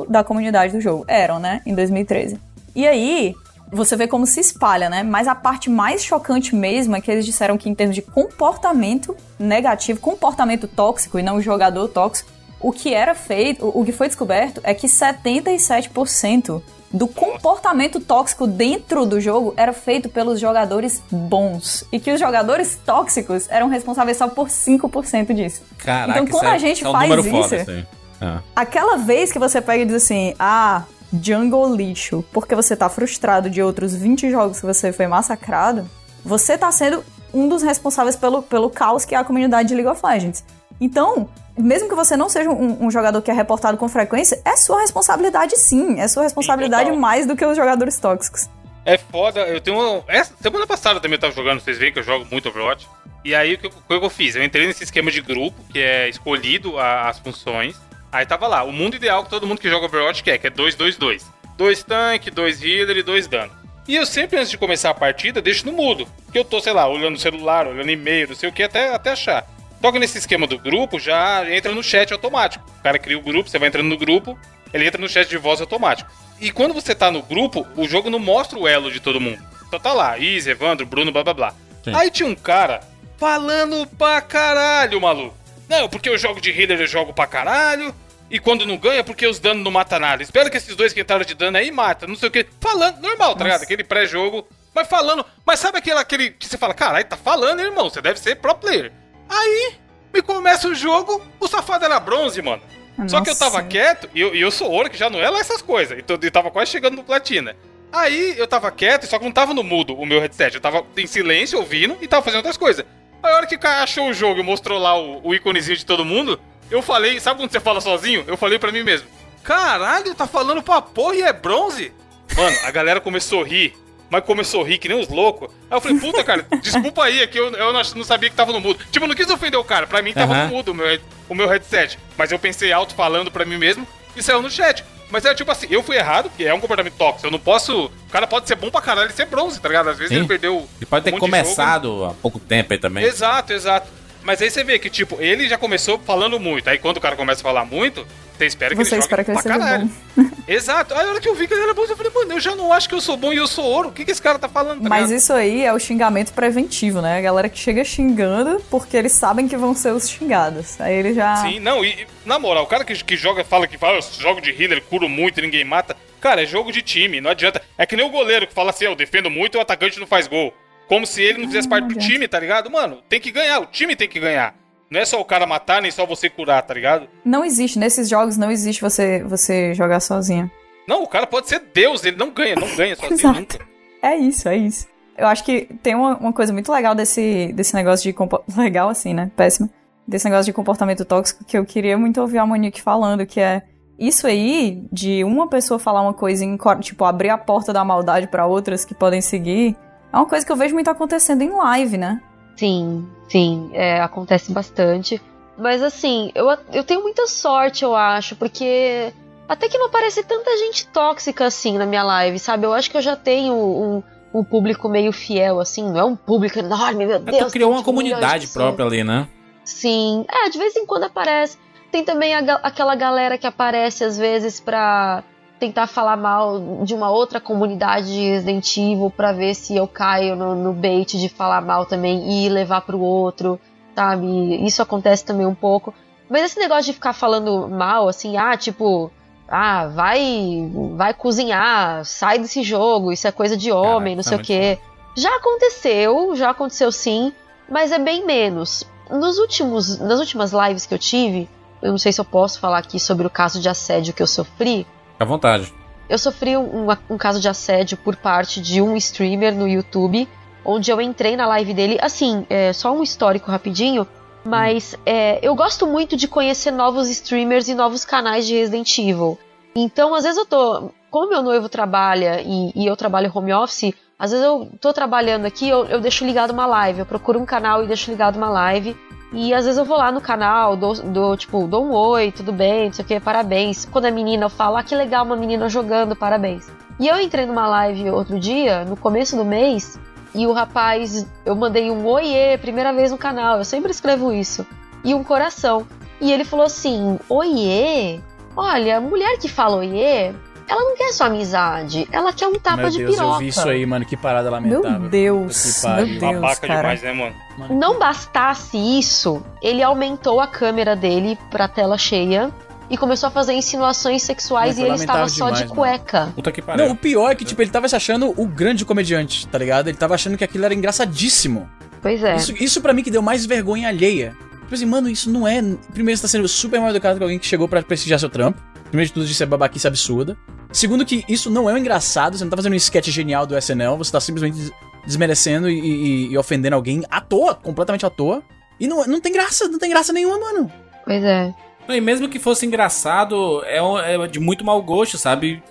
da comunidade do jogo. Eram, né? Em 2013. E aí, você vê como se espalha, né? Mas a parte mais chocante mesmo é que eles disseram que em termos de comportamento negativo, comportamento tóxico e não jogador tóxico, o que era feito, o que foi descoberto é que 77% do comportamento tóxico dentro do jogo era feito pelos jogadores bons. E que os jogadores tóxicos eram responsáveis só por 5% disso. Caraca, Então, quando é- a gente é um faz isso, aí. Ah. Aquela vez que você pega e diz assim, ah, jungle lixo, porque você tá frustrado de outros 20 jogos que você foi massacrado, você tá sendo um dos responsáveis pelo, pelo caos que é a comunidade de League of Legends. Então, mesmo que você não seja um, um jogador que é reportado com frequência, é sua responsabilidade sim. É sua responsabilidade total. mais do que os jogadores tóxicos. É foda, eu tenho. Essa, semana passada também eu tava jogando, vocês veem que eu jogo muito Overwatch. E aí o que, eu- o que eu fiz? Eu entrei nesse esquema de grupo, que é escolhido a- as funções. Aí tava lá, o mundo ideal que todo mundo que joga Overwatch quer, que é 2-2-2. Dois tanque, dois healer e dois dano. E eu sempre, antes de começar a partida, deixo no mudo. Que eu tô, sei lá, olhando o celular, olhando e-mail, não sei o que, até, até achar. Só que nesse esquema do grupo, já entra no chat automático. O cara cria o grupo, você vai entrando no grupo, ele entra no chat de voz automático. E quando você tá no grupo, o jogo não mostra o elo de todo mundo. Só tá lá, Izzy, Evandro, Bruno, blá blá blá. Sim. Aí tinha um cara falando pra caralho, maluco. Não, porque eu jogo de healer, eu jogo pra caralho. E quando não ganha, porque os danos não matam nada. Espero que esses dois que entraram de dano aí matam, não sei o que. Falando, normal, tá ligado? Aquele pré-jogo. Mas falando. Mas sabe aquele, aquele que você fala, caralho, tá falando, hein, irmão? Você deve ser pro player. Aí, me começa o jogo, o safado era bronze, mano. Só que eu tava Nossa. quieto, e eu, e eu sou ouro, que já não é lá essas coisas. Então eu tava quase chegando no platina. Aí eu tava quieto, só que não tava no mudo o meu headset. Eu tava em silêncio, ouvindo, e tava fazendo outras coisas. Aí a hora que o cara achou o jogo e mostrou lá o, o íconezinho de todo mundo, eu falei, sabe quando você fala sozinho? Eu falei pra mim mesmo. Caralho, tá falando pra porra e é bronze? Mano, a galera começou a rir. Mas começou a rir que nem os loucos. Aí eu falei, puta, cara, desculpa aí, é que eu, eu não, sabia que tava no mudo. Tipo, eu não quis ofender o cara, pra mim tava Aham. no mudo o meu, o meu headset. Mas eu pensei alto falando pra mim mesmo e saiu no chat. Mas é tipo assim, eu fui errado, porque é um comportamento tóxico. Eu não posso. O cara pode ser bom pra caralho e ser bronze, tá ligado? Às vezes Sim. ele perdeu. Ele pode ter um de começado há pouco tempo aí também. Exato, exato. Mas aí você vê que, tipo, ele já começou falando muito. Aí quando o cara começa a falar muito, você espera que Você ele espera que ele seja caralho. bom. Exato. Aí a hora que eu vi que ele era bom, eu falei, mano, eu já não acho que eu sou bom e eu sou ouro. O que, que esse cara tá falando? Tá Mas ligado? isso aí é o xingamento preventivo, né? A galera que chega xingando porque eles sabem que vão ser os xingados. Aí ele já. Sim, não, e na moral, o cara que, que joga, fala que fala, eu jogo de healer, curo muito e ninguém mata. Cara, é jogo de time, não adianta. É que nem o goleiro que fala assim, "Ah, eu defendo muito e o atacante não faz gol. Como se ele não fizesse parte do time, tá ligado? Mano, tem que ganhar, o time tem que ganhar. Não é só o cara matar, nem só você curar, tá ligado? Não existe, nesses jogos não existe você, você jogar sozinho. Não, o cara pode ser Deus, ele não ganha, não ganha sozinho Exato. nunca. É isso, é isso. Eu acho que tem uma, uma coisa muito legal desse, desse negócio de legal assim, né? Péssimo. desse negócio de comportamento tóxico que eu queria muito ouvir a Monique falando, que é isso aí de uma pessoa falar uma coisa em, tipo, abrir a porta da maldade para outras que podem seguir, é uma coisa que eu vejo muito acontecendo em live, né? Sim, sim, é, acontece bastante. Mas assim, eu, eu tenho muita sorte, eu acho, porque até que não aparece tanta gente tóxica assim na minha live, sabe? Eu acho que eu já tenho um, um público meio fiel, assim, não é um público enorme, meu É Deus. tu criou uma comunidade própria ali, né? Sim, é, de vez em quando aparece. Tem também a aquela galera que aparece às vezes pra tentar falar mal de uma outra comunidade de Resident Evil pra ver se eu caio no, no bait de falar mal também e levar pro outro, sabe? Isso acontece também um pouco. Mas esse negócio de ficar falando mal, assim, ah, tipo, ah, vai, vai cozinhar, sai desse jogo, isso é coisa de homem, Caraca, não tá sei o quê. Já aconteceu, já aconteceu sim, mas é bem menos. Nos últimos, nas últimas lives que eu tive, eu não sei se eu posso falar aqui sobre o caso de assédio que eu sofri. Fica à vontade. Eu sofri um, um- um caso de assédio por parte de um streamer no YouTube, onde eu entrei na live dele. Assim, é, só um histórico rapidinho, mas é, eu gosto muito de conhecer novos streamers e novos canais de Resident Evil. Então, às vezes eu tô. Como meu noivo trabalha e, e eu trabalho home office, às vezes eu tô trabalhando aqui, eu, eu deixo ligado uma live. Eu procuro um canal e deixo ligado uma live. E às vezes eu vou lá no canal, dou, dou, tipo, dou um oi, tudo bem, não sei o que, parabéns. Quando é menina, eu falo, ah, que legal uma menina jogando, parabéns. E eu entrei numa live outro dia, no começo do mês, e o rapaz, eu mandei um oiê, primeira vez no canal, eu sempre escrevo isso, e um coração. E ele falou assim: oiê? Olha, mulher que fala oiê, ela não quer sua amizade, ela quer um tapa Meu de Deus, piroca. eu vi isso aí, mano. Que parada lamentável. Meu Deus, meu Deus, Babaca cara. demais, né, mano? Mano, Não bastasse isso, ele aumentou a câmera dele pra tela cheia e começou a fazer insinuações sexuais Mas e ele estava só de cueca. Puta que pariu. Não, o pior é que, tipo, ele tava se achando o grande comediante, tá ligado? Ele tava achando que aquilo era engraçadíssimo. Pois é. Isso, isso pra mim que deu mais vergonha alheia. Tipo assim, mano, isso não é. Primeiro, você tá sendo super mal educado com alguém que chegou pra prestigiar seu trampo. Primeiro de tudo, isso é babaquice absurda. Segundo, que isso não é um engraçado, você não tá fazendo um sketch genial do SNL, você tá simplesmente des- desmerecendo e, e- e ofendendo alguém à toa, completamente à toa. E não, não tem graça, não tem graça nenhuma, mano. Pois é. Não, E mesmo que fosse engraçado, é, um- é de muito mau gosto, sabe?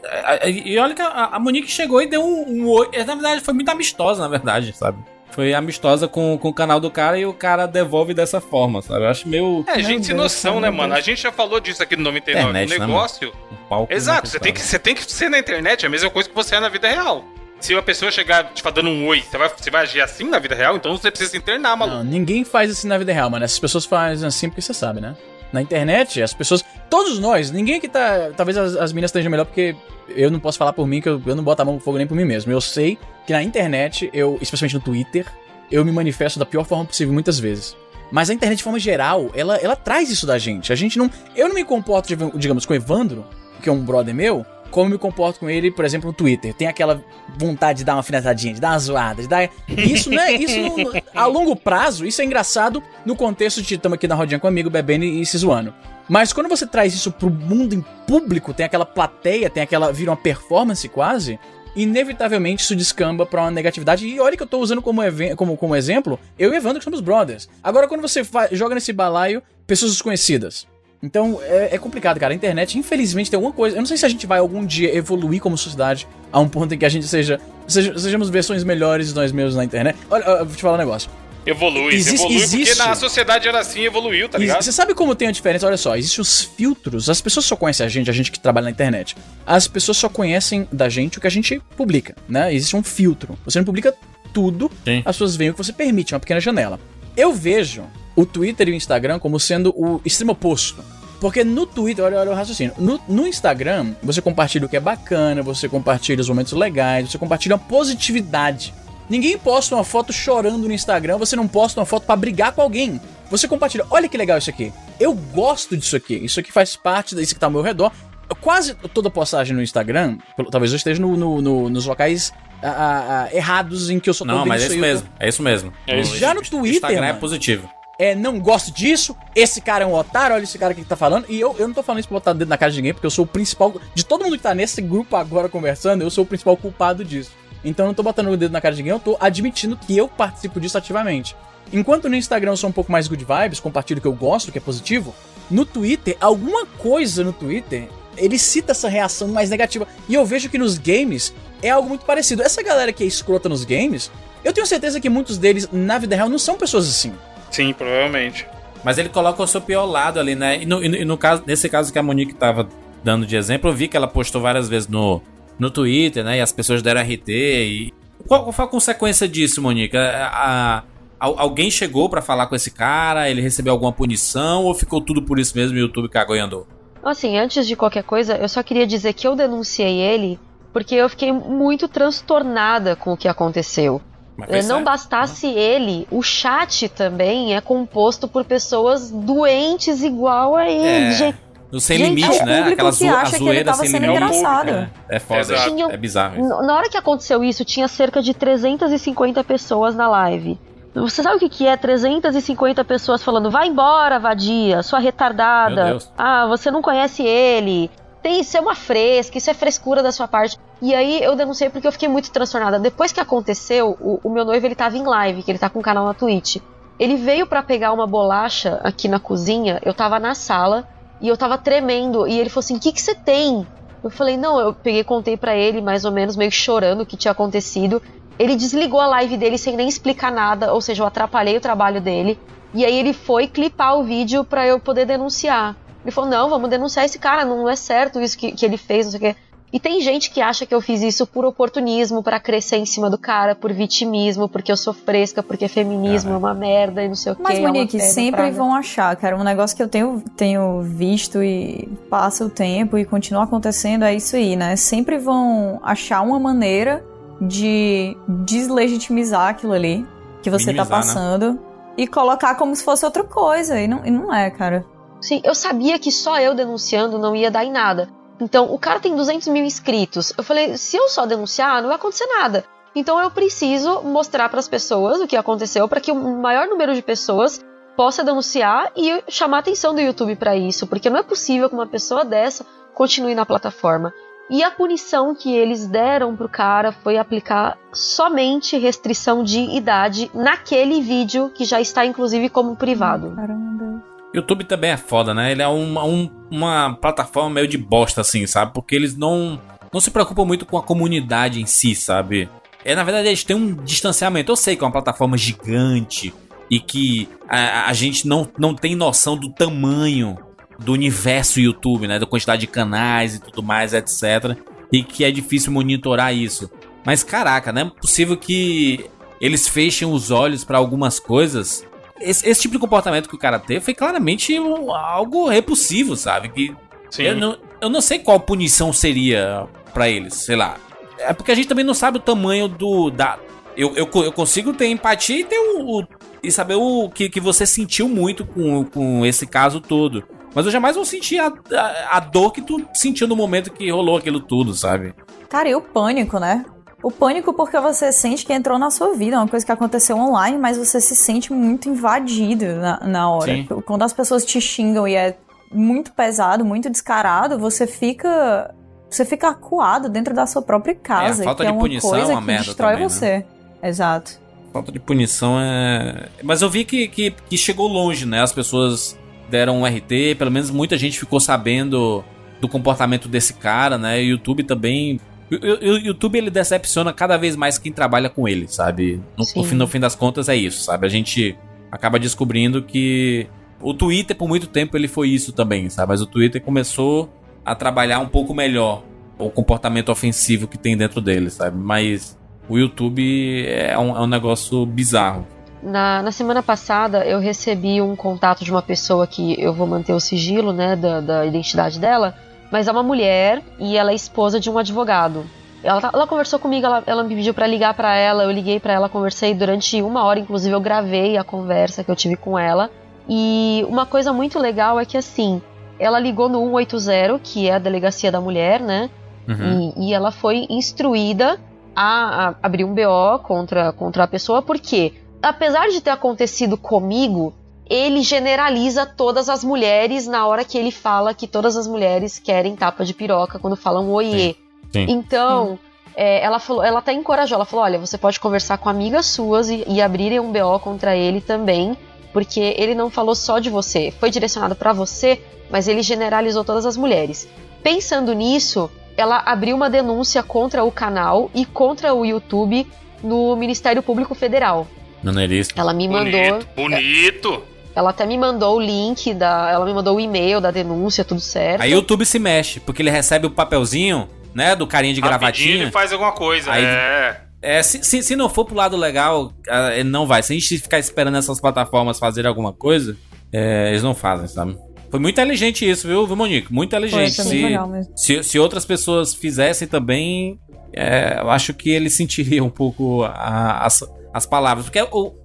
E olha que a, a Monique chegou e deu um, um oi. É, Na verdade, foi muito amistosa, na verdade, sabe? Foi amistosa com, com o canal do cara e o cara devolve dessa forma, sabe? Eu acho meio. É, gente sem noção, né, mano? A gente já falou disso aqui no 99. Internet, o né, negócio. um palco Exato, você tem, que, você tem que ser na internet, é a mesma coisa que você é na vida real. Se uma pessoa chegar te dando um oi, você vai, você vai agir assim na vida real, então você precisa se internar, maluco. Não, ninguém faz assim na vida real, mano. Essas pessoas fazem assim porque você sabe, né? Na internet, as pessoas. Todos nós, ninguém que tá. Talvez as, as minas estejam melhor porque eu não posso falar por mim, que eu, eu não boto a mão no fogo nem por mim mesmo. Eu sei que na internet, eu, especialmente no Twitter, eu me manifesto da pior forma possível muitas vezes. Mas a internet, de forma geral, ela, ela traz isso da gente. A gente não. Eu não me comporto, digamos, com o Evandro, que é um brother meu, como eu me comporto com ele, por exemplo, no Twitter. Tem aquela vontade de dar uma afinetadinha, de dar uma zoada, de dar. Isso, né? Isso não- a longo prazo, isso é engraçado no contexto de estamos aqui na rodinha com um amigo, bebendo e se zoando. Mas quando você traz isso pro mundo em público, tem aquela plateia, tem aquela. vira uma performance quase. Inevitavelmente isso descamba pra uma negatividade. E olha que eu tô usando como, como, como exemplo, eu e Evandro que somos brothers. Agora, quando você joga nesse balaio pessoas desconhecidas. Então é, é complicado, cara. A internet, infelizmente, tem alguma coisa. Eu não sei se a gente vai algum dia evoluir como sociedade a um ponto em que a gente seja. seja sejamos versões melhores de nós mesmos na internet. Olha, eu vou te falar um negócio. Evolui, Existe- evolui existe- porque na sociedade era assim, evoluiu, tá ligado? Você sabe como tem a diferença? Olha só, existem os filtros. As pessoas só conhecem a gente, a gente que trabalha na internet. As pessoas só conhecem da gente o que a gente publica, né? Existe um filtro. Você não publica tudo, Sim. as pessoas veem o que você permite, uma pequena janela. Eu vejo o Twitter e o Instagram como sendo o extremo oposto. Porque no Twitter, olha, olha o raciocínio. No, no Instagram, você compartilha o que é bacana, você compartilha os momentos legais, você compartilha a positividade. Ninguém posta uma foto chorando no Instagram, você não posta uma foto pra brigar com alguém. Você compartilha, olha que legal isso aqui. Eu gosto disso aqui. Isso aqui faz parte disso que tá ao meu redor. Quase toda postagem no Instagram, pelo- talvez eu esteja no- no- no- nos locais ah, ah, ah, errados em que eu tô Não, mas é isso eu mesmo. É isso mesmo. É isso. Já no Twitter, Instagram é positivo. é, não gosto disso, esse cara é um otário, olha esse cara que tá falando. E eu, eu não tô falando isso pra botar o dedo na cara de ninguém, porque eu sou o principal. De todo mundo que tá nesse grupo agora conversando, eu sou o principal culpado disso. Então eu não tô botando o dedo na cara de ninguém, eu tô admitindo que eu participo disso ativamente. enquanto no Instagram eu sou um pouco mais good vibes, compartilho o que eu gosto, que é positivo, no Twitter, alguma coisa no Twitter, ele cita essa reação mais negativa. E eu vejo que nos games é algo muito parecido. Essa galera que é escrota nos games, eu tenho certeza que muitos deles, na vida real, não são pessoas assim. Sim, provavelmente. Mas ele coloca o seu pior lado ali, né? E, no, e no- e no caso, nesse caso que a Monique tava dando de exemplo, eu vi que ela postou várias vezes no, no Twitter, né? E as pessoas deram RT e. Qual, foi a consequência disso, Monique? A- a- al- alguém chegou pra falar com esse cara? Ele recebeu alguma punição? Ou ficou tudo por isso mesmo e o YouTube cagou e andou? Assim, antes de qualquer coisa, eu só queria dizer que eu denunciei ele porque eu fiquei muito transtornada com o que aconteceu. Não bastasse ele, o chat também é composto por pessoas doentes igual a ele. É. No Sem Gente, Limite, é né? Aquela que zo a acha que ele zoeira tava sem sendo limite. engraçado. É, é foda, Exato. é, é bizarro isso. Na hora que aconteceu isso, tinha cerca de 350 pessoas na live. Você sabe o que, que é 350 pessoas falando, vai embora, vadia, sua Meu retardada. Deus. Ah, você não conhece ele. Tem, isso é uma fresca, isso é frescura da sua parte. E aí eu denunciei porque eu fiquei muito transtornada. Depois que aconteceu, o, o meu noivo ele tava em live, que ele tá com um canal na Twitch. Ele veio pra pegar uma bolacha aqui na cozinha, eu tava na sala e eu tava tremendo. E ele falou assim: O que que você tem? Eu falei: Não, eu peguei contei pra ele, mais ou menos, meio chorando o que tinha acontecido. Ele desligou a live dele sem nem explicar nada, ou seja, eu atrapalhei o trabalho dele. E aí ele foi clipar o vídeo pra eu poder denunciar. Ele falou: Não, vamos denunciar esse cara, não é certo isso que, que ele fez, não sei o quê. E tem gente que acha que eu fiz isso por oportunismo, pra crescer em cima do cara, por vitimismo, porque eu sou fresca, porque feminismo é uma merda e não sei o quê. Mas, é uma Monique, pedra sempre praga. vão achar, cara. Um negócio que eu tenho, tenho visto e passa o tempo e continua acontecendo é isso aí, né? Sempre vão achar uma maneira de deslegitimizar aquilo ali que você tá Minimizar, né? passando e colocar como se fosse outra coisa. E não, e não é, cara. Sim, eu sabia que só eu denunciando não ia dar em nada. Então, o cara tem 200 mil inscritos. Eu falei, se eu só denunciar, não vai acontecer nada. Então, eu preciso mostrar para as pessoas o que aconteceu para que o maior número de pessoas possa denunciar e chamar a atenção do YouTube para isso, porque não é possível que uma pessoa dessa continue na plataforma. E a punição que eles deram pro cara foi aplicar somente restrição de idade naquele vídeo que já está inclusive como privado. Caramba. YouTube também é foda, né? Ele é uma, um- uma plataforma meio de bosta, assim, sabe? Porque eles não, não se preocupam muito com a comunidade em si, sabe? É, na verdade, eles têm um distanciamento. Eu sei que é uma plataforma gigante e que a, a gente não, não tem noção do tamanho do universo YouTube, né? Da quantidade de canais e tudo mais, etc. E que é difícil monitorar isso. Mas caraca, não é possível que eles fechem os olhos pra algumas coisas esse, esse tipo de comportamento que o cara teve foi claramente um- algo repulsivo, sabe? Que Sim. eu não, eu não sei qual punição seria pra eles, sei lá. É porque a gente também não sabe o tamanho do. Da, eu, eu, eu consigo ter empatia e ter o. o- e saber o que, que você sentiu muito com, com esse caso todo. Mas eu jamais vou sentir a, a, a dor que tu sentiu no momento que rolou aquilo tudo, sabe? Cara, e o pânico, né? O pânico porque você sente que entrou na sua vida, é uma coisa que aconteceu online, mas você se sente muito invadido na, na hora. Sim. Quando as pessoas te xingam e é muito pesado, muito descarado, você fica. Você fica acuado dentro da sua própria casa. falta que é de uma punição coisa é uma que merda destrói também, né? você. Exato. Falta de punição é. Mas eu vi que, que, que chegou longe, né? As pessoas deram um RT, pelo menos muita gente ficou sabendo do comportamento desse cara, né? O YouTube também. O, YouTube ele decepciona cada vez mais quem trabalha com ele, sabe? No, no fim, no fim das contas é isso, sabe? A gente acaba descobrindo que o Twitter por muito tempo ele foi isso também, sabe? Mas o Twitter começou a trabalhar um pouco melhor o comportamento ofensivo que tem dentro dele, sabe? Mas o YouTube é um, é um negócio bizarro. Na, na semana passada, eu recebi um contato de uma pessoa que eu vou manter o sigilo, né, da, da identidade dela, mas é uma mulher e ela é esposa de um advogado. Ela, tá- ela conversou comigo, ela, ela me pediu pra ligar pra ela, eu liguei pra ela, conversei durante uma hora, inclusive eu gravei a conversa que eu tive com ela. E uma coisa muito legal é que assim, ela ligou no 180, que é a delegacia da mulher, né? Uhum. E, e ela foi instruída a, a abrir um BO contra, contra a pessoa, porque, apesar de ter acontecido comigo, ele generaliza todas as mulheres na hora que ele fala que todas as mulheres querem tapa de piroca quando falam oiê. Sim. Então, é, ela falou, ela até encorajou, ela falou, olha, você pode conversar com amigas suas e, e abrirem um BO contra ele também, porque ele não falou só de você, foi direcionado pra você, mas ele generalizou todas as mulheres. Pensando nisso, ela abriu uma denúncia contra o canal e contra o YouTube no Ministério Público Federal. Maneiríssimo. Ela me mandou, Bonito, bonito. Ela até me mandou o link da, ela me mandou o e-mail da denúncia, tudo certo. Aí o YouTube se mexe, porque ele recebe o papelzinho, né, do carinha de Rapidinho gravatinha. ele faz alguma coisa. Aí- É. É, se, se, se não for pro lado legal, ah, ele não vai. Se a gente ficar esperando essas plataformas fazerem alguma coisa, é, eles não fazem, sabe? Foi muito inteligente isso, viu, viu Monique? Muito inteligente. foi muito Se, legal mesmo. se, se outras pessoas fizessem também, é, eu acho que eles sentiriam um pouco a- as, as palavras. Porque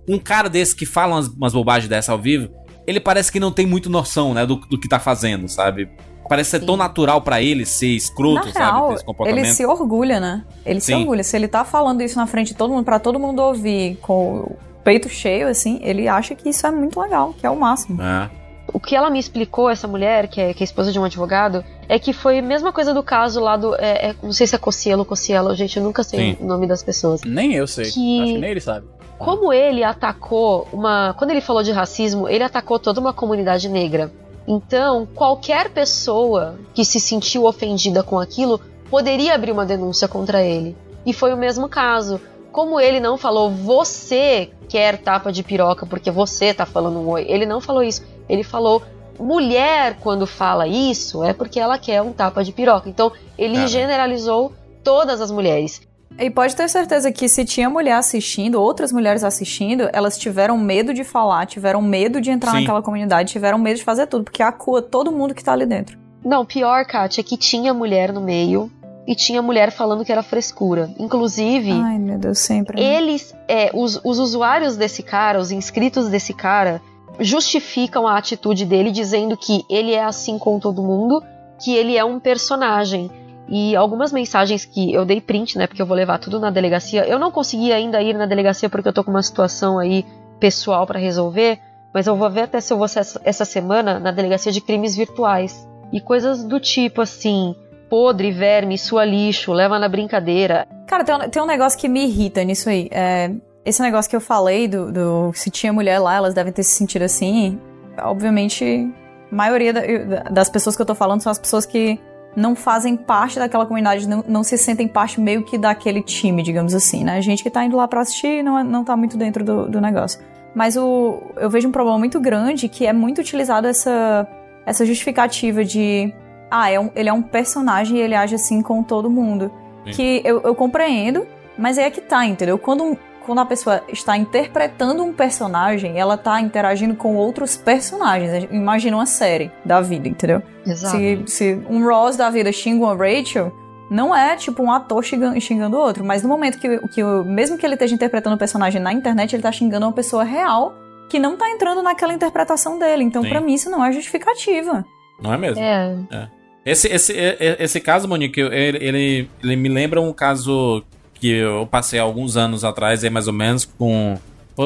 um cara desse que fala umas, umas bobagens dessa ao vivo, ele parece que não tem muito noção, né, do, do que tá fazendo, sabe? Parece ser tão natural pra ele ser escroto, Na sabe? real, ele se orgulha, né? Ele se Sim. orgulha. Se ele tá falando isso na frente de todo mundo, pra todo mundo ouvir com o peito cheio, assim, ele acha que isso é muito legal, que é o máximo. É. O que ela me explicou, essa mulher, que é, que é esposa de um advogado, é que foi a mesma coisa do caso lá do. é- é- não sei se é Cocielo ou Cocielo, gente, eu nunca sei Sim. o nome das pessoas. Nem eu sei. Que- Acho que nem ele sabe. Como ele atacou uma. Quando ele falou de racismo, ele atacou toda uma comunidade negra. Então, qualquer pessoa que se sentiu ofendida com aquilo poderia abrir uma denúncia contra ele. E foi o mesmo caso. Como ele não falou você quer tapa de piroca porque você tá falando um oi, ele não falou isso. Ele falou mulher quando fala isso é porque ela quer um tapa de piroca. Então, ele Cara. generalizou todas as mulheres. E pode ter certeza que se tinha mulher assistindo, outras mulheres assistindo, elas tiveram medo de falar, tiveram medo de entrar Sim. naquela comunidade, tiveram medo de fazer tudo, porque acua todo mundo que tá ali dentro. Não, pior, Kátia, é que tinha mulher no meio e tinha mulher falando que era frescura. Inclusive, Ai, meu Deus, sempre. né? eles, é, os, os usuários desse cara, os inscritos desse cara, justificam a atitude dele dizendo que ele é assim com todo mundo, que ele é um personagem. E algumas mensagens que eu dei print, né, porque eu vou levar tudo na delegacia. Eu não consegui ainda ir na delegacia porque eu tô com uma situação aí pessoal pra resolver, mas eu vou ver até se eu vou essa semana na delegacia de crimes virtuais. E coisas do tipo assim, podre, verme, sua lixo, leva na brincadeira. Cara, tem um, tem um negócio que me irrita nisso aí. É, esse negócio que eu falei do, do- se tinha mulher lá, elas devem ter se sentido assim. Obviamente, a maioria da- das pessoas que eu tô falando são as pessoas que não fazem parte daquela comunidade, não, não se sentem parte meio que daquele time, digamos assim, né? Gente que tá indo lá pra assistir e não, é- não tá muito dentro do, do negócio. Mas o, eu vejo um problema muito grande que é muito utilizado essa, essa justificativa de. Ah, é um- ele é um personagem e ele age assim com todo mundo. Sim. Que eu, eu compreendo, mas é que tá, entendeu? Quando, quando a pessoa está interpretando um personagem, ela tá interagindo com outros personagens. Imagina uma série da vida, entendeu? Exato. Se, se um Ross da vida xinga uma Rachel, não é tipo um ator xingando, xingando o outro, mas no momento que, que mesmo que ele esteja interpretando o personagem na internet, ele tá xingando uma pessoa real que não tá entrando naquela interpretação dele. Então, pra mim, isso não é justificativa. Não é mesmo? É, Esse, esse, e- e- esse caso, Monique, ele, ele, ele me lembra um caso que eu passei alguns anos atrás, aí mais ou menos, com.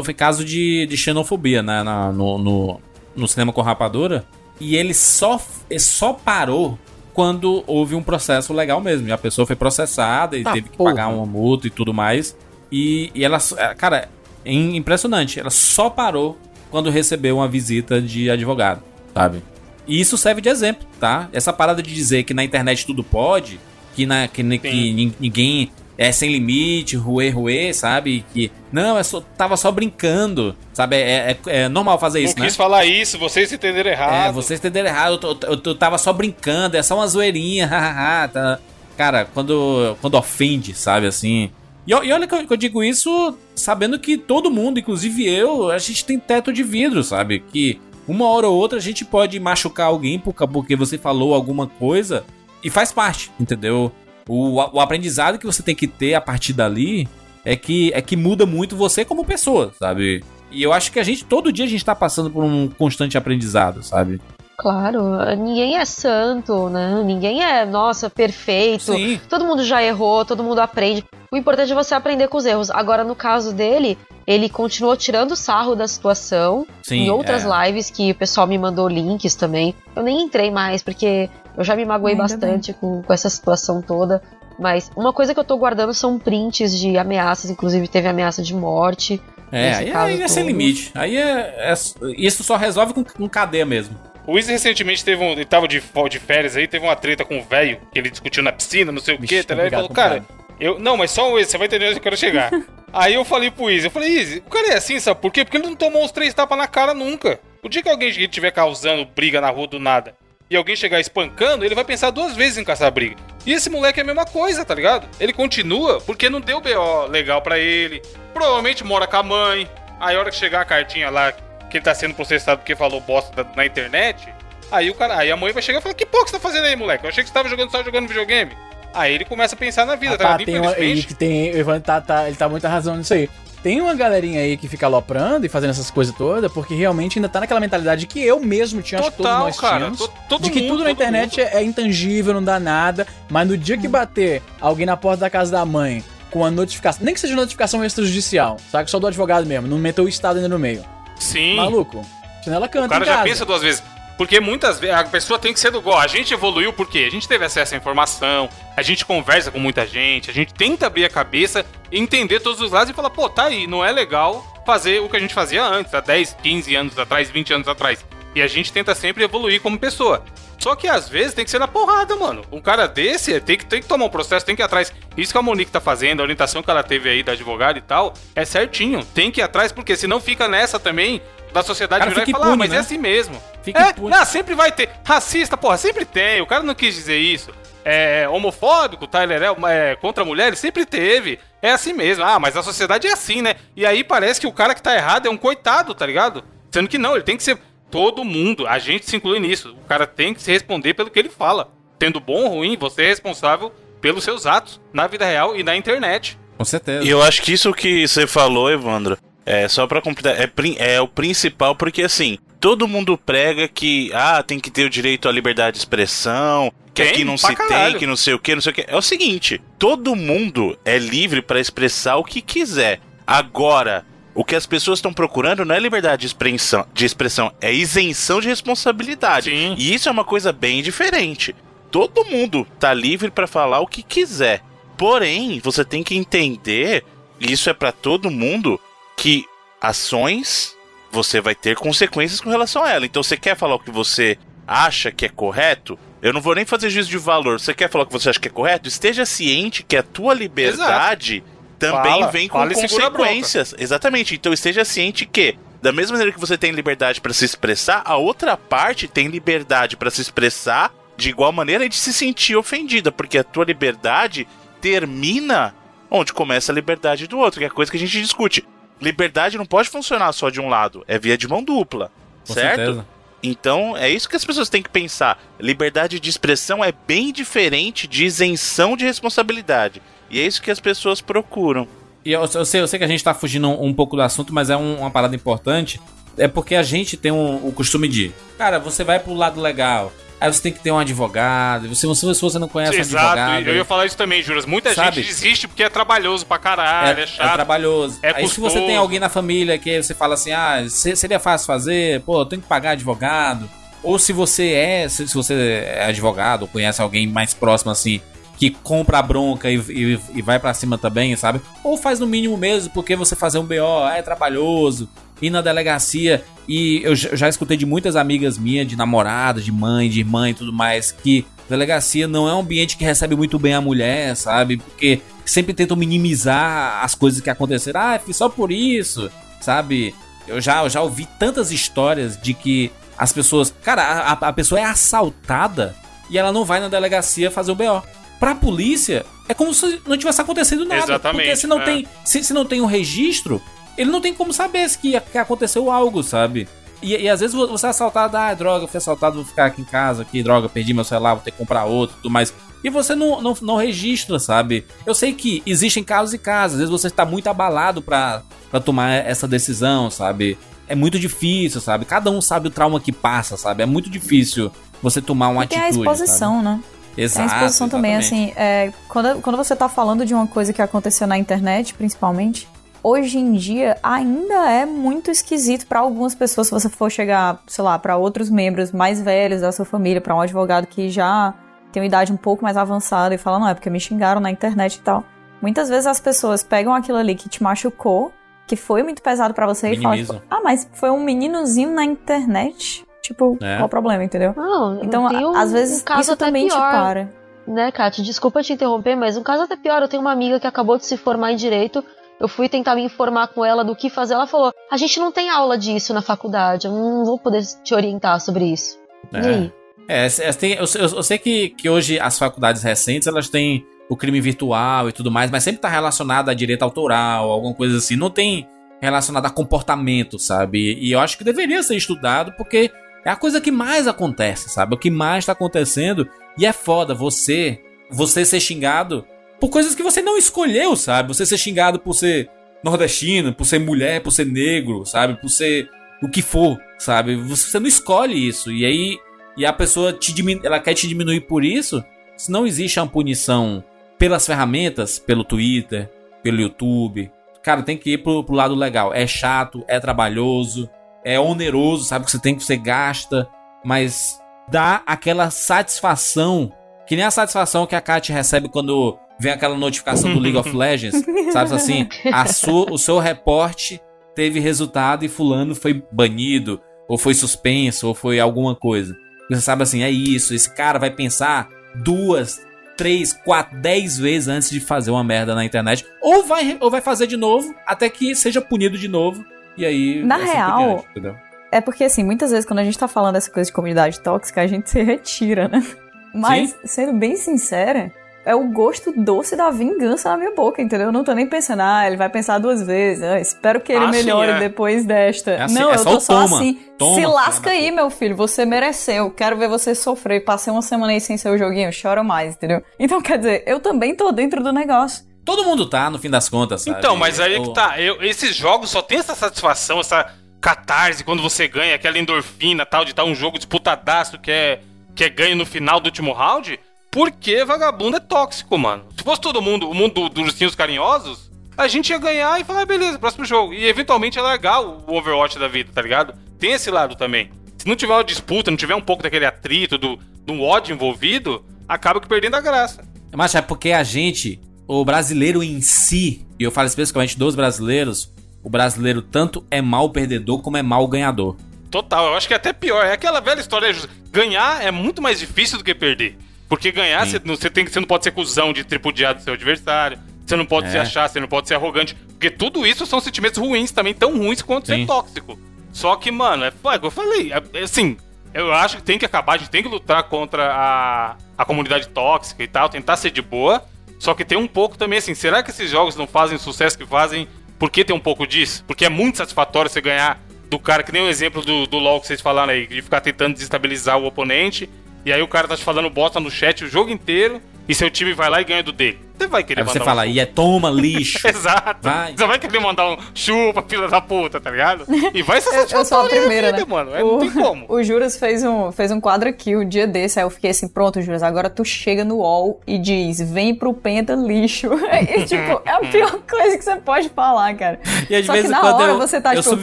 Foi, caso de, de xenofobia né, na- no, no, no cinema com rapadura. E ele só, ele só parou quando houve um processo legal mesmo. E a pessoa foi processada e Tá, teve que porra. pagar uma multa e tudo mais. E, e ela. Cara, é impressionante. Ela só parou quando recebeu uma visita de advogado, sabe? E isso serve de exemplo, tá? Essa parada de dizer que na internet tudo pode, que, na, que, que nin- ninguém é sem limite, ruê, ruê, sabe? Que. Não, é só, tava só brincando, sabe? É, é- é normal fazer Não isso, né? quis falar isso, vocês entenderam errado. É, vocês entenderam errado, eu, eu, eu tava só brincando, é só uma zoeirinha, hahaha. tá? Cara, quando, quando ofende, sabe, assim. E, e olha que eu, eu digo isso sabendo que todo mundo, inclusive eu, a gente tem teto de vidro, sabe? Que uma hora ou outra a gente pode machucar alguém porque você falou alguma coisa e faz parte, entendeu? O, o aprendizado que você tem que ter a partir dali é que, é que muda muito você como pessoa, sabe? E eu acho que a gente, todo dia a gente tá passando por um constante aprendizado, sabe? Claro. Ninguém é santo, né? Ninguém é, nossa, perfeito. Sim. Todo mundo já errou, todo mundo aprende. O importante é você aprender com os erros. Agora, no caso dele, ele continuou tirando sarro da situação. Sim, em outras é. lives que o pessoal me mandou links também. Eu nem entrei mais, porque eu já me magoei Ainda bastante com, com essa situação toda. Mas uma coisa que eu tô guardando são prints de ameaças, inclusive teve ameaça de morte. É, aí, caso aí é sem limite. Aí é, é- Isso só resolve com, com cadeia mesmo. O Izzy recentemente teve um. Ele tava de, de férias aí, teve uma treta com o velho, que ele discutiu na piscina, não sei o quê, tá ligado? Ele falou, cara, eu. Não, mas só o Izzy, você vai entender onde eu quero chegar. aí eu falei pro Izzy, eu falei, Izzy, o cara é assim, sabe por quê? Porque ele não tomou uns três tapas na cara nunca. O dia que alguém estiver causando briga na rua do nada e alguém chegar espancando, ele vai pensar duas vezes em caçar briga. E esse moleque é a mesma coisa, tá ligado? Ele continua porque não deu BO legal pra ele. Provavelmente mora com a mãe. Aí a hora que chegar a cartinha lá que ele tá sendo processado porque falou bosta na internet, aí o cara, aí a mãe vai chegar e falar: "Que porra que você tá fazendo aí, moleque? Eu achei que você tava jogando só jogando videogame". Aí ele começa a pensar na vida, tá Rapaz, ligado? tem e que tem, o Ivan tá, tá- ele tá muita razão nisso aí. Tem uma galerinha aí que fica aloprando e fazendo essas coisas todas, porque realmente ainda tá naquela mentalidade que eu mesmo tinha, acho que todos nós cara. tínhamos. to- todo de que mundo, tudo na internet mundo. é, é intangível, não dá nada, mas no dia que bater alguém na porta da casa da mãe com a notificação, nem que seja notificação extrajudicial, sabe? Só do advogado mesmo, não meteu o Estado ainda no meio. Sim. Maluco, chinela canta O cara já pensa duas vezes. Porque muitas vezes a pessoa tem que ser do gol. A gente evoluiu porque a gente teve acesso à informação, a gente conversa com muita gente, a gente tenta abrir a cabeça, entender todos os lados e falar, pô, tá aí, não é legal fazer o que a gente fazia antes, há 10, 15 anos atrás, 20 anos atrás. E a gente tenta sempre evoluir como pessoa. Só que às vezes tem que ser na porrada, mano. Um cara desse tem que, tem que tomar um processo, tem que ir atrás. Isso que a Monique tá fazendo, a orientação que ela teve aí da advogada e tal, é certinho. Tem que ir atrás, porque senão fica nessa também da sociedade virar e falar, ah, impune, mas né? é assim mesmo. Fica é, impune. não, sempre vai ter. Racista, porra, sempre tem. O cara não quis dizer isso. É homofóbico, Tyler é, é contra mulheres, sempre teve. É assim mesmo. Ah, mas a sociedade é assim, né? E aí parece que o cara que tá errado é um coitado, tá ligado? Sendo que não, ele tem que ser todo mundo. A gente se inclui nisso. O cara tem que se responder pelo que ele fala. Tendo bom ou ruim, você é responsável pelos seus atos na vida real e na internet. Com certeza. E eu acho que isso que você falou, Evandro, é só pra completar, é, é o principal, porque assim, todo mundo prega que, ah, tem que ter o direito à liberdade de expressão, que Tem, aqui não se caralho. tem, que não sei o que, não sei o que. É o seguinte, todo mundo é livre pra expressar o que quiser. Agora, o que as pessoas estão procurando não é liberdade de expressão, de expressão, é isenção de responsabilidade. Sim. E isso é uma coisa bem diferente. Todo mundo tá livre pra falar o que quiser. Porém, você tem que entender, e isso é pra todo mundo, que ações você vai ter consequências com relação a ela. Então, você quer falar o que você acha que é correto? Eu não vou nem fazer juízo de valor. Você quer falar o que você acha que é correto? Esteja ciente que a tua liberdade também Fala, vem com consequências. Exatamente. Então, esteja ciente que da mesma maneira que você tem liberdade pra se expressar, a outra parte tem liberdade pra se expressar de igual maneira e de se sentir ofendida, porque a tua liberdade termina onde começa a liberdade do outro, que é a coisa que a gente discute. Liberdade não pode funcionar só de um lado, é via de mão dupla, Com certo? certeza. Então, é isso que as pessoas têm que pensar. Liberdade de expressão é bem diferente de isenção de responsabilidade. E é isso que as pessoas procuram. E eu, eu sei, eu sei que a gente tá fugindo um, um pouco do assunto, mas é um- uma parada importante. É porque a gente tem um- o costume de. Cara, você vai pro lado legal. Aí você tem que ter um advogado. Você, se você não conhece um Exato, advogado. eu ia falar isso também, Juras. Muita Sabe? gente desiste porque é trabalhoso pra caralho, é, é, chato. é trabalhoso. é Aí se você custoso. tem alguém na família que você fala assim, ah, se- seria fácil fazer, pô, eu tenho que pagar advogado. Ou se você é, se, se você é advogado ou conhece alguém mais próximo assim, que compra a bronca e, e, e vai pra cima também, sabe? Ou faz no mínimo mesmo, porque você fazer um BO é trabalhoso, ir na delegacia. E eu já escutei de muitas amigas minhas, de namorada, de mãe, de irmã e tudo mais, que delegacia não é um ambiente que recebe muito bem a mulher, sabe? Porque sempre tentam minimizar as coisas que aconteceram. Ah, fiz só por isso, sabe? Eu já, eu já ouvi tantas histórias de que as pessoas. Cara, a, a pessoa é assaltada e ela não vai na delegacia fazer o BO. Pra polícia, é como se não tivesse acontecendo nada. Exatamente, Porque se não, é. tem, se, se não tem um registro, ele não tem como saber se que, que aconteceu algo, sabe? E, e às vezes você é assaltado, ah, droga, fui assaltado, vou ficar aqui em casa, aqui, droga, perdi meu celular, vou ter que comprar outro, tudo mais. E você não, não, não registra, sabe? Eu sei que existem casos e casos, às vezes você está muito abalado pra, pra tomar essa decisão, sabe? É muito difícil, sabe? Cada um sabe o trauma que passa, sabe? É muito difícil você tomar uma E tem a atitude. exposição, né? Exato. Tem exposição também, assim, é, quando, quando você tá falando de uma coisa que aconteceu na internet, principalmente, hoje em dia ainda é muito esquisito pra algumas pessoas se você for chegar, sei lá, pra outros membros mais velhos da sua família, pra um advogado que já tem uma idade um pouco mais avançada e fala, não, é porque me xingaram na internet e tal. Muitas vezes as pessoas pegam aquilo ali que te machucou, que foi muito pesado pra você e falam, Minimizam. tipo, ah, mas foi um meninozinho na internet. Tipo, É. qual o problema, entendeu? Não, Então, tem um- às vezes, um caso isso até também te pior. para. né, Kátia? Desculpa te interromper, mas um caso até pior. Eu tenho uma amiga que acabou de se formar em direito. Eu fui tentar me informar com ela do que fazer. Ela falou: a gente não tem aula disso na faculdade. Eu não vou poder te orientar sobre isso. E aí? É, é, tem- eu, eu- eu sei que, que hoje as faculdades recentes elas têm o crime virtual e tudo mais, mas sempre tá relacionado a direito autoral, alguma coisa assim. Não tem relacionado a comportamento, sabe? E eu acho que deveria ser estudado porque é a coisa que mais acontece, sabe? O que mais tá acontecendo. E é foda você, você ser xingado por coisas que você não escolheu, sabe? Você ser xingado por ser nordestino, por ser mulher, por ser negro, sabe? Por ser o que for, sabe? Você não escolhe isso. E aí e a pessoa te ela quer te diminuir por isso, se não existe uma punição pelas ferramentas, pelo Twitter, pelo YouTube, cara, tem que ir pro, pro lado legal. É chato, é trabalhoso, é oneroso, sabe que você tem que você gasta, mas dá aquela satisfação, que nem a satisfação que a Kat recebe quando vem aquela notificação do League of Legends, sabe assim, a sua, o seu reporte teve resultado e fulano foi banido, ou foi suspenso, ou foi alguma coisa. Você sabe assim, é isso, esse cara vai pensar duas, três, quatro, dez vezes antes de fazer uma merda na internet. Ou vai, ou vai fazer de novo, até que seja punido de novo. E aí. Na assim por real, diante, entendeu? É porque, assim, muitas vezes quando a gente tá falando dessa coisa de comunidade tóxica, a gente se retira, né? Mas, sendo bem sincera, é o gosto doce da vingança na minha boca, entendeu? Eu não tô nem pensando, ah, ele vai pensar duas vezes, ah, espero que ele Ah, sim, melhore é. depois desta. É assim, não, é eu tô só toma. assim. Toma, se lasca aí, meu filho, você mereceu. Quero ver você sofrer. Passei uma semana aí sem seu joguinho, chora mais, entendeu? Então, quer dizer, eu também tô dentro do negócio. Todo mundo tá, no fim das contas, sabe? Então, mas aí é que tá. Eu- esses jogos só tem essa satisfação, essa catarse quando você ganha, aquela endorfina tal, de estar um jogo disputadaço que é, que é ganho no final do último round, porque vagabundo é tóxico, mano. Se fosse todo mundo, o mundo do- dos ursinhos carinhosos, a gente ia ganhar e falar, ah, beleza, próximo jogo. E eventualmente ia largar o o Overwatch da vida, tá ligado? Tem esse lado também. Se não tiver uma disputa, não tiver um pouco daquele atrito, do, do ódio envolvido, acaba que perdendo a graça. Mas é porque a gente, o brasileiro em si, e eu falo especificamente dos brasileiros, o brasileiro tanto é mal perdedor como é mal ganhador. Total, eu acho que é até pior. É aquela velha história. de Ganhar é muito mais difícil do que perder. Porque ganhar, você não, você tem, que- você não pode ser cuzão de tripudiar do seu adversário. Você não pode É. se achar, você não pode ser arrogante. Porque tudo isso são sentimentos ruins também, tão ruins quanto Sim. ser tóxico. Só que, mano, é, é igual eu falei, é, é assim, eu acho que tem que acabar, a gente tem que lutar contra a, a comunidade tóxica e tal, tentar ser de boa. Só que tem um pouco também assim, será que esses jogos não fazem o sucesso que fazem? Porque tem um pouco disso? Porque é muito satisfatório você ganhar do cara, que nem o exemplo do, do LoL que vocês falaram aí, de ficar tentando desestabilizar o oponente, e aí o cara tá te falando bosta no chat o jogo inteiro, e seu time vai lá e ganha do dele. Você vai querer Aí você mandar fala, um e é toma lixo. Exato. Vai. Você vai querer mandar um chupa, filha da puta, tá ligado? E vai ser Eu, eu sou a primeira, vida, né? mano. É, não tem como. O Juras fez um, fez um quadro aqui um dia desse, aí eu fiquei assim, pronto, Juras, agora tu chega no UOL e diz, vem pro Penta lixo. E, tipo, é a pior coisa que você pode falar, cara. E às Só vezes que na hora eu- você tá, eu tipo, eu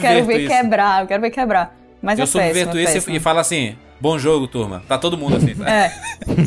quero ver isso. quebrar, eu quero ver quebrar. Mas eu é subverto é isso péssimo. e falo assim: bom jogo, turma. Tá todo mundo assim, sabe? É,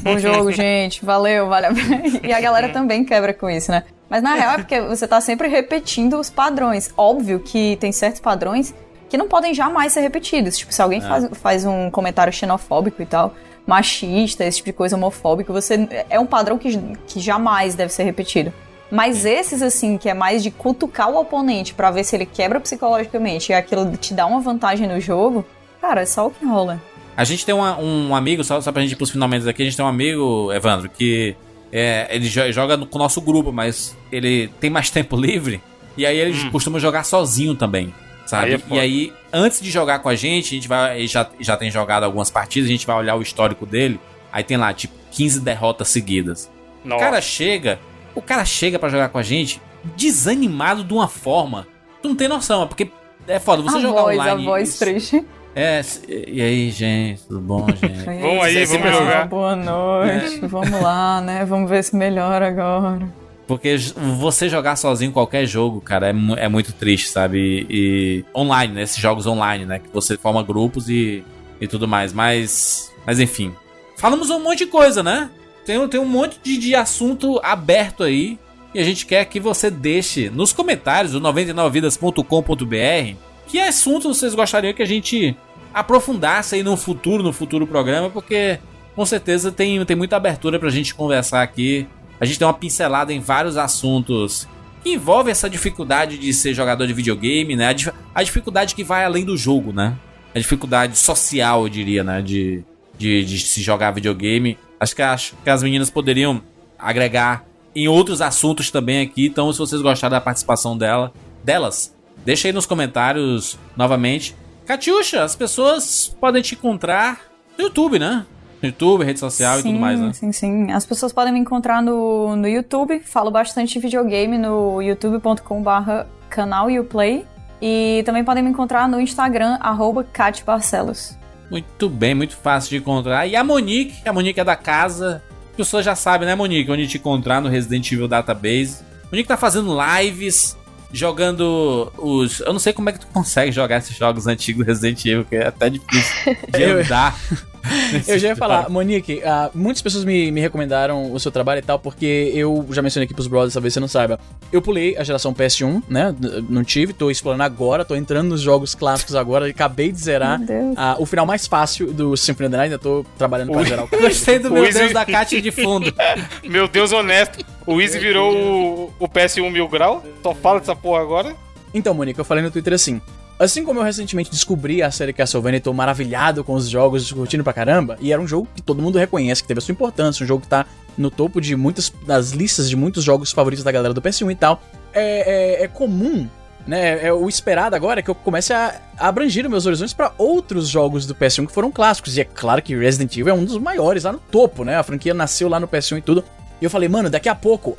bom jogo, gente, valeu, vale a pena. E a galera também quebra com isso, né? Mas na real é porque você tá sempre repetindo os padrões. Óbvio que tem certos padrões que não podem jamais ser repetidos. Tipo, se alguém faz, faz um comentário xenofóbico e tal, machista, esse tipo de coisa homofóbico, você é um padrão que, que jamais deve ser repetido. Mas esses, assim, que é mais de cutucar o oponente pra ver se ele quebra psicologicamente e aquilo te dá uma vantagem no jogo, cara, é só o que rola. A gente tem uma- um amigo, só, só pra gente ir pros finalmente aqui, a gente tem um amigo, Evandro, que é, ele jo- joga no, com o nosso grupo, mas ele tem mais tempo livre, e aí ele costuma jogar sozinho também, sabe? Aí é e aí, antes de jogar com a gente, a gente vai, ele já, já tem jogado algumas partidas, a gente vai olhar o histórico dele, aí tem lá, tipo, 15 derrotas seguidas. O Nossa. cara chega, o cara chega pra jogar com a gente desanimado de uma forma. Tu não tem noção, é porque é foda, você a jogar voz, online. a voz isso- triste. É, e aí, gente, tudo bom, gente? Vamos aí, Você vamos sempre- jogar. Boa noite, vamos lá, né? Vamos ver se melhora agora. Porque você jogar sozinho qualquer jogo, cara, é, é muito triste, sabe? E, e online, né? Esses jogos online, né? Que você forma grupos e, e tudo mais. Mas, mas enfim. Falamos um monte de coisa, né? Tem, tem um monte de, de assunto aberto aí. E a gente quer que você deixe nos comentários do 99vidas.com.br que assuntos vocês gostariam que a gente aprofundasse aí no futuro, no futuro programa, porque com certeza tem, tem muita abertura pra gente conversar aqui. A gente tem uma pincelada em vários assuntos que envolvem essa dificuldade de ser jogador de videogame, né? A, a dificuldade que vai além do jogo, né? A dificuldade social, eu diria, né? De, de, de se jogar videogame. Acho que, acho que as meninas poderiam agregar em outros assuntos também aqui. Então, se vocês gostaram da participação dela, delas, deixa aí nos comentários novamente. Catiuxa, as pessoas podem te encontrar no YouTube, né? No YouTube, rede social e tudo mais, né? Sim, sim. As pessoas podem me encontrar no, no YouTube. Falo bastante de videogame no youtube.com/barra canal Uplay. E também podem me encontrar no Instagram, arroba Barcelos. Muito bem, muito fácil de encontrar. E a Monique, a Monique é da casa. As pessoas já sabem, né, Monique? Onde te encontrar no Resident Evil Database. Monique tá fazendo lives, jogando os. Eu não sei como é que tu consegue jogar esses jogos antigos do Resident Evil, que é até difícil de andar. Eu já ia falar, Monique, ah, muitas pessoas me, me recomendaram o seu trabalho e tal, porque eu já mencionei aqui pros brothers, talvez você não saiba. Eu pulei a geração PS1, né? Não tive, tô explorando agora, tô entrando nos jogos clássicos agora, acabei de zerar ah, o final mais fácil do Symphony of the Night, ainda tô trabalhando pra Ui. zerar o Gostei do O meu Deus da Kátia de fundo. Meu Deus honesto. O Easy virou o, o PS1 mil grau. Só fala dessa porra agora. Então, Monique, eu falei no Twitter assim. Assim como eu recentemente descobri a série Castlevania e tô maravilhado com os jogos, curtindo pra caramba, e era um jogo que todo mundo reconhece, que teve a sua importância, um jogo que tá no topo de muitas das listas de muitos jogos favoritos da galera do PS1 e tal, é, é- é comum, né? É o esperado agora é que eu comece a, a abranger os meus horizontes pra outros jogos do PS1 que foram clássicos. E é claro que Resident Evil é um dos maiores lá no topo, né? A franquia nasceu lá no PS1 e tudo. E eu falei, mano, daqui a pouco,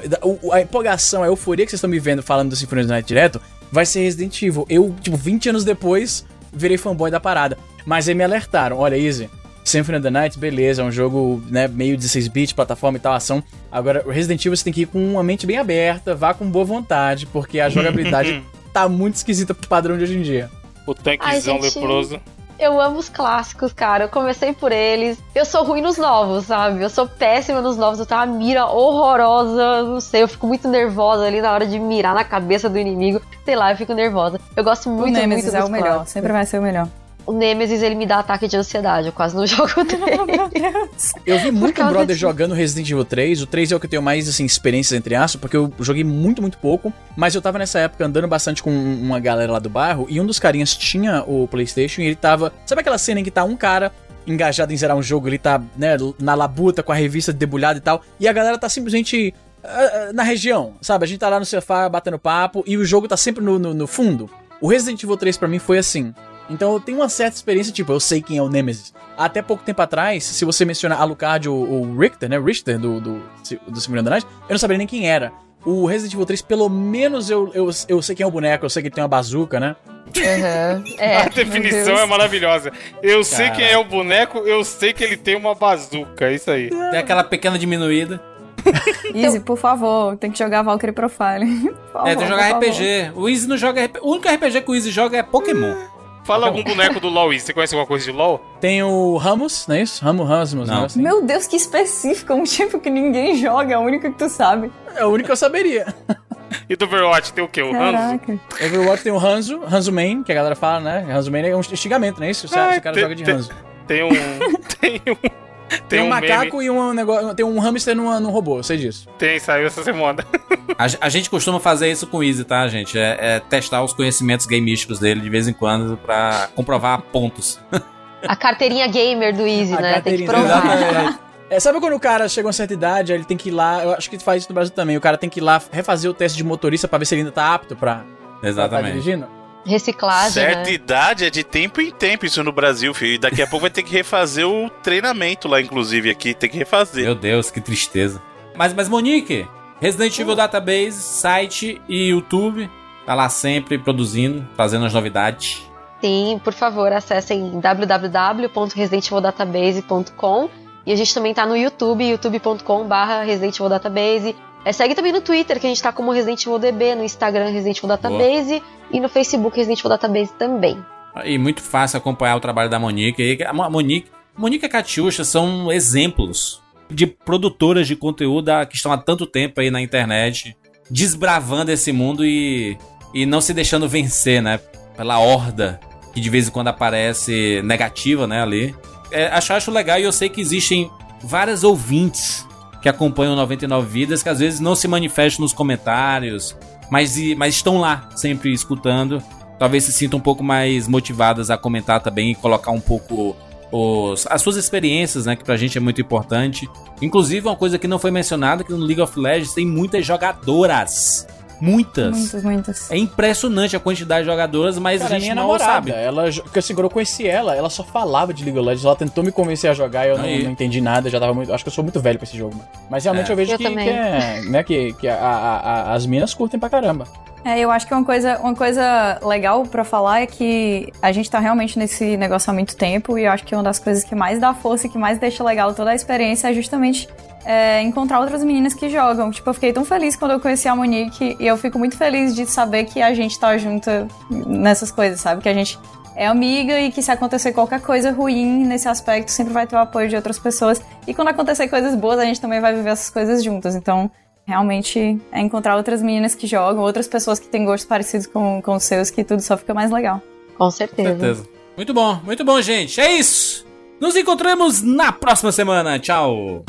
a empolgação, a euforia que vocês estão me vendo falando do Symphony of the Night direto, vai ser Resident Evil. Eu, tipo, 20 anos depois, virei fanboy da parada. Mas aí me alertaram, olha, Easy, Symphony of the Night, beleza, é um jogo, né, meio 16-bit, plataforma e tal, ação. Agora, o Resident Evil você tem que ir com uma mente bem aberta, vá com boa vontade, porque a jogabilidade tá muito esquisita pro padrão de hoje em dia. O gente. leproso. Eu amo os clássicos, cara. Eu comecei por eles. Eu sou ruim nos novos, sabe? Eu sou péssima nos novos. Eu tenho uma mira horrorosa. Não sei, eu fico muito nervosa ali na hora de mirar na cabeça do inimigo. Sei lá, eu fico nervosa. Eu gosto O muito, Nemesis muito é dos o melhor. clássicos. Sempre vai ser o melhor. O Nemesis, ele me dá ataque de ansiedade. Eu quase não jogo dele. Meu Deus. Eu vi muito brother disso. jogando Resident Evil 3. O 3 é o que eu tenho mais, assim, experiências entre aspas, porque eu joguei muito, muito pouco. Mas eu tava nessa época andando bastante com uma galera lá do bairro e um dos carinhas tinha o PlayStation e ele tava. Sabe aquela cena em que tá um cara engajado em zerar um jogo, ele tá, né, na labuta com a revista debulhada e tal, e a galera tá simplesmente. ah, Na região, sabe? A gente tá lá no sofá batendo papo e o jogo tá sempre no, no, no fundo. O Resident Evil 3 pra mim foi assim. Então eu tenho uma certa experiência, tipo, eu sei quem é o Nemesis. Até pouco tempo atrás, se você menciona Alucard ou o Richter, né? Richter do, do, do Night, eu não saberia nem quem era. O Resident Evil 3, pelo menos eu, eu, eu sei quem é o boneco, eu sei que ele tem uma bazuca, né? Uhum. A É. definição Deus. é maravilhosa. Eu sei Cara. quem é o boneco, eu sei que ele tem uma bazuca. É isso aí. Tem aquela pequena diminuída. Easy, por favor, tem que jogar Valkyrie Profile. Por favor, é, tem que jogar por favor. RPG. O Easy não joga RPG. O único RPG que o Easy joga é Pokémon. Fala algum boneco do LoL. Você conhece alguma coisa de LoL? Tem o Ramos, não é isso? Ramos, Ramos, Não. né? Assim. Meu Deus, que específico. Um tipo que ninguém joga, é o único que tu sabe. É o único que eu saberia. E do Overwatch tem o quê? O Hanzo? Caraca. Overwatch tem o Hanzo, Hanzo Main, que a galera fala, né? Hanzo Main é um xingamento, não é isso? Se, Ah, se o cara tem- joga de tem- Hanzo. Tem um. Tem um. Tem, Tem, um, meme- macaco e um negócio. Tem um hamster numa, num robô, eu sei disso. Tem, saiu essa semana. A, a gente costuma fazer isso com o Easy, tá, gente? É, é testar os conhecimentos gamísticos dele de vez em quando pra comprovar pontos. A carteirinha gamer do Easy, A né? Tem que provar. exatamente. É, sabe quando o cara chega a uma certa idade, aí ele tem que ir lá, eu acho que faz isso no Brasil também, o cara tem que ir lá refazer o teste de motorista pra ver se ele ainda tá apto pra, pra tá Exatamente. dirigindo? Reciclagem, Certa né? idade é de tempo em tempo isso no Brasil, filho. E daqui a pouco vai ter que refazer o treinamento lá, inclusive, aqui. Tem que refazer. Meu Deus, que tristeza. Mas, mas Monique, Resident Evil Database, site e YouTube. Tá lá sempre produzindo, trazendo as novidades. Sim, por favor, acessem www.residentivildatabase.com e a gente também tá no YouTube, youtube.com.br Resident Evil Database. É, segue também no Twitter, que a gente tá como Resident Evil DB, no Instagram Resident Evil Database e no Facebook Resident Evil Database também. E muito fácil acompanhar o trabalho da Monique. A Mo- Monique, Monique e a Catiuxa são exemplos de produtoras de conteúdo que estão há tanto tempo aí na internet, desbravando esse mundo e, e não se deixando vencer, né? Pela horda que de vez em quando aparece negativa, né, ali. É, acho, acho legal e eu sei que existem várias ouvintes que acompanham 99 Vidas que às vezes não se manifestam nos comentários, mas, mas estão lá sempre escutando. Talvez se sintam um pouco mais motivadas a comentar também e colocar um pouco os, as suas experiências, né? Que pra gente é muito importante. Inclusive, uma coisa que não foi mencionada, que no League of Legends tem muitas jogadoras. Muitas. Muitas, muitas. É impressionante a quantidade de jogadoras, mas Cara, a gente minha não namorada, sabe. ela, porque assim, quando eu conheci ela, ela só falava de League of Legends, ela tentou me convencer a jogar e eu não, não entendi nada, já tava muito, acho que eu sou muito velho pra esse jogo, mano. Mas realmente É. eu vejo Eu que, que é, né, que, que a- a- a- as minas curtem pra caramba. É, eu acho que uma coisa, uma coisa legal pra falar é que a gente tá realmente nesse negócio há muito tempo e eu acho que uma das coisas que mais dá força e que mais deixa legal toda a experiência é justamente é, encontrar outras meninas que jogam. Tipo, eu fiquei tão feliz quando eu conheci a Monique e eu fico muito feliz de saber que a gente tá junta nessas coisas, sabe? Que a gente é amiga e que se acontecer qualquer coisa ruim nesse aspecto, sempre vai ter o apoio de outras pessoas. E quando acontecer coisas boas, a gente também vai viver essas coisas juntas. Então, realmente é encontrar outras meninas que jogam, outras pessoas que têm gostos parecidos com, com os seus, que tudo só fica mais legal. Com Com certeza. certeza. Muito bom, muito bom, gente. É isso. Nos encontramos na próxima semana. Tchau.